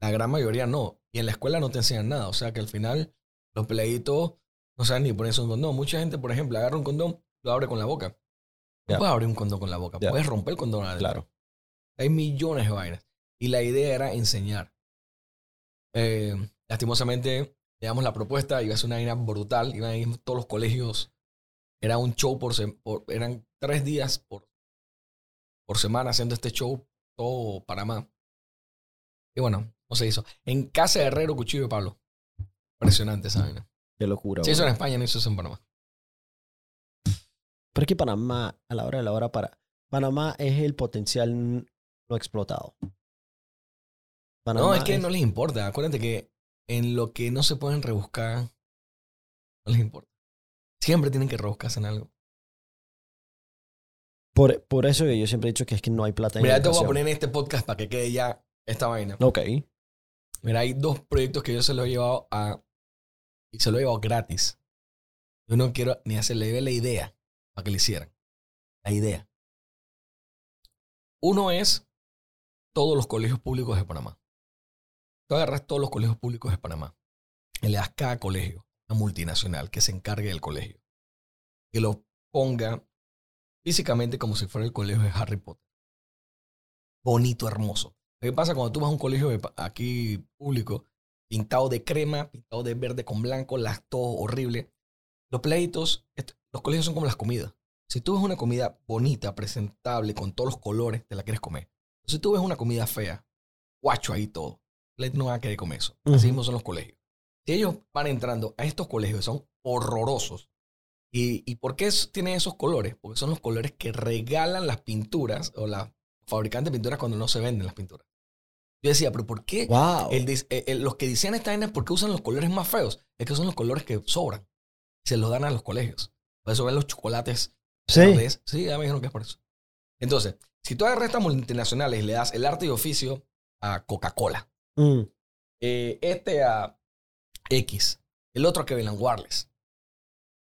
La gran mayoría no. Y en la escuela no te enseñan nada. O sea que al final los peladitos no saben ni ponerse un condón. Mucha gente, por ejemplo, agarra un condón, lo abre con la boca. No puedes abrir un condón con la boca. Puedes romper el condón adentro. Claro. Hay millones de vainas. Y la idea era enseñar. Eh, lastimosamente, le la propuesta, iba a ser una vaina brutal. Iban a ir todos los colegios. Era un show por, eran tres días por, por semana haciendo este show, todo Panamá. Y bueno, se hizo. En casa de Herrero, Cuchillo de Pablo. Impresionante esa vaina. Qué locura. Se hizo en España, no hizo eso en Panamá. Pero es que Panamá, a la hora de la hora, para. Panamá es el potencial no explotado. no, es que no les importa. Acuérdate que en lo que no se pueden rebuscar, no les importa. Siempre tienen que rebuscarse en algo. Por, por eso yo siempre he dicho que es que no hay plata en Mira, te voy a poner en este podcast para que quede ya esta vaina. Ok. Mira, hay dos proyectos que yo se los he llevado a. Y se los he llevado gratis. Yo no quiero ni hacerle la idea para que le hicieran. La idea. Uno es todos los colegios públicos de Panamá. Tú agarras todos los colegios públicos de Panamá y le das cada colegio una multinacional que se encargue del colegio. Que lo ponga físicamente como si fuera el colegio de Harry Potter. Bonito, hermoso. ¿Qué pasa cuando tú vas a un colegio aquí público, pintado de crema, pintado de verde con blanco, las, todo horrible? Los pleitos, los colegios son como las comidas. Si tú ves una comida bonita, presentable, con todos los colores, te la quieres comer. Si tú ves una comida fea, guacho ahí todo, no va a querer comer eso. Así mismo son los colegios. Si ellos van entrando a estos colegios, son horrorosos. ¿Y, ¿Y por qué tienen esos colores? Porque son los colores que regalan las pinturas o la fabricantes de pinturas cuando no se venden las pinturas. Yo decía, pero ¿por qué eh, los que diseñan esta vaina, ¿por qué usan los colores más feos? Es que son los colores que sobran. Se los dan a los colegios. Por eso ven los chocolates. Sí. Sí, ya me dijeron que es por eso. Entonces, si tú agarras estas multinacionales y le das el arte y oficio a Coca-Cola, mm. eh, este a X, el otro a Kevin Wireless,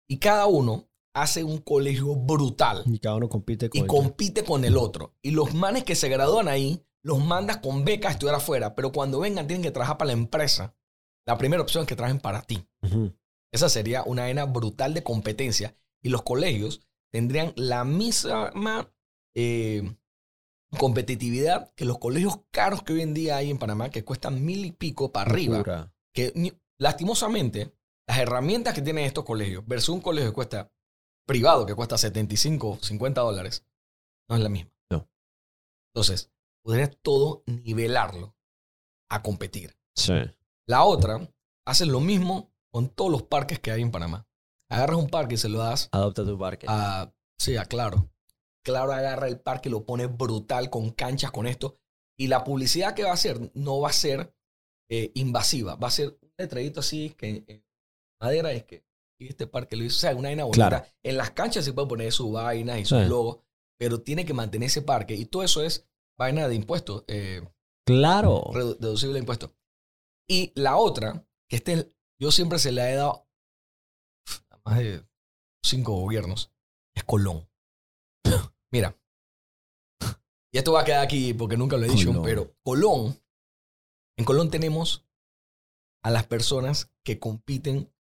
y cada uno hace un colegio brutal. Y cada uno compite con, y compite con el otro. Y los manes que se gradúan ahí, los mandas con becas a estudiar afuera, pero cuando vengan tienen que trabajar para la empresa. La primera opción es que trabajen para ti. Esa sería una arena brutal de competencia. Y los colegios tendrían la misma eh, competitividad que los colegios caros que hoy en día hay en Panamá, que cuestan mil y pico para arriba. Que lastimosamente, las herramientas que tienen estos colegios versus un colegio que cuesta privado, que cuesta 75, 50 dólares, no es la misma. No. Entonces, podrías todo nivelarlo a competir. Sí. La otra, haces lo mismo con todos los parques que hay en Panamá. Agarras un parque y se lo das. Adopta tu parque. A, sí, a Claro. Claro agarra el parque y lo pone brutal con canchas, con esto. Y la publicidad que va a hacer no va a ser eh, invasiva. Va a ser un letrerito así que en madera es que este parque lo hizo. O sea, una vaina bonita. En las canchas se puede poner sus vainas y sus logos, pero tiene que mantener ese parque. Y todo eso es vaina de impuestos. Eh, claro. deducible de impuestos. Y la otra, que este, yo siempre se le he dado a más de cinco gobiernos, es Colón. Mira. Y esto va a quedar aquí porque nunca lo he dicho, pero Colón, en Colón tenemos a las personas que compiten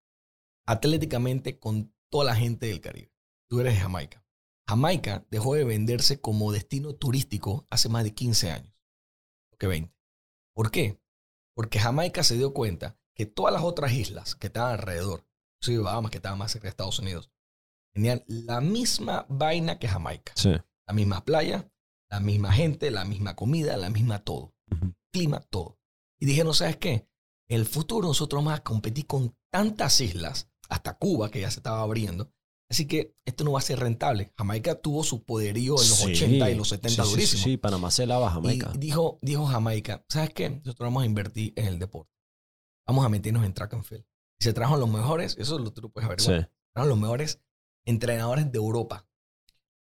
atléticamente con toda la gente del Caribe. Tú eres de Jamaica. Jamaica dejó de venderse como destino turístico hace más de 15 años. Que 20. ¿Por qué? Porque Jamaica se dio cuenta que todas las otras islas que estaban alrededor, inclusive Bahamas, que estaban más cerca de Estados Unidos, tenían la misma vaina que Jamaica. Sí. La misma playa, la misma gente, la misma comida, la misma todo. Clima, todo. Y dijeron, ¿sabes qué? En el futuro nosotros vamos a competir con tantas islas, hasta Cuba, que ya se estaba abriendo. Así que esto no va a ser rentable. Jamaica tuvo su poderío en los Sí. 80 y los 70 Sí, durísimo. Sí, sí, Panamá se lava Jamaica. dijo, dijo Jamaica, ¿sabes qué? Nosotros vamos a invertir en el deporte. Vamos a meternos en track and field. Y se trajo los mejores, eso lo tú lo puedes averiguar. Sí. Trajeron los mejores entrenadores de Europa.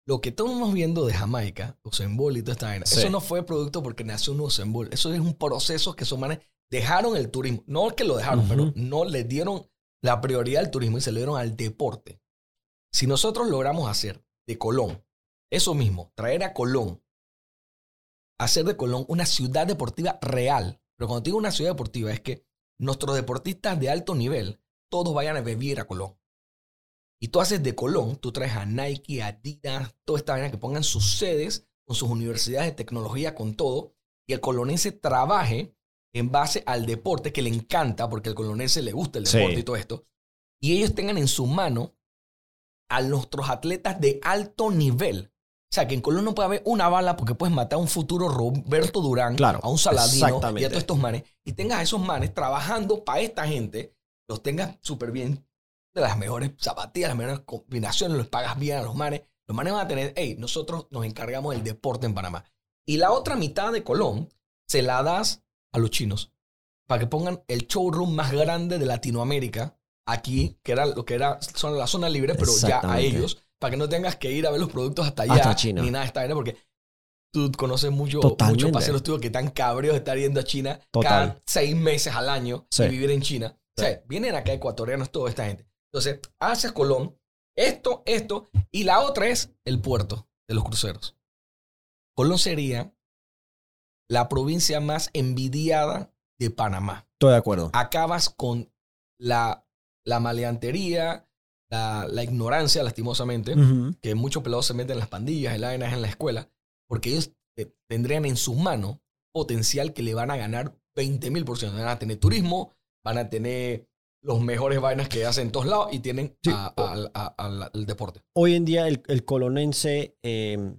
Lo que estamos viendo de Jamaica, Usain Bolt y toda esta vaina, Sí. eso no fue producto porque nació un Usain Bolt. Eso es un proceso que esos manes dejaron el turismo. No que lo dejaron, pero no le dieron la prioridad al turismo y se le dieron al deporte. Si nosotros logramos hacer de Colón eso mismo, traer a Colón, hacer de Colón una ciudad deportiva real. Pero cuando digo una ciudad deportiva es que nuestros deportistas de alto nivel, todos vayan a vivir a Colón. Y tú haces de Colón, tú traes a Nike, a Adidas, toda esta vaina que pongan sus sedes con sus universidades de tecnología, con todo, y el colonense trabaje en base al deporte que le encanta, porque al colonense le gusta el Sí. deporte y todo esto, y ellos tengan en su mano a nuestros atletas de alto nivel. O sea, que en Colón no puede haber una bala porque puedes matar a un futuro Roberto Durán, Claro, a un Saladino y a todos estos manes, y tengas a esos manes trabajando para esta gente, los tengas súper bien, de las mejores zapatillas, las mejores combinaciones, los pagas bien a los manes. Los manes van a tener, hey, nosotros nos encargamos del deporte en Panamá. Y la otra mitad de Colón se la das a los chinos para que pongan el showroom más grande de Latinoamérica aquí, que era lo que era son la zona libre, pero ya a ellos, para que no tengas que ir a ver los productos hasta allá Hasta China. ni nada de esta vaina, porque tú conoces mucho, muchos paseros tuyos que están cabreos de estar yendo a China Total. cada seis meses al año Sí. y vivir en China. O sea, vienen acá ecuatorianos, toda esta gente. Entonces, haces Colón, esto, esto, y la otra es el puerto de los cruceros. Colón sería la provincia más envidiada de Panamá. Estoy de acuerdo. Acabas con la, la maleantería, la, la ignorancia, lastimosamente, que muchos pelados se meten en las pandillas, en la en la escuela, porque ellos tendrían en sus manos potencial que le van a ganar 20 mil por ciento. Van a tener turismo, van a tener los mejores vainas que hacen en todos lados y tienen Sí. a- a- a- al- al deporte. Hoy en día el, el colonense eh,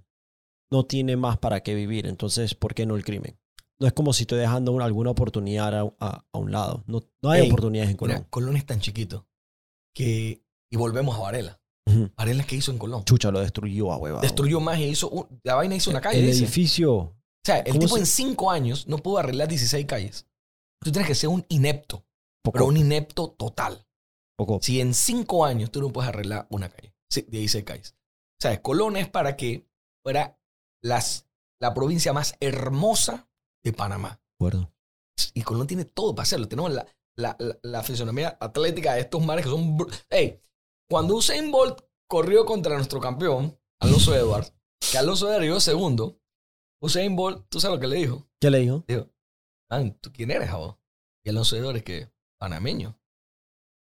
no tiene más para qué vivir. Entonces, ¿por qué no el crimen? No es como si estoy dejando una- alguna oportunidad a, a- a un lado. No, no hay Ey, oportunidades en Mira, Colón. Colón es tan chiquito que... Y volvemos a Varela. Ujú. Varela, ¿qué hizo en Colón? Chucha, lo destruyó a hueva. Destruyó más e hizo... un- la vaina hizo una calle. El edificio. O sea, el ¿Cómo tipo se- en cinco años no pudo arreglar 16 calles. Tú tienes que ser un inepto, Poco, pero un inepto total. poco. Si en cinco años tú no puedes arreglar una calle, sí, 16 calles. O sea, Colón es para que fuera las, la provincia más hermosa de Panamá. de acuerdo. Y Colón tiene todo para hacerlo. Tenemos la, la, la, la fisonomía atlética de estos mares que son... br- Ey, cuando Usain Bolt corrió contra nuestro campeón, Alonso Edwards, que Alonso Edwards llegó segundo, Usain Bolt, ¿tú sabes lo que le dijo? ¿Qué le dijo? Man, ¿tú quién eres, vos? Y Alonso Edwards que panameño.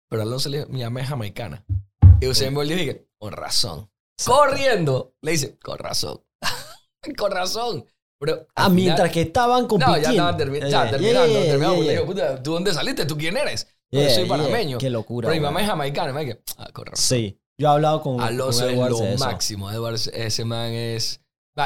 Pero Alonso le dijo, mi mamá es jamaicana. Y Usain Bolt le dije, con razón. Corriendo. Le dice, con razón. con razón. Pero Ah, al final- mientras que estaban no, compitiendo. ya estaba termi- ya, Yeah, terminando. yeah, terminamos. yeah, Le yeah. digo, puta, ¿tú dónde saliste? ¿Tú quién eres? No, Yeah, yo soy yeah. panameño. Qué locura. Pero mi mamá es jamaicana. Me dije, ah, razón. Sí. Yo he hablado con, Alonso es lo eso. máximo. Edwards, ese man es.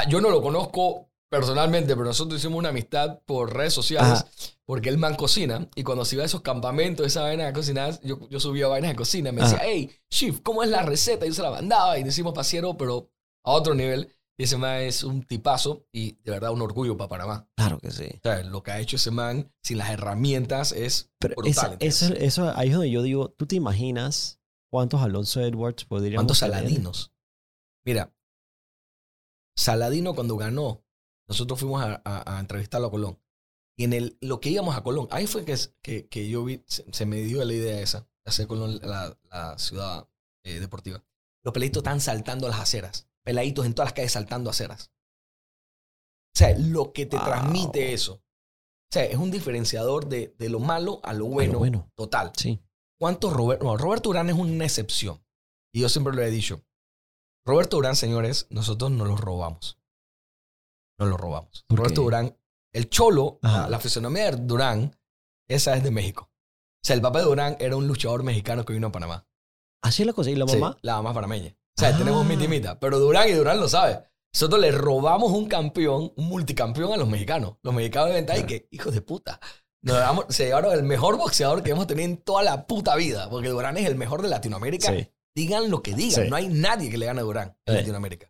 Yo no lo conozco personalmente, pero nosotros hicimos una amistad por redes sociales. Ajá. Porque el man cocina. Y cuando se iba a esos campamentos, esa vaina de cocinar, yo, yo subía vainas de cocina. Me decía, Ajá. hey, Chief, ¿cómo es la receta? Y yo se la mandaba y decimos pasiero, pero a otro nivel. Y ese man es un tipazo y de verdad un orgullo para Panamá. Claro que sí. O sea, lo que ha hecho ese man sin las herramientas es Pero brutal. esa- eso, eso, ahí es donde yo digo, ¿tú te imaginas cuántos Alonso Edwards podríamos ¿Cuántos tener? Saladinos? Mira, Saladino cuando ganó, nosotros fuimos a, a- a entrevistarlo a Colón. Y en el, lo que íbamos a Colón, ahí fue que, que, que yo vi, se, se me dio la idea esa, de hacer Colón la, la ciudad eh, deportiva. Los peladitos están saltando las aceras. Peladitos en todas las calles saltando aceras. O sea, lo que te Wow. transmite eso. O sea, es un diferenciador de, de lo malo a lo A lo bueno, total. Sí. ¿Cuántos Roberto? No, Roberto Urán es una excepción. Y yo siempre lo he dicho. Roberto Urán, señores, nosotros no lo robamos. No lo robamos. ¿Por Roberto qué? Durán, el cholo, Ajá. la, fisonomía de Durán Esa es de México. O sea, el papá de Durán era un luchador mexicano que vino a Panamá. Así es la cosa. ¿Y la Sí, mamá? la mamá panameña. O sea, Ah. tenemos mitimita. Pero Durán y Durán lo sabe. Nosotros le robamos un campeón, un multicampeón a los mexicanos. Los mexicanos de ahí que, hijos de puta. Nos damos- se llevaron el mejor boxeador que hemos tenido en toda la puta vida. Porque Durán es el mejor de Latinoamérica. Sí. Digan lo que digan. Sí. No hay nadie que le gane a Durán en Sí. Latinoamérica.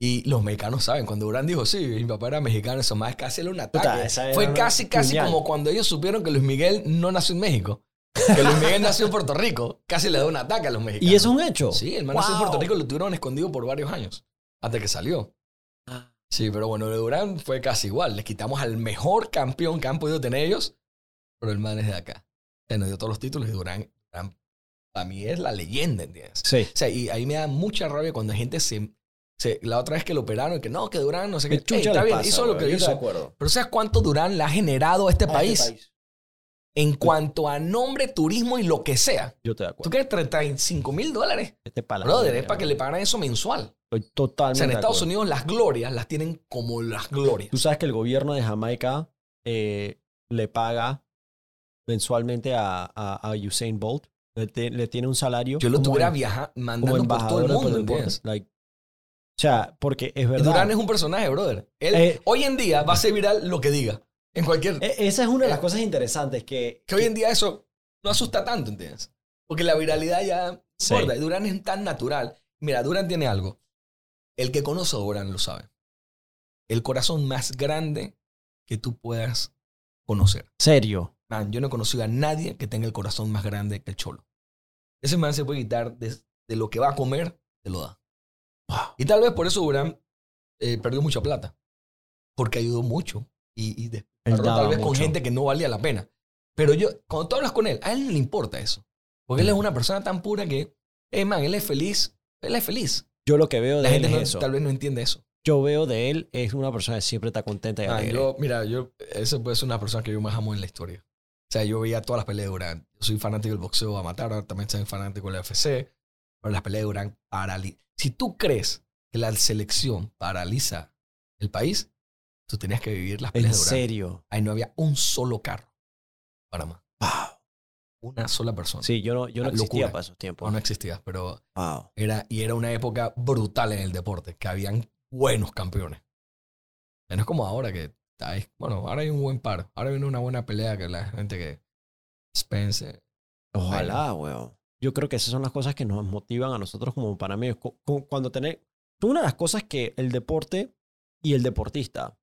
Y los mexicanos saben, cuando Durán dijo, sí, mi papá era mexicano, eso más casi era un ataque. Puta, esa era Fue una casi, casi puñal. como cuando ellos supieron que Luis Miguel no nació en México. Que Luis Miguel nació en Puerto Rico. Casi le da un ataque a los mexicanos. ¿Y eso es un hecho? Sí, el man nació en Wow. Puerto Rico y lo tuvieron escondido por varios años. Hasta que salió. Ah. Sí, pero bueno, de Durán fue casi igual. Les quitamos al mejor campeón que han podido tener ellos, pero el man es de acá. Se nos dio todos los títulos y Durán, Durán para mí es la leyenda, ¿entiendes? Sí. O sea, y ahí me da mucha rabia cuando la gente se, se- La otra vez que lo operaron, que no, que Durán, no sé qué. ¿Qué chucha Ey, está bien, pasa, hizo lo que hizo. Pero ¿sabes cuánto Durán le ha generado a este A país? este país. En cuanto a nombre, turismo y lo que sea. Yo estoy de ¿Tú acuerdo. quieres 35 mil dólares? Este Brother, es para que le pagaran eso mensual. Estoy O totalmente sea, en de Estados acuerdo. Unidos las glorias las tienen como las glorias. Tú sabes que el gobierno de Jamaica eh, le paga mensualmente a, a, a Usain Bolt. Le, te- le tiene un salario. Yo lo tuviera en- viajando, mandando por todo el mundo, deporte. ¿entiendes? Like, o sea, porque es verdad. Durán es un personaje, brother. Él Eh, hoy en día va a ser viral lo que diga. En cualquier... E- Esa es una de las Eh, cosas interesantes que... que hoy en día eso no asusta tanto, ¿entiendes? Porque la viralidad ya... Sí. Gorda, y Durán es tan natural. Mira, Durán tiene algo. El que conoce a Durán lo sabe. El corazón más grande que tú puedas conocer. Serio. Man, yo no he conocido a nadie que tenga el corazón más grande que el cholo. Ese man se puede quitar de, de lo que va a comer, te lo da. Wow. Y tal vez por eso Durán eh, perdió mucha plata. Porque ayudó mucho. Y, y Él tal vez con mucho. gente que no valía la pena. Pero yo, cuando tú hablas con él, a él no le importa eso. Porque él es una persona tan pura que, eh, man, él es feliz. Él es feliz. Yo lo que veo La de él gente es no- eso. tal vez no entiende eso. Yo veo de él es una persona que siempre está contenta y Man, alegre. yo, mira, yo, puede ser una persona que yo más amo en la historia. O sea, yo veía todas las peleas de Durán. Yo soy fanático del boxeo a matar, ahora también soy fanático del UFC. Pero las peleas de Durán paralizan. Si tú crees que la selección paraliza el país, tú tenías que vivir las en peleas de Durán. serio. Ahí no había un solo carro. en Panamá. Wow. Una sola persona. Sí, yo no, yo no existía para esos tiempos. No, no existía, pero Wow. era, y era una época brutal en el deporte, que habían buenos campeones. No es como ahora que, bueno, ahora hay un buen par. Ahora viene una buena pelea que la gente que Spencer. Ojalá, weón. Yo creo que esas son las cosas que nos motivan a nosotros como panameños. Cu- cu- Cuando tener... Una de las cosas que el deporte y el deportista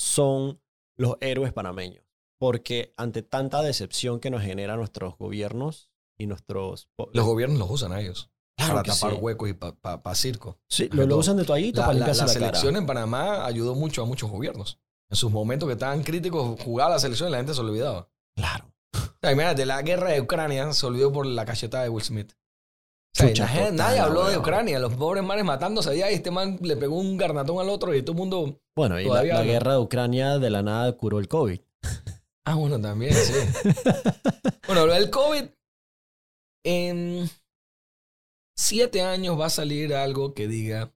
son los héroes panameños. Porque ante tanta decepción que nos generan nuestros gobiernos y nuestros... Los gobiernos los usan a ellos Claro para tapar sí. huecos y para circo. Sí, lo, usan de toallita La, para la- limpiarse la la, selección cara. en Panamá ayudó mucho a muchos gobiernos. En sus momentos que estaban críticos, jugaba la selección y la gente se olvidaba. Claro. O sea, imagínate, la guerra de Ucrania se olvidó por la cachetada de Will Smith. O sea, Chucha, la gente- total, nadie habló de. Ucrania, los pobres manes matándose allá y este man le pegó un garnatón al otro y todo el mundo... Bueno, y la, la guerra de Ucrania de la nada curó el COVID. Ah, bueno, también, sí. bueno, lo del COVID, en siete años va a salir algo que diga...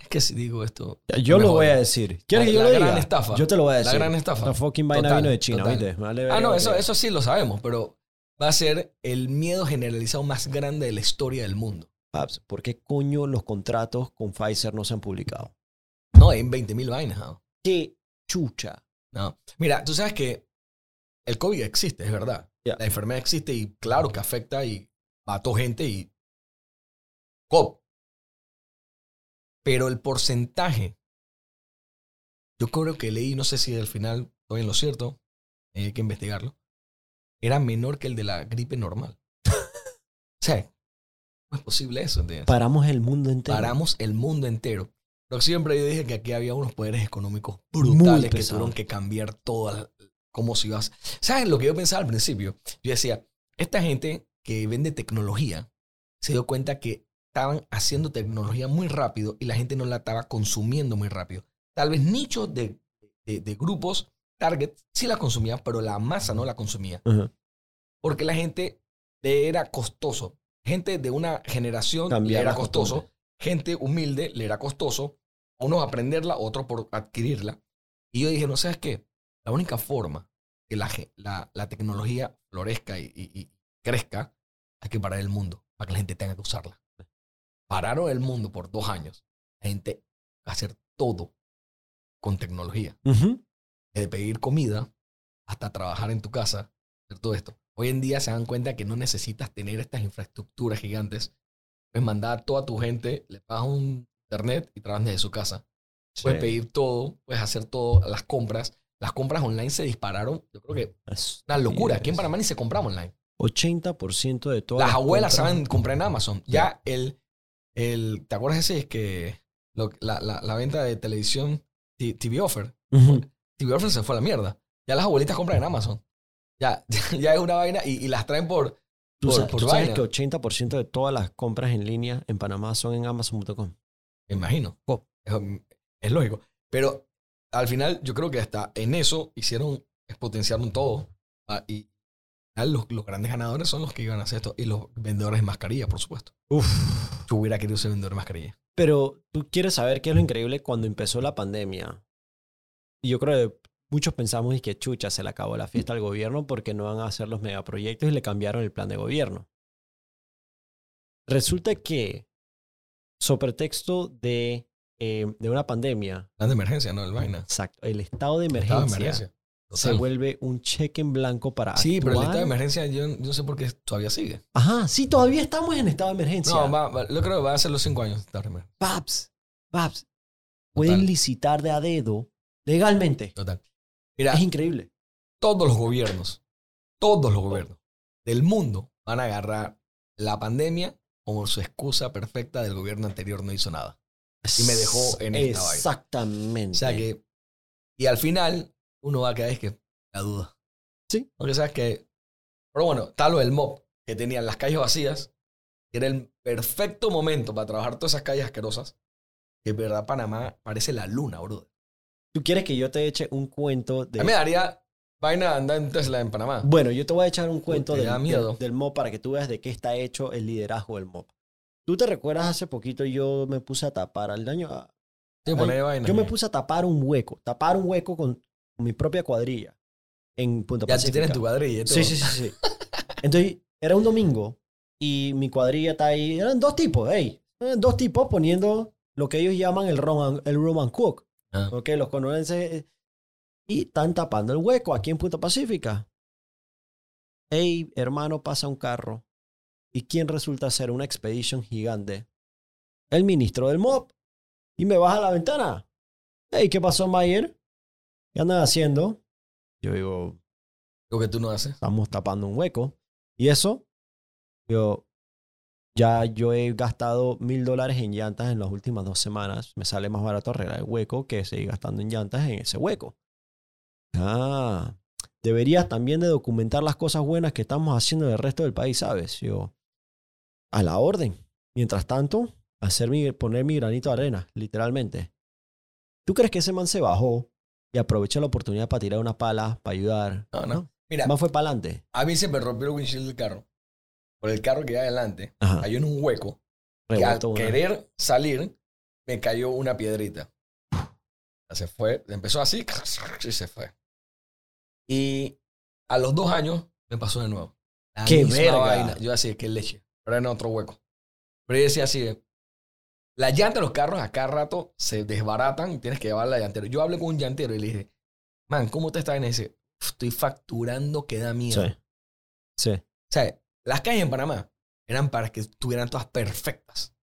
Es que si digo esto... Yo lo voy a decir. ¿Quieres La- que yo la lo gran diga? estafa. Yo te lo voy a La decir. gran estafa. La fucking vaina Total, vino de China, total. ¿viste? Vale Ah, no, eso, eso sí lo sabemos, pero va a ser el miedo generalizado más grande de la historia del mundo. Paps, ¿por qué coño los contratos con Pfizer no se han publicado? No, en 20 mil vainas. ¿no? ¡Qué chucha! No. Mira, tú sabes que el COVID existe, es verdad. La enfermedad existe y claro que afecta y mató gente y... COVID. Pero el porcentaje, yo creo que leí, no sé si al final estoy en lo cierto, hay que investigarlo, era menor que el de la gripe normal. o sea, no es posible eso, ¿entiendes? Paramos el mundo entero. Paramos el mundo entero. Pero siempre yo dije que aquí había unos poderes económicos brutales que tuvieron que cambiar todo cómo se iba a hacer. ¿Saben lo que yo pensaba al principio? Yo decía, esta gente que vende tecnología se dio cuenta que estaban haciendo tecnología muy rápido y la gente no la estaba consumiendo muy rápido. Tal vez nichos de, de, de grupos, target, sí la consumían, pero la masa no la consumía porque la gente le era costoso. Gente de una generación le era costoso. Gente humilde le era costoso. Unos aprenderla, otros por adquirirla. Y yo dije, no sabes qué, la única forma que la, la, la tecnología florezca y, y- y crezca hay que parar el mundo para que la gente tenga que usarla. Pararon el mundo por dos años. La gente va a hacer todo con tecnología. Ujú. Desde pedir comida hasta trabajar en tu casa, hacer todo esto. Hoy en día se dan cuenta que no necesitas tener estas infraestructuras gigantes. Puedes mandar a toda tu gente, le pagas un internet y trabajas desde su casa. Puedes Sí. pedir todo, puedes hacer todo, las compras. Las compras online se dispararon. Yo creo que Es una locura. Aquí en Panamá ni se compraba online. 80% de todas Las abuelas compras- saben comprar en Amazon. Ya el, el, ¿te acuerdas ese? Es que lo- la, la, la venta de televisión, TV Offer. TV Offer se fue a la mierda. Ya las abuelitas compran en Amazon. Ya, ya es una vaina y, y las traen por, Tú, por, sabes, por tú sabes que 80% de todas las compras en línea en Panamá son en Amazon.com. Imagino. Oh. Es, es lógico. Pero al final yo creo que hasta en eso hicieron, potenciaron todo. Ah, y los, los grandes ganadores son los que iban a hacer esto. Y los vendedores de mascarilla, por supuesto. Uf. Yo hubiera querido ser vendedor de mascarilla. Pero tú quieres saber qué es lo increíble cuando empezó la pandemia. Y yo creo que muchos pensamos y que chucha, se le acabó la fiesta al gobierno porque no van a hacer los megaproyectos y le cambiaron el plan de gobierno. Resulta que, sobre texto de, eh, de una pandemia, Plan de emergencia, no, el vaina. exacto, el estado de Estado emergencia, de emergencia. se vuelve un cheque en blanco para Sí, pero el estado de emergencia yo, no sé por qué todavía sigue. Ajá, sí, todavía estamos en estado de emergencia. No, va, va- yo creo que va a ser los cinco años. Paps, paps, pueden licitar de a dedo legalmente. Total. Mira, Es increíble. todos los gobiernos, todos los gobiernos del mundo van a agarrar la pandemia como su excusa perfecta del gobierno anterior no hizo nada. Y me dejó en esta vaina. Exactamente. O sea que, y al final, uno va a quedar es que la duda. Sí. Porque sabes que, pero bueno, está lo del MOB, que tenían las calles vacías, que era el perfecto momento para trabajar todas esas calles asquerosas, que en verdad Panamá parece la luna, bro. ¿Tú quieres que yo te eche un cuento de... A mí me daría vaina andar en Tesla en Panamá. Bueno, yo te voy a echar un cuento del, miedo. del, MOB para que tú veas de qué está hecho el liderazgo del MOB. ¿Tú te recuerdas hace poquito yo me puse a tapar al año? Sí, poner vaina. Yo me puse a tapar un hueco, tapar un hueco con mi propia cuadrilla en Punta Ya tú Pacífica. tienes tu cuadrilla. todo. Sí, sí, sí, sí. Entonces, era un domingo y mi cuadrilla está ahí. Eran dos tipos, hey. Eran dos tipos poniendo lo que ellos llaman el Roman, el Roman Cook. Ah. Ok, los conorenses. eh, Y están tapando el hueco aquí en Punta Pacífica. Hey, hermano, pasa un carro. ¿Y quién resulta ser una expedition gigante? El ministro del MOB. Y me baja la ventana. Hey, ¿qué pasó, Mayer? ¿Qué andan haciendo? Yo digo, Lo que tú no haces. estamos tapando un hueco. Y eso, yo ya yo he gastado mil dólares en llantas en las últimas dos semanas. Me sale más barato arreglar el hueco que seguir gastando en llantas en ese hueco. Ah, deberías también de documentar las cosas buenas que estamos haciendo en el resto del país, ¿sabes? Yo, a la orden. Mientras tanto, hacer mi, poner mi granito de arena, literalmente. ¿Tú crees que ese man se bajó y aprovechó la oportunidad para tirar una pala, para ayudar? No, no. Mira, Man fue para adelante. a mí se me rompió el windshield del carro. Por el carro que iba adelante. Ajá. Cayó en un hueco. Y al Rebotó una. querer salir, me cayó una piedrita. Se fue, empezó así y se fue. Y a los dos años me pasó de nuevo. La ¡Qué verga! vaina. Yo así, qué leche. Pero en otro hueco. Pero yo decía así, la llanta de los carros a cada rato se desbaratan y tienes que llevarla al llantero. Yo hablé con un llantero y le dije, man, ¿cómo te está en ese? Estoy facturando que da miedo. Sí. Sí. O sea, las calles en Panamá eran para que estuvieran todas perfectas.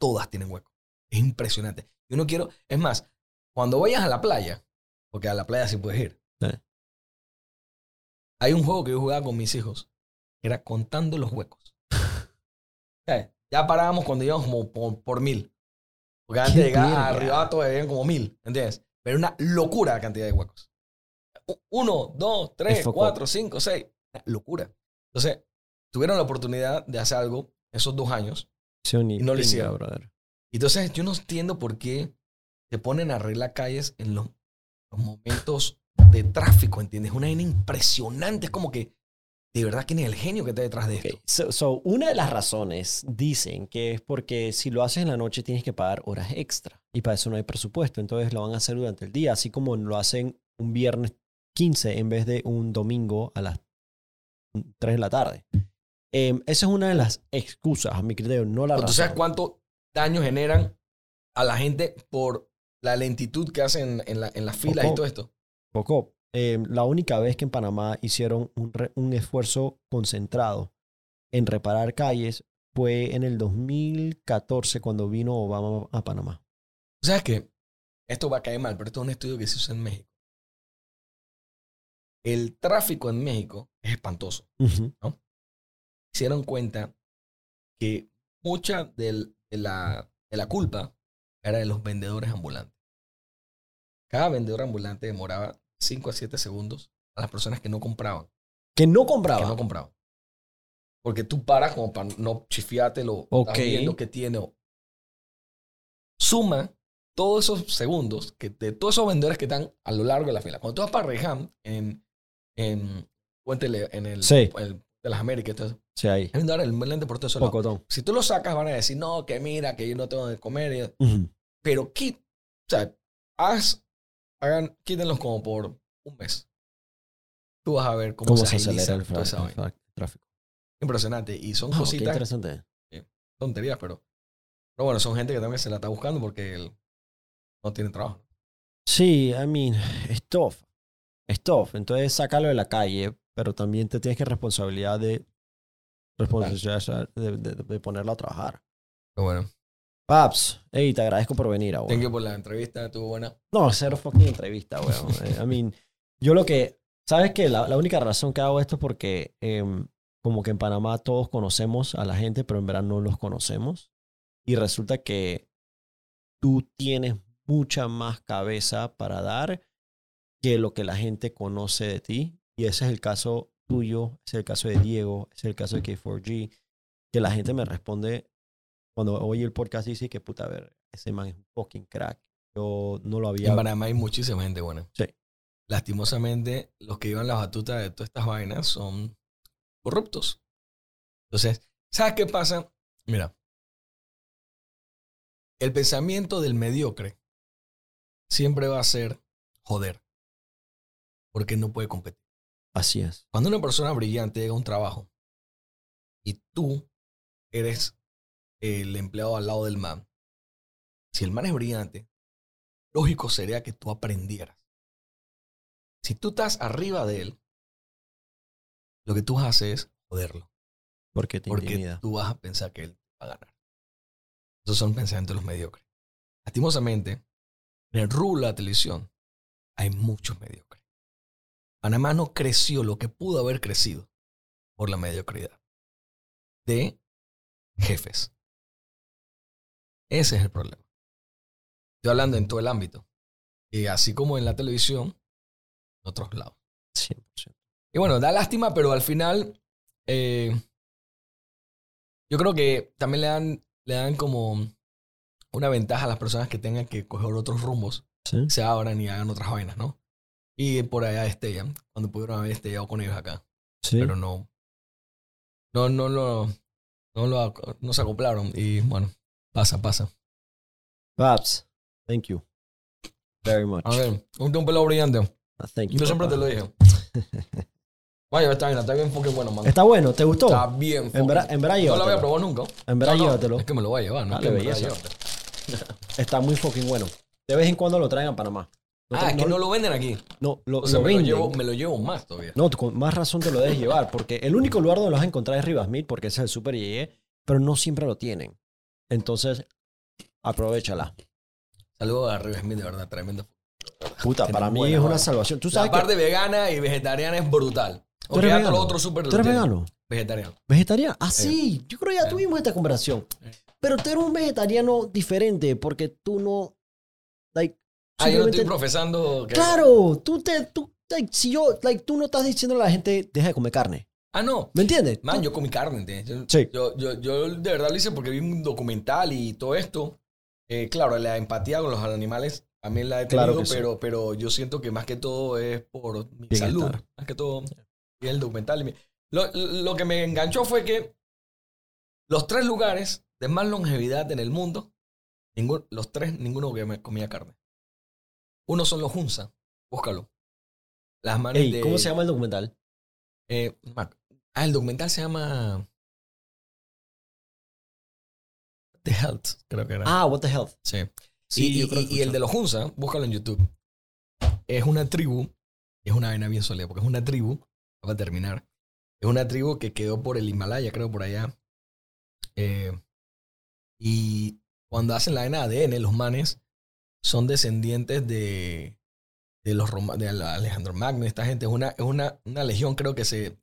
Todas tienen hueco. Es impresionante. Yo no quiero. Es más, cuando vayas a la playa, porque a la playa sí puedes ir. Hay un juego que yo jugaba con mis hijos. que Era contando los huecos. Sea, ya parábamos cuando íbamos como por, por mil. Porque antes de ¡Qué llegar a Ribato habían como mil. ¿Entiendes? Pero una locura la cantidad de huecos. Uno, dos, tres, cuatro, cinco, seis. Una locura. Entonces, tuvieron la oportunidad de hacer algo esos dos años. Sí, Y no lo hicieron. brother. Entonces, yo no entiendo por qué se ponen a arreglar calles en los, los momentos de tráfico, ¿entiendes? Una vaina impresionante. Es como que, de verdad, ¿quién es el genio que está detrás de esto? So, so, una de las razones dicen que es porque si lo haces en la noche tienes que pagar horas extra y para eso no hay presupuesto, entonces lo van a hacer durante el día, así como lo hacen un viernes 15 en vez de un domingo a las 3 de la tarde. Em, esa es una de las excusas, a mi criterio, no la ¿Tú razón. sabes cuánto daño generan a la gente por la lentitud que hacen en, la, en las filas y todo esto? Poco. Em, la única vez que en Panamá hicieron un, re- un esfuerzo concentrado en reparar calles fue en el 2014 cuando vino Obama a Panamá. ¿Sabes qué? Esto va a caer mal, pero esto es un estudio que se hizo en México. El tráfico en México es espantoso. Ujú. Se dieron cuenta que mucha del- de, la, de la culpa era de los vendedores ambulantes. Cada vendedor ambulante demoraba 5 a 7 segundos a las personas que no compraban. Que no compraba. Que no compraban. Porque tú paras como para no chifiarte lo Ok. estás viendo que tiene. Suma todos esos segundos que de todos esos vendedores que están a lo largo de la fila. Cuando tú vas para Reham en, en Puente en el, Sí. el- de las Américas, entonces, Sí, ahí. vendedores el lente por todo eso. Pocotón. Si tú lo sacas, van a decir, no, que mira, que yo no tengo de comer. y- Ujú. Pero quit, o sea, haz, hagan, quítenlos como por un mes. Tú vas a ver cómo, ¿Cómo se, se acelera el, toda esa el fra- tráfico? Impresionante. Y son qué cositas, interesante. tonterías, pero, pero bueno, son gente que también se la está buscando porque no tiene trabajo. Sí, I mean, es tough. Tough. Entonces, sácalo de la calle, pero también te tienes que responsabilidad de responsabilidad de, de- de ponerlo a trabajar. Pero bueno, Paps, hey, te agradezco por venir, ahora. thank you por la entrevista, estuvo buena. No, cero fucking entrevista, weón. Eh, I mean, yo lo que. ¿Sabes qué? La, la única razón que hago esto es porque, em, como que en Panamá todos conocemos a la gente, pero en verdad no los conocemos. Y resulta que tú tienes mucha más cabeza para dar que lo que la gente conoce de ti. Y ese es el caso tuyo, ese es el caso de Diego, es el caso de K4G. Que la gente me responde cuando oye el podcast dice que puta, a ver, ese man es un fucking crack. Yo no lo había En Panamá hay muchísima gente buena. Sí. Lastimosamente, los que llevan la batuta de todas estas vainas son corruptos. Entonces, ¿sabes qué pasa? Mira, el pensamiento del mediocre siempre va a ser joder, porque no puede competir. Así es. Cuando una persona brillante llega a un trabajo y tú eres el empleado al lado del man, si el man es brillante, lógico sería que tú aprendieras. Si tú estás arriba de él, lo que tú haces es joderlo, Porque te porque intimida. tú vas a pensar que él va a ganar. Esos son pensamientos de los mediocres. Lastimosamente, en el rubro de la televisión hay muchos mediocres. Panamá no creció lo que pudo haber crecido por la mediocridad de jefes. Ese es el problema. Estoy hablando en todo el ámbito. Y así como en la televisión, en otros lados. 100%. Y bueno, da lástima, pero al final eh, yo creo que también le dan, le dan como una ventaja a las personas que tengan que coger otros rumbos, Sí. se abran y hagan otras vainas, ¿no? Y por allá estellan, cuando pudieron haber estellado con ellos acá. Sí. Pero no, no, no, lo no, lo, no se acoplaron. Y bueno, pasa, pasa. Babs, thank you. Very much. A ver, un, un pelo brillante. Ah, Thank you. Yo siempre te lo dije. Vaya, está bien, está bien fucking bueno, man. Está bueno, ¿te gustó? Está bien En verdad, en verdad No lo había probado nunca. En verdad No, no, llévatelo. Es que me lo voy a llevar, ¿no? Dale, Es que belleza. Está muy fucking bueno. De vez en cuando lo traen a Panamá. Ah, es que no lo venden aquí. no, lo, O sea, lo me lo, llevo, me lo llevo más todavía. No, con más razón te lo debes llevar, porque el único lugar donde lo vas a encontrar es Rivasmith, porque ese es el super Yeye, pero no siempre lo tienen. Entonces, aprovechala. Saludos a River Smith, de verdad, tremendo. Puta, para mí buena es una salvación. Tú La sabes que parte vegana y vegetariana es brutal. ¿Tú eres vegano? otro tú eres vegano, Vegetariano. vegetariano. Ah, sí, yo creo que ya Eh. tuvimos esta conversación. Eh. Pero tú eres un vegetariano diferente, porque tú no, like, Ah, yo no estoy profesando que... Claro, tú te, tú, like, si yo, like, tú no estás diciendo a la gente, deja de comer carne. Ah, no. ¿Me entiendes? Man, Tú- yo comí carne, ¿entiendes? Yo, Sí. yo, yo, yo de verdad lo hice porque vi un documental y todo esto. Eh, claro, la empatía con los animales también la he tenido, Claro que sí. pero, pero yo siento que más que todo es por mi Bienestar. salud. Más que todo, vi el documental. y Lo, lo que me enganchó fue que los tres lugares de más longevidad en el mundo, ningún- los tres, ninguno que me comía carne. Uno son los Hunza, búscalo. Las manes Ey, de... ¿Cómo se llama el documental? eh, ah, el documental se llama... The Health, creo que era. Ah, What the Health. Sí. Sí, y, yo creo y- que y el de los Hunza, búscalo en YouTube. Es una tribu, es una vaina bien sólida, porque es una tribu, para terminar, es una tribu que quedó por el Himalaya, creo, por allá. Eh, y cuando hacen la de ADN, los manes son descendientes de, de los Roma- de Alejandro Magno, esta gente. Es una, es una, una legión, creo que se,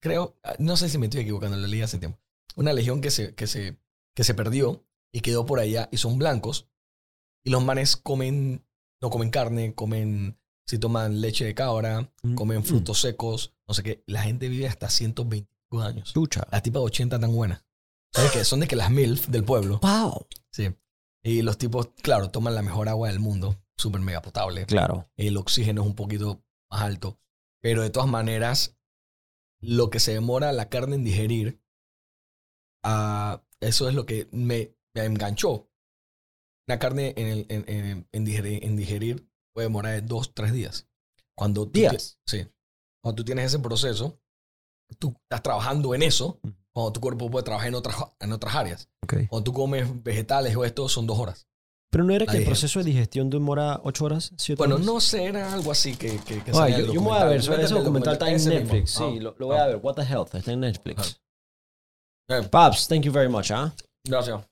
creo, no sé si me estoy equivocando, lo leí hace tiempo. Una legión que se, que se, que se perdió y quedó por allá y son blancos. Y los manes comen, no comen carne, comen, si toman leche de cabra, comen Mm. frutos secos, no sé qué. La gente vive hasta 120 años. Chucha. Las tipas de 80 tan buenas. ¿Sabes qué? Son de que las MILF del pueblo. Wow. Sí. Y los tipos, claro, toman la mejor agua del mundo, súper mega potable. Claro. El oxígeno es un poquito más alto. Pero de todas maneras, lo que se demora la carne en digerir, ah, eso es lo que me, me enganchó. La carne en, el- en, en- en digerir, en digerir puede demorar de dos, tres días. Cuando tú ¿Días? Sí. Cuando tú tienes ese proceso, tú estás trabajando en eso. Cuando tu cuerpo puede trabajar en otras, en otras áreas. Ok. Cuando tú comes vegetales o esto, son dos horas. Pero no era La que el proceso de digestión demora ocho horas, siete Bueno, horas. no sé, era algo así que... que, que en yo, yo me voy a ver, documental. ese documental está en. Netflix. Sí, Ah, lo, lo voy ah. a ver. What the Health está en Netflix. Eh, Paps, thank you very much, ¿ah? Gracias.